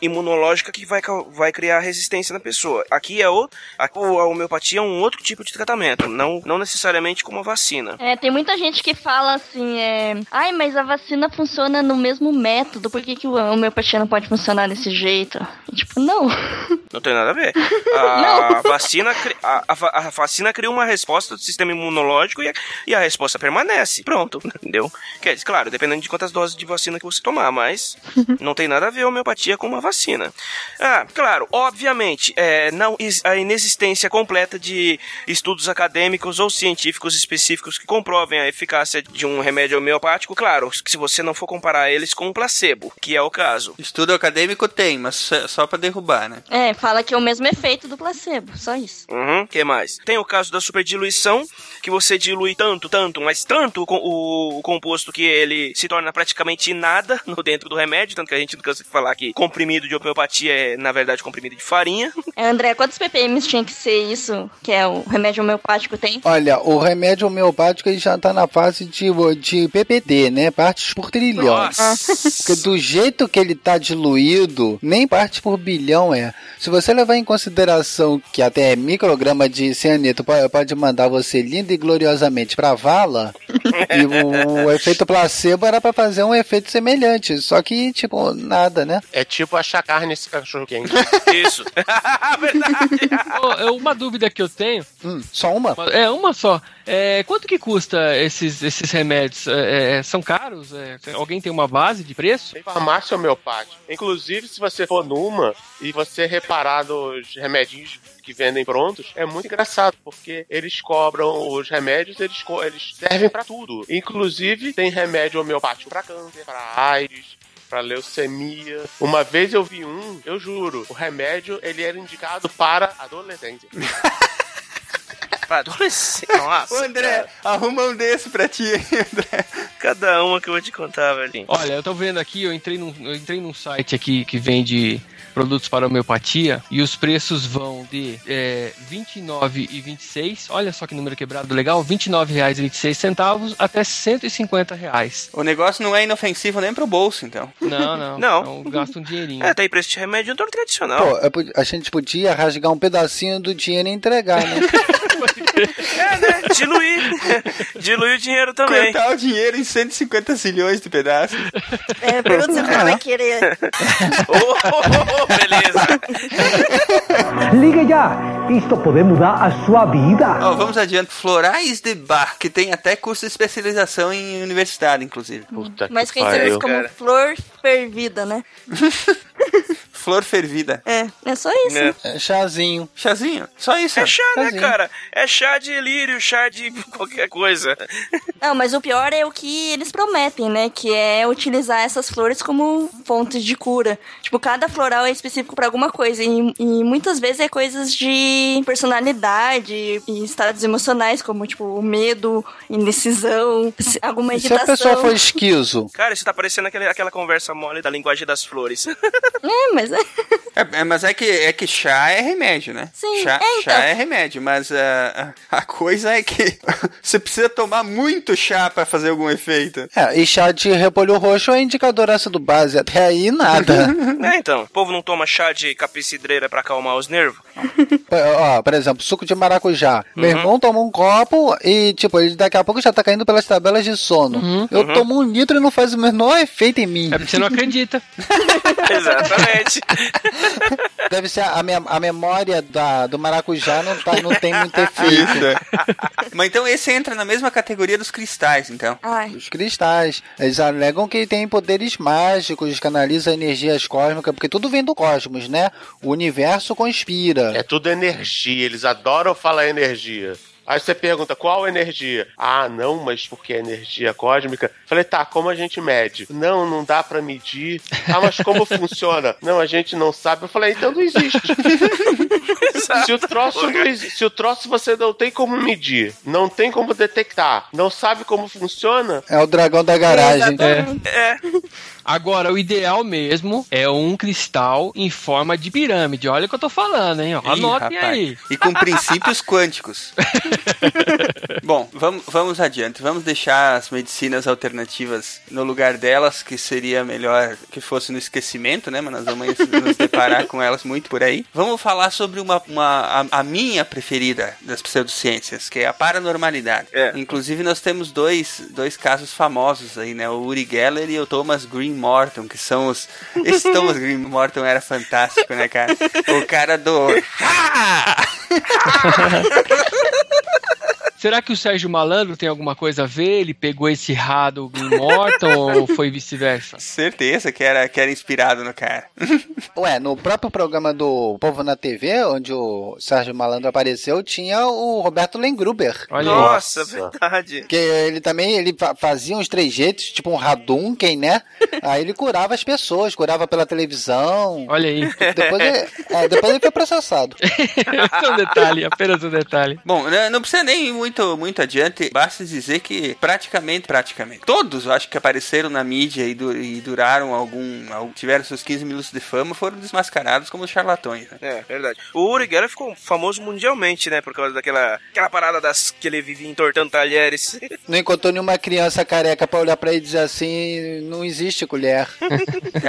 imunológica que vai, vai criar resistência na pessoa. Aqui é outro, a, a homeopatia é um outro tipo de tratamento, não, não necessariamente como a vacina. É, tem muita gente que fala assim, é... Ai, mas a vacina funciona no mesmo método, por que, que a homeopatia não pode funcionar desse jeito? E, tipo, não. Não tem nada a ver. A vacina, a, a a vacina cria uma resposta do sistema imunológico e a, e a resposta permanece. Pronto, entendeu? Quer dizer, claro, dependendo de quantas doses de vacina que você tomar, mas não tem nada a ver a homeopatia com uma vacina. Ah, claro, obviamente, é, não, a inexistência completa de estudos acadêmicos ou científicos específicos que comprovem a eficácia de um remédio homeopático, claro, se você não for comparar eles com um placebo, que é o caso. Estudo acadêmico tem, mas só, pra derrubar, né? É, fala que é o mesmo efeito do placebo, só isso. Uhum, que mais? Tem o caso da superdiluição, que você dilui tanto, tanto, mas tanto o- o composto que ele se torna praticamente nada no dentro do remédio, tanto que a gente não cansa de falar que comprimido de homeopatia é, na verdade, comprimido de farinha. É, André, quantos ppm tinha que ser isso que é o remédio homeopático tem? Olha, o remédio homeopático ele já tá na fase de, de PPD, né? Partes por trilhão. Nossa. Porque do jeito que ele tá diluído, nem parte por bilhão é. Se você levar em consideração que até micrograma de cianeto po- pode mandar você linda e gloriosamente pra vala, e o efeito placebo era pra fazer um efeito semelhante. Só que, tipo, nada, né? É tipo achar carne nesse cachorro quente. Isso. Ô, é uma dúvida que eu tenho. só uma? É, uma só. É, quanto que custa esses, esses remédios? É, é, são caros? É, alguém tem uma base de preço? Tem farmácia homeopática. Inclusive, se você for numa e você reparar nos remedinhos que vendem prontos, é muito engraçado, porque eles cobram os remédios, eles, eles servem pra tudo. Inclusive, tem remédio homeopático pra câncer, pra AIDS, pra leucemia. Uma vez eu vi um, eu juro, o remédio ele era indicado para adolescente. Pra adolescente. Nossa. Ô, André, arruma um desse pra ti aí, André. Cada uma que eu vou te contar, velho. Olha, eu tô vendo aqui, eu entrei num, eu entrei num site aqui que vende produtos para homeopatia e os preços vão de é, 29 e 26, olha só que número quebrado legal, 29 reais e 26 centavos até 150 reais. O negócio não é inofensivo nem pro bolso, então. Não, não. Não. Então gasta um dinheirinho. É, tem preço de remédio tradicional. Pô, a gente podia rasgar um pedacinho do dinheiro e entregar, né? É, né? Diluir. Diluir o dinheiro também. Cortar o dinheiro em 150 zilhões de pedaços. É, pergunta se o cara vai querer. beleza. Ligue já! Isto pode mudar a sua vida. Ó, vamos adiante. Florais de Bar, que tem até curso de especialização em universidade, inclusive. Puta Mas conhecidas como flor fervida, né? Flor fervida. É, é só isso. É. É chazinho. Chazinho. Só isso. É chá, né, Chazinho. cara? É chá de lírio, chá de qualquer coisa. Não, mas o pior é o que eles prometem, né? Que é utilizar essas flores como fontes de cura. Tipo, cada floral é específico pra alguma coisa. E, e muitas vezes é coisas de personalidade e estados emocionais, como, tipo, o medo, indecisão, alguma E se a irritação. pessoa for esquizo? Cara, isso tá parecendo aquele, aquela conversa mole da linguagem das flores. É, mas é. É, é, mas é que, é que chá é remédio, né? Sim, chá, é, então. chá é remédio, mas ah, a coisa é que você precisa tomar muito chá pra fazer algum efeito. É, e chá de repolho roxo é indicador ácido base. Até aí, nada. é, então. O povo não toma chá de capicidreira pra acalmar os nervos? Ó, por exemplo, suco de maracujá. Meu Uhum. irmão toma um copo e, tipo, ele daqui a pouco já tá caindo pelas tabelas de sono. Eu Uhum. tomo um litro e não faz o menor efeito em mim. É porque você não acredita. Exatamente. Deve ser a, me- a memória da, do maracujá não, tá, não tem muito efeito. Isso. é. mas então esse entra na mesma categoria dos cristais, então. Ai. Os cristais. Eles alegam que tem poderes mágicos, canaliza energias cósmicas, porque tudo vem do cosmos, né? O universo conspira. É tudo energia, eles adoram falar energia. Aí você pergunta, qual energia? Ah, não, mas porque é energia cósmica? Falei, tá, como a gente mede? Não, não dá pra medir. Ah, mas como funciona? Não, a gente não sabe. Eu falei, então não existe. Se o, troço se o troço você não tem como medir, não tem como detectar, não sabe como funciona, É o dragão da garagem. É. Agora, o ideal mesmo é um cristal em forma de pirâmide. Olha o que eu tô falando, hein? Ih, Anotem rapaz. aí. E com princípios quânticos. Bom, vamos, vamos adiante. Vamos deixar as medicinas alternativas no lugar delas, que seria melhor que fosse no esquecimento, né? Mas nós vamos nos deparar com elas muito por aí. Vamos falar sobre uma, uma a, a minha preferida das pseudociências, que é a paranormalidade. Inclusive, nós temos dois, dois casos famosos aí, né? O Uri Geller e o Thomas Green Morton, que são os. Esse Thomas Green Morton era fantástico, né, cara? O cara do. Será que o Sérgio Malandro tem alguma coisa a ver? Ele pegou esse ra do Green Morton ou foi vice-versa? Certeza que era, que era inspirado no cara. Ué, no próprio programa do Povo na TV, onde o Sérgio Malandro apareceu, tinha o Roberto Lengruber. Nossa, verdade. Que ele também ele fa- fazia uns trejeitos, tipo um Hadouken, né? Aí ele curava as pessoas, curava pela televisão. Olha aí. Depois ele, é, depois ele foi processado. Só um detalhe, apenas um detalhe. Bom, né, não precisa nem muito, muito adiante, basta dizer que praticamente, praticamente, todos eu acho que apareceram na mídia e, du- e duraram algum, al- tiveram seus 15 minutos de fama, foram desmascarados como charlatões. Né? É, verdade. O Uri Geller ficou famoso mundialmente, né? Por causa daquela aquela parada das que ele vivia entortando talheres. Não encontrou nenhuma criança careca pra olhar pra ele e dizer assim: não existe colher.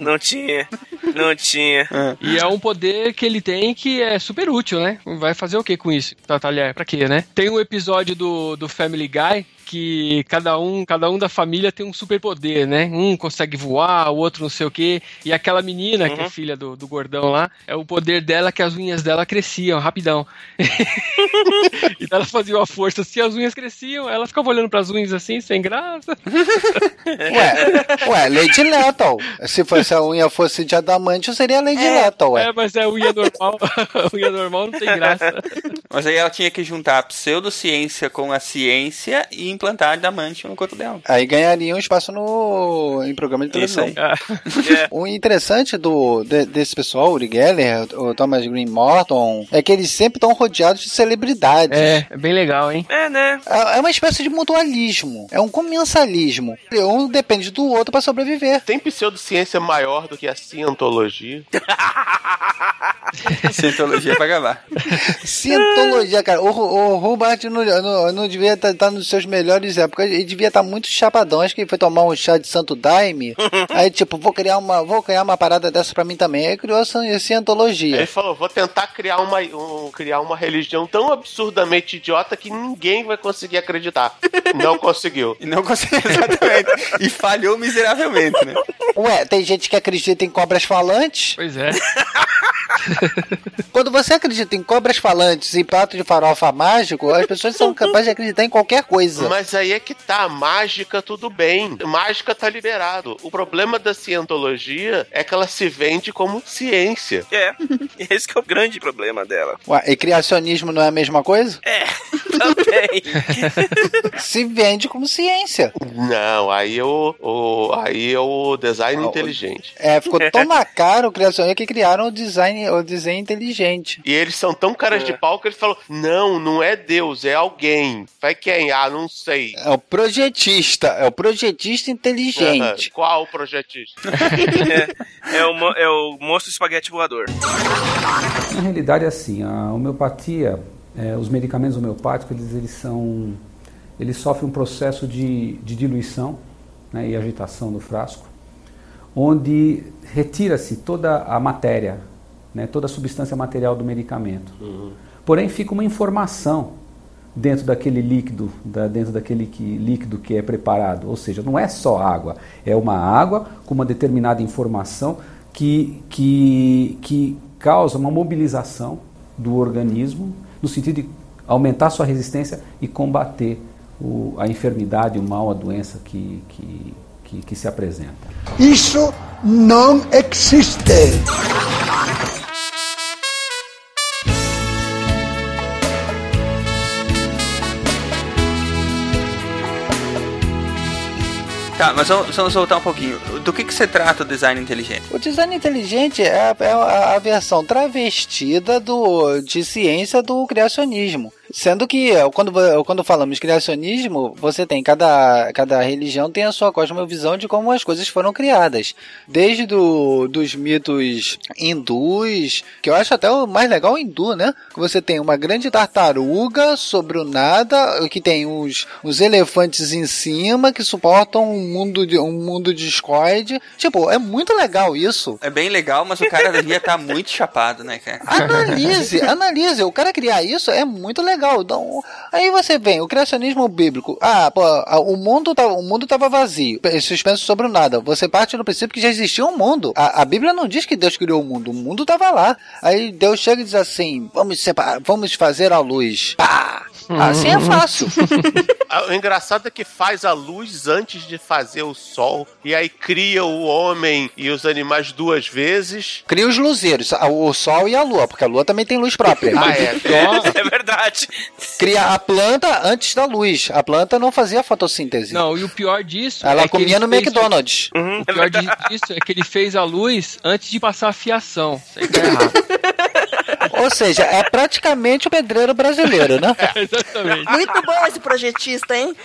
Não tinha. Não tinha. E é um poder que ele tem que é super útil, né? Vai fazer o que com isso? Tá, talher? Pra quê, né? Tem um episódio do, do Family Guy que cada um, cada um da família tem um superpoder, né? Um consegue voar, o outro não sei o quê. E aquela menina, que é filha do, do gordão lá, é o poder dela que as unhas dela cresciam rapidão. então ela fazia uma força assim, as unhas cresciam, ela ficava olhando pras unhas assim, sem graça. Ué, ué, Lady Lethal. Se fosse a unha fosse de adamante, seria Lady Lethal, ué. É, mas é unha normal. a unha normal não tem graça. Mas aí ela tinha que juntar a pseudociência com a ciência e implantar adamantium no corpo dela. Aí ganharia um espaço no, em programa de Isso televisão. aí. O interessante do, de- desse pessoal, o Uri Geller, o Thomas Green Morton, é que eles sempre estão rodeados de celebridades. É, é bem legal, hein? É, né? É é uma espécie de mutualismo. É um comensalismo. Um depende do outro pra sobreviver. tem pseudociência maior do que a cientologia? Cientologia pra acabar. Cientologia, cara. O, o Robert não, não, não devia estar nos seus melhores épocas. Ele devia estar muito chapadão. Acho que ele foi tomar um chá de santo daime. aí, tipo, vou criar uma, vou criar uma parada dessa pra mim também. Aí criou a ci- cientologia. Ele falou: vou tentar criar uma, um- criar uma religião tão absurdamente idiota que ninguém vai conseguir acreditar. Não conseguiu. E não conseguiu, exatamente. e falhou miseravelmente, né? Ué, tem gente que acredita em cobras falantes. Pois é. Quando você acredita em cobras falantes e prato de farofa mágico, as pessoas são capazes de acreditar em qualquer coisa. Mas aí é que tá, mágica tudo bem. Mágica tá liberado. O problema da cientologia é que ela se vende como ciência. É. Esse que é o grande problema dela. Ué, e criacionismo não é a mesma coisa? É, também. Se vende como ciência. Não, aí é o, o- aí é o design inteligente. É, ficou tão na cara o criacionismo que criaram o design, o design inteligente. E eles são tão caras de pau que eles falam: não, não é Deus, é alguém. Vai quem? Ah, não sei. É o projetista, é o projetista inteligente. Aham. Qual projetista? É, é o, é o monstro espaguete voador. Na realidade é assim, a homeopatia, é, os medicamentos homeopáticos, eles, eles são, eles sofrem um processo de, de diluição né, e agitação do frasco, onde retira-se toda a matéria, né, toda a substância material do medicamento. Porém fica uma informação dentro daquele líquido, da- dentro daquele que- líquido que é preparado. Ou seja, não é só água, é uma água com uma determinada informação que, que, que causa uma mobilização do organismo no sentido de aumentar sua resistência e combater o- a enfermidade, o mal, a doença que, que, que, que se apresenta. Isso não existe. Tá, mas vamos, vamos voltar um pouquinho. Do que, que se trata o design inteligente? O design inteligente é a, é a- a versão travestida do, de ciência do criacionismo. Sendo que eh, quando, quando falamos criacionismo, você tem cada, cada religião tem a sua cosmovisão de como as coisas foram criadas. Desde do, dos mitos hindus, que eu acho até o mais legal o hindu, né? Que você tem uma grande tartaruga sobre o nada, que tem os, os elefantes em cima que suportam um mundo de um mundo discoide. Tipo, é muito legal isso. É bem legal, mas o cara devia estar muito chapado, né, cara? Analise, analise. O cara criar isso é muito legal. Então, aí você vem, o criacionismo bíblico. Ah, pô, o mundo tava, o mundo tava vazio. Suspenso sobre o nada. Você parte do princípio que já existia um mundo. A, a Bíblia não diz que Deus criou o mundo. O mundo tava lá. Aí Deus chega e diz assim: vamos separar, vamos fazer a luz. Pá! Assim é fácil. Ah, O engraçado é que faz a luz antes de fazer o sol. E aí cria o homem e os animais duas vezes. Cria os luzeiros, o sol e a lua, porque a lua também tem luz própria. Ah, é. É verdade. Cria a planta antes da luz. A planta não fazia fotossíntese. Não, e o pior disso. Ela é que comia ele no fez- McDonald's. Uhum, O pior di- disso é que ele fez a luz antes de passar a fiação. Isso aí tá errado. Ou seja, é praticamente o pedreiro brasileiro, né? Exatamente. Muito bom esse projetista, hein?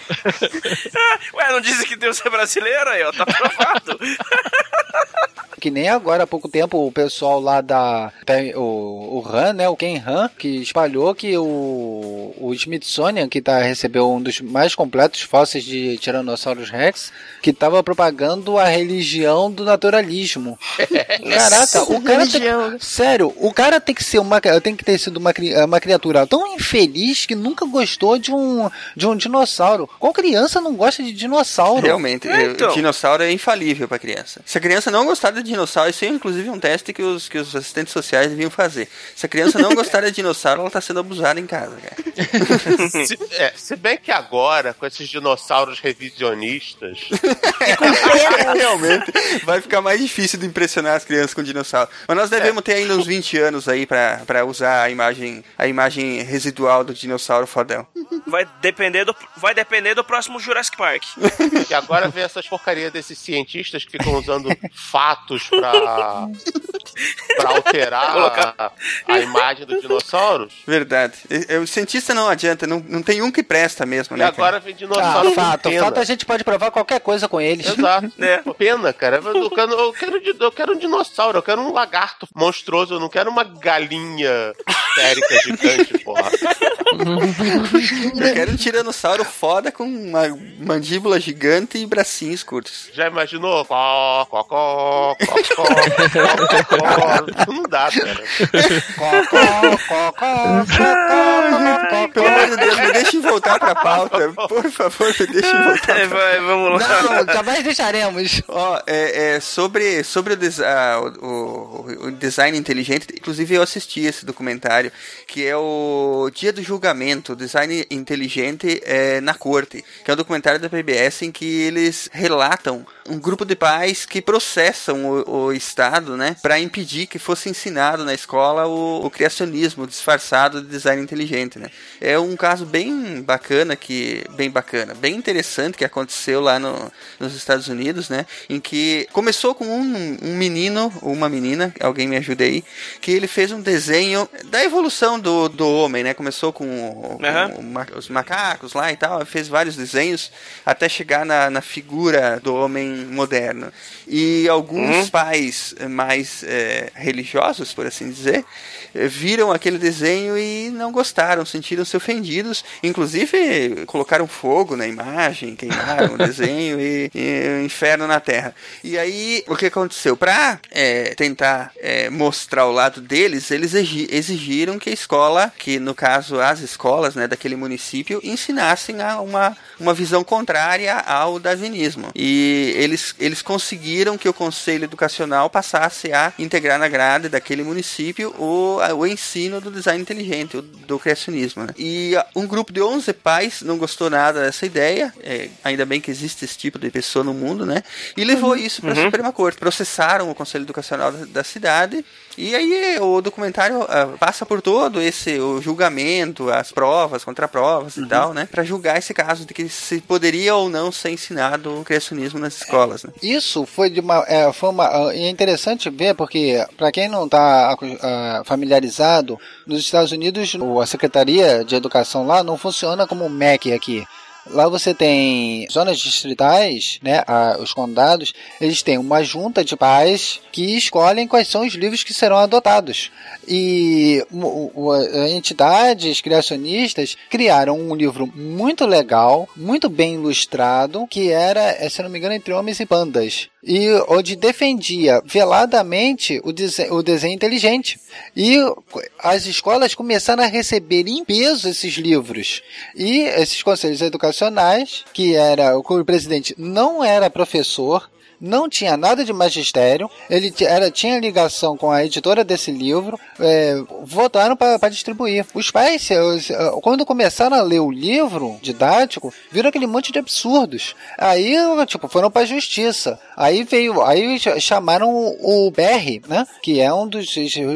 Ué, não dizem que Deus é brasileiro aí, ó, tá provado. Que nem agora, há pouco tempo, o pessoal lá da. O, o Han, né? O Ken Han, que espalhou que o, o Smithsonian, que tá, recebeu um dos mais completos fósseis de Tyrannosaurus Rex, que tava propagando a religião do naturalismo. Caraca, o cara. Tem, sério, o cara tem que ser uma. Tem que ter sido uma, uma criatura tão infeliz que nunca gostou de um, de um dinossauro. Qual criança não gosta de dinossauro? Realmente, É, então. o dinossauro é infalível pra criança. Se a criança não gostar de dinossauro, isso é inclusive um teste que os, que os assistentes sociais deviam fazer. Se a criança não gostar de dinossauro, ela tá sendo abusada em casa, cara. se, é, se bem que agora, com esses dinossauros revisionistas. Realmente, vai ficar mais difícil de impressionar as crianças com dinossauro. Mas nós devemos ter ainda uns 20 anos aí pra, pra usar a imagem, a imagem residual do dinossauro fodão. Vai depender do, vai depender do próximo Jurassic Park. E agora vem essas porcarias desses cientistas que ficam usando fatos pra, pra alterar a, a imagem dos dinossauros. Verdade. E- e O cientista não adianta, não, não tem um que presta mesmo, E né? agora cara? vem dinossauro Ah, fato, pena. fato a gente pode provar qualquer coisa com eles. Exato. Pena, cara. Eu quero, eu, quero, eu quero um dinossauro, eu quero um lagarto monstruoso, eu não quero uma galinha histérica gigante, porra. Eu quero um tiranossauro foda com uma mandíbula gigante e bracinhos curtos. Já imaginou? Có, có, có. Não dá, cara. Pelo amor de Deus, me deixem voltar pra pauta. Por favor, me deixem voltar. É, vai, vamos lá. Não, jamais deixaremos. Ó, é, é, sobre, sobre o, des- ah, o- o- o design inteligente, inclusive eu assisti documentário, que é o Dia do Julgamento, Design Inteligente é, na Corte, que é um documentário da PBS em que eles relatam um grupo de pais que processam o, o Estado, né, para impedir que fosse ensinado na escola o, o criacionismo disfarçado de design inteligente, né. É um caso bem bacana que, bem bacana, bem interessante que aconteceu lá no, nos Estados Unidos, né, em que começou com um, um menino ou uma menina, alguém me ajude aí, que ele fez um desenho da evolução do, do homem, né, começou com, com ma- os macacos lá e tal, fez vários desenhos até chegar na, na figura do homem moderno. E alguns Uhum. pais mais eh, religiosos, por assim dizer, eh, viram aquele desenho e não gostaram, sentiram-se ofendidos, inclusive colocaram fogo na imagem, queimaram o desenho e, e o inferno na terra. E aí, o que aconteceu? Para tentar eh, mostrar o lado deles, eles exigiram que a escola, que no caso as escolas né, daquele município, ensinassem a uma, uma visão contrária ao darwinismo. E eles, eles conseguiram que o Conselho Educacional passasse a integrar na grade daquele município o, o ensino do design inteligente, do criacionismo. né? E um grupo de 11 pais não gostou nada dessa ideia, é, ainda bem que existe esse tipo de pessoa no mundo, né? E levou isso para a Uhum. Suprema Corte. Processaram o Conselho Educacional da, da cidade. E aí o documentário ah, passa por todo esse o julgamento, as provas, contraprovas Uhum. e tal, né? Para julgar esse caso de que se poderia ou não ser ensinado o criacionismo nas escolas, né? Isso foi de uma, é, foi uma ah, é interessante ver porque para quem não está familiarizado, nos Estados Unidos a Secretaria de Educação lá não funciona como o MEC aqui. Lá você tem zonas distritais, né, a- os condados, eles têm uma junta de pais que escolhem quais são os livros que serão adotados. E o- o- entidades criacionistas criaram um livro muito legal, muito bem ilustrado, que era, eh, se não me engano, entre homens e pandas. E onde defendia veladamente o, o desenho inteligente. E as escolas começaram a receber em peso esses livros. E esses conselhos educacionais, que era o presidente não era professor, não tinha nada de magistério, ele era, tinha ligação com a editora desse livro, é, votaram para distribuir. Os pais, quando começaram a ler o livro didático, viram aquele monte de absurdos. Aí, tipo, foram para a justiça. Aí veio, aí ch- chamaram o BR, né? Que é um dos,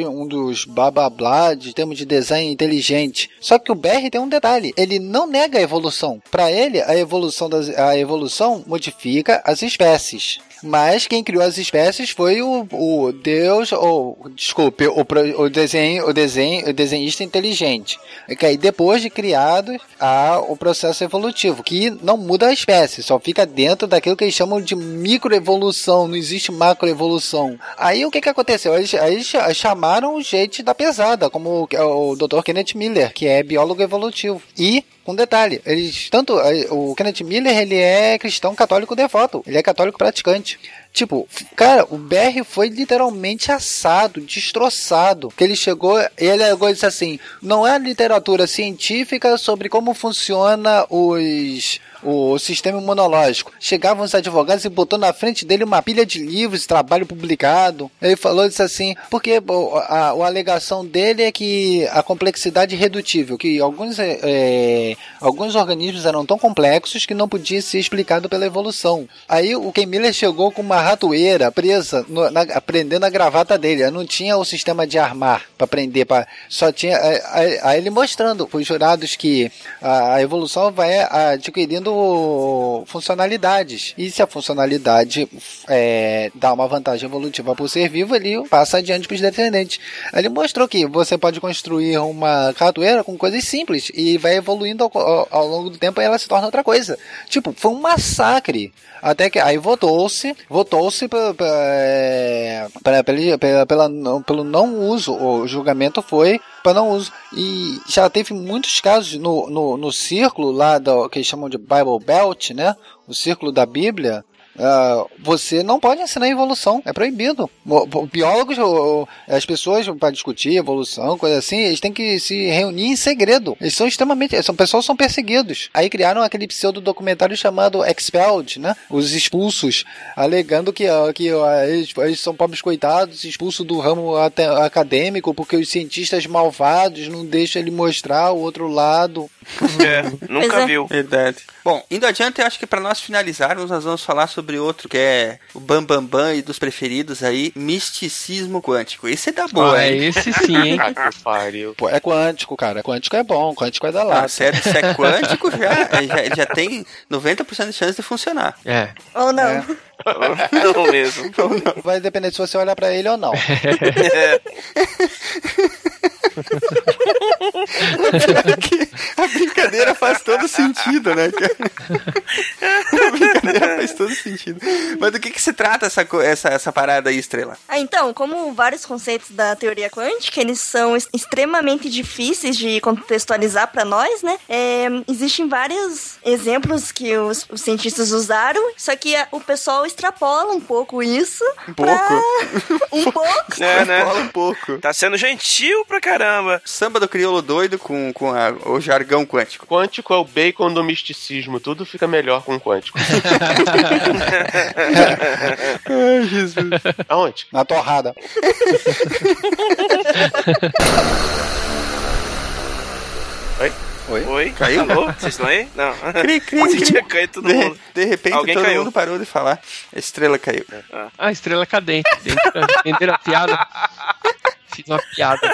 um dos blá blá de termos de design inteligente. Só que o BR tem um detalhe, ele não nega a evolução. Para ele, a evolução das, a evolução modifica as espécies. Mas quem criou as espécies foi o, o Deus, ou desculpe, o, o desenho, o desenho, o desenhista inteligente. Que aí depois de criado há o processo evolutivo, que não muda a espécie, só fica dentro daquilo que eles chamam de microevolução, não existe macroevolução. Aí o que que aconteceu? Eles, eles cha- chamaram gente da pesada, como o, o Dr. Kenneth Miller, que é biólogo evolutivo. E um detalhe, eles tanto eh, o Kenneth Miller ele é cristão católico devoto, ele é católico praticante. Tipo, cara, o BR foi literalmente assado, destroçado. Que ele chegou, ele agora disse assim: não é literatura científica sobre como funciona os o sistema imunológico. Chegavam os advogados e botou na frente dele uma pilha de livros, trabalho publicado. Ele falou disse assim, porque o- a, a alegação dele é que a complexidade redutível, que alguns, é, é, alguns organismos eram tão complexos que não podia ser explicado pela evolução. Aí o Ken Miller chegou com uma ratoeira presa, no, na, prendendo a gravata dele. Não tinha o sistema de armar para prender, pra, só tinha. é, Aí ele mostrando para os jurados que a, a evolução vai adquirindo funcionalidades. E se a funcionalidade é, dá uma vantagem evolutiva por ser vivo, ele passa adiante para os descendentes. Ele mostrou que você pode construir uma ratoeira com coisas simples e vai evoluindo ao, ao- ao longo do tempo e ela se torna outra coisa. Tipo, foi um massacre. Até que aí votou-se, votou-se pela, pela, pela, pelo não uso, o julgamento foi para não uso. E já teve muitos casos no, no, no círculo lá do que eles chamam de Bible Belt, né? O círculo da Bíblia. Ah, você não pode ensinar evolução, é proibido. Biólogos, ou- ou as pessoas para discutir evolução, coisa assim, eles têm que se reunir em segredo. Eles são extremamente, são pessoas são perseguidos. Aí criaram aquele pseudo documentário chamado Expelled, né? Os expulsos, alegando que, ah, que ah, eles, eles são pobres coitados, expulsos do ramo até acadêmico porque os cientistas malvados não deixam ele mostrar o outro lado. É, nunca viu. Verdade. Bom, indo adiante, eu acho que para nós finalizarmos, nós vamos falar sobre outro que é o Bam Bam Bam e dos preferidos aí, misticismo quântico. Esse é da boa, Ah, hein? esse sim, hein? Ah, pariu. Pô, é quântico, cara. Quântico é bom, quântico é da lata. Ah, se é, se é quântico, já, já, já tem 90% de chance de funcionar. É. Ou não. É. Não mesmo. Vai depender se você olhar pra ele ou não. A brincadeira faz todo sentido, né? A brincadeira faz todo sentido. Mas do que, que se trata essa, essa, essa parada aí, Estrela? Ah, então, como vários conceitos da teoria quântica, eles são extremamente difíceis de contextualizar para nós, né? É, existem vários exemplos que os, os cientistas usaram, só que a- o pessoal extrapola um pouco isso. Um pouco? Um pouco? É, né? Fala um pouco. Tá sendo gentil pra caramba. Samba do crioulo doido com, com a- o jargão quântico. Quântico é o bacon do misticismo. Tudo fica melhor com quântico. Ai, Jesus. Aonde? Na torrada. Oi? Oi? Caiu? Alô? Vocês estão aí? Não. Cri, cri, cri. tinha caído todo de, mundo. de repente Alguém todo caiu. mundo parou de falar. A estrela caiu. Ah, estrela cadente. Entenderam- a piada? Fiz uma piada.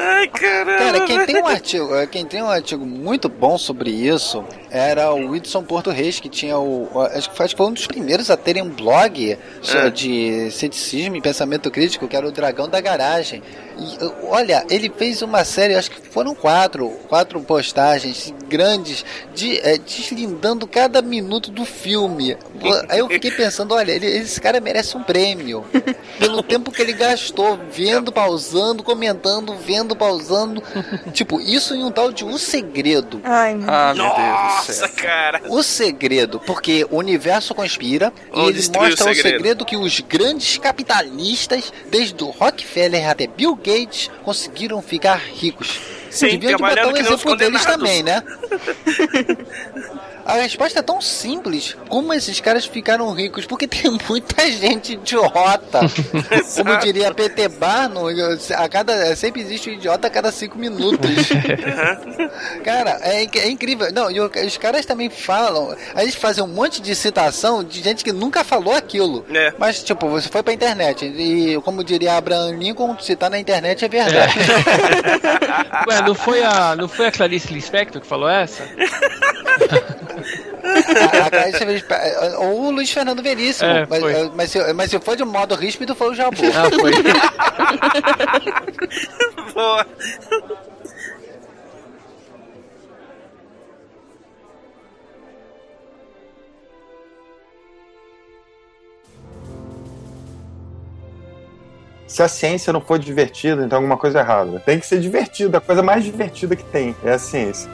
Ai, caramba. Cara, quem tem um artigo, quem tem um artigo muito bom sobre isso era o Whitson Porto Reis, que tinha o. Acho que foi, acho que foi um dos primeiros a terem um blog É. de ceticismo e pensamento crítico, que era o Dragão da Garagem. E, olha, ele fez uma série, acho que foram quatro, quatro postagens grandes, de, eh, deslindando cada minuto do filme. Aí eu fiquei pensando, olha, ele- esse cara merece um prêmio. Pelo tempo que ele gastou vendo, pausando, comentando, vendo, pausando. tipo, isso em um tal de O Segredo. Ai, Ah, meu Deus Nossa, cara. O segredo, porque o universo conspira e ele mostra o o segredo. segredo que os grandes capitalistas, desde o Rockefeller até Bill Gates, conseguiram ficar ricos. Sim, Deviam de trabalhando botar um exemplo deles também, né? A resposta é tão simples. Como esses caras ficaram ricos? Porque tem muita gente idiota. Como diria PT Barno, a cada, sempre existe um idiota a cada cinco minutos. Cara, é, é incrível. Não, e os caras também falam. A gente faz um monte de citação de gente que nunca falou aquilo. É. Mas, tipo, você foi pra internet. E, como diria Abraham Lincoln, se tá na internet é verdade. Ué, não foi a, não foi a Clarice Lispector que falou essa? A- a Ou o Luiz Fernando Veríssimo. É, mas, mas, se, mas se for de modo ríspido, foi o Jabu. Ah, foi. Boa. Se a ciência não for divertida, então alguma coisa é errada. Tem que ser divertida, a coisa mais divertida que tem é a ciência.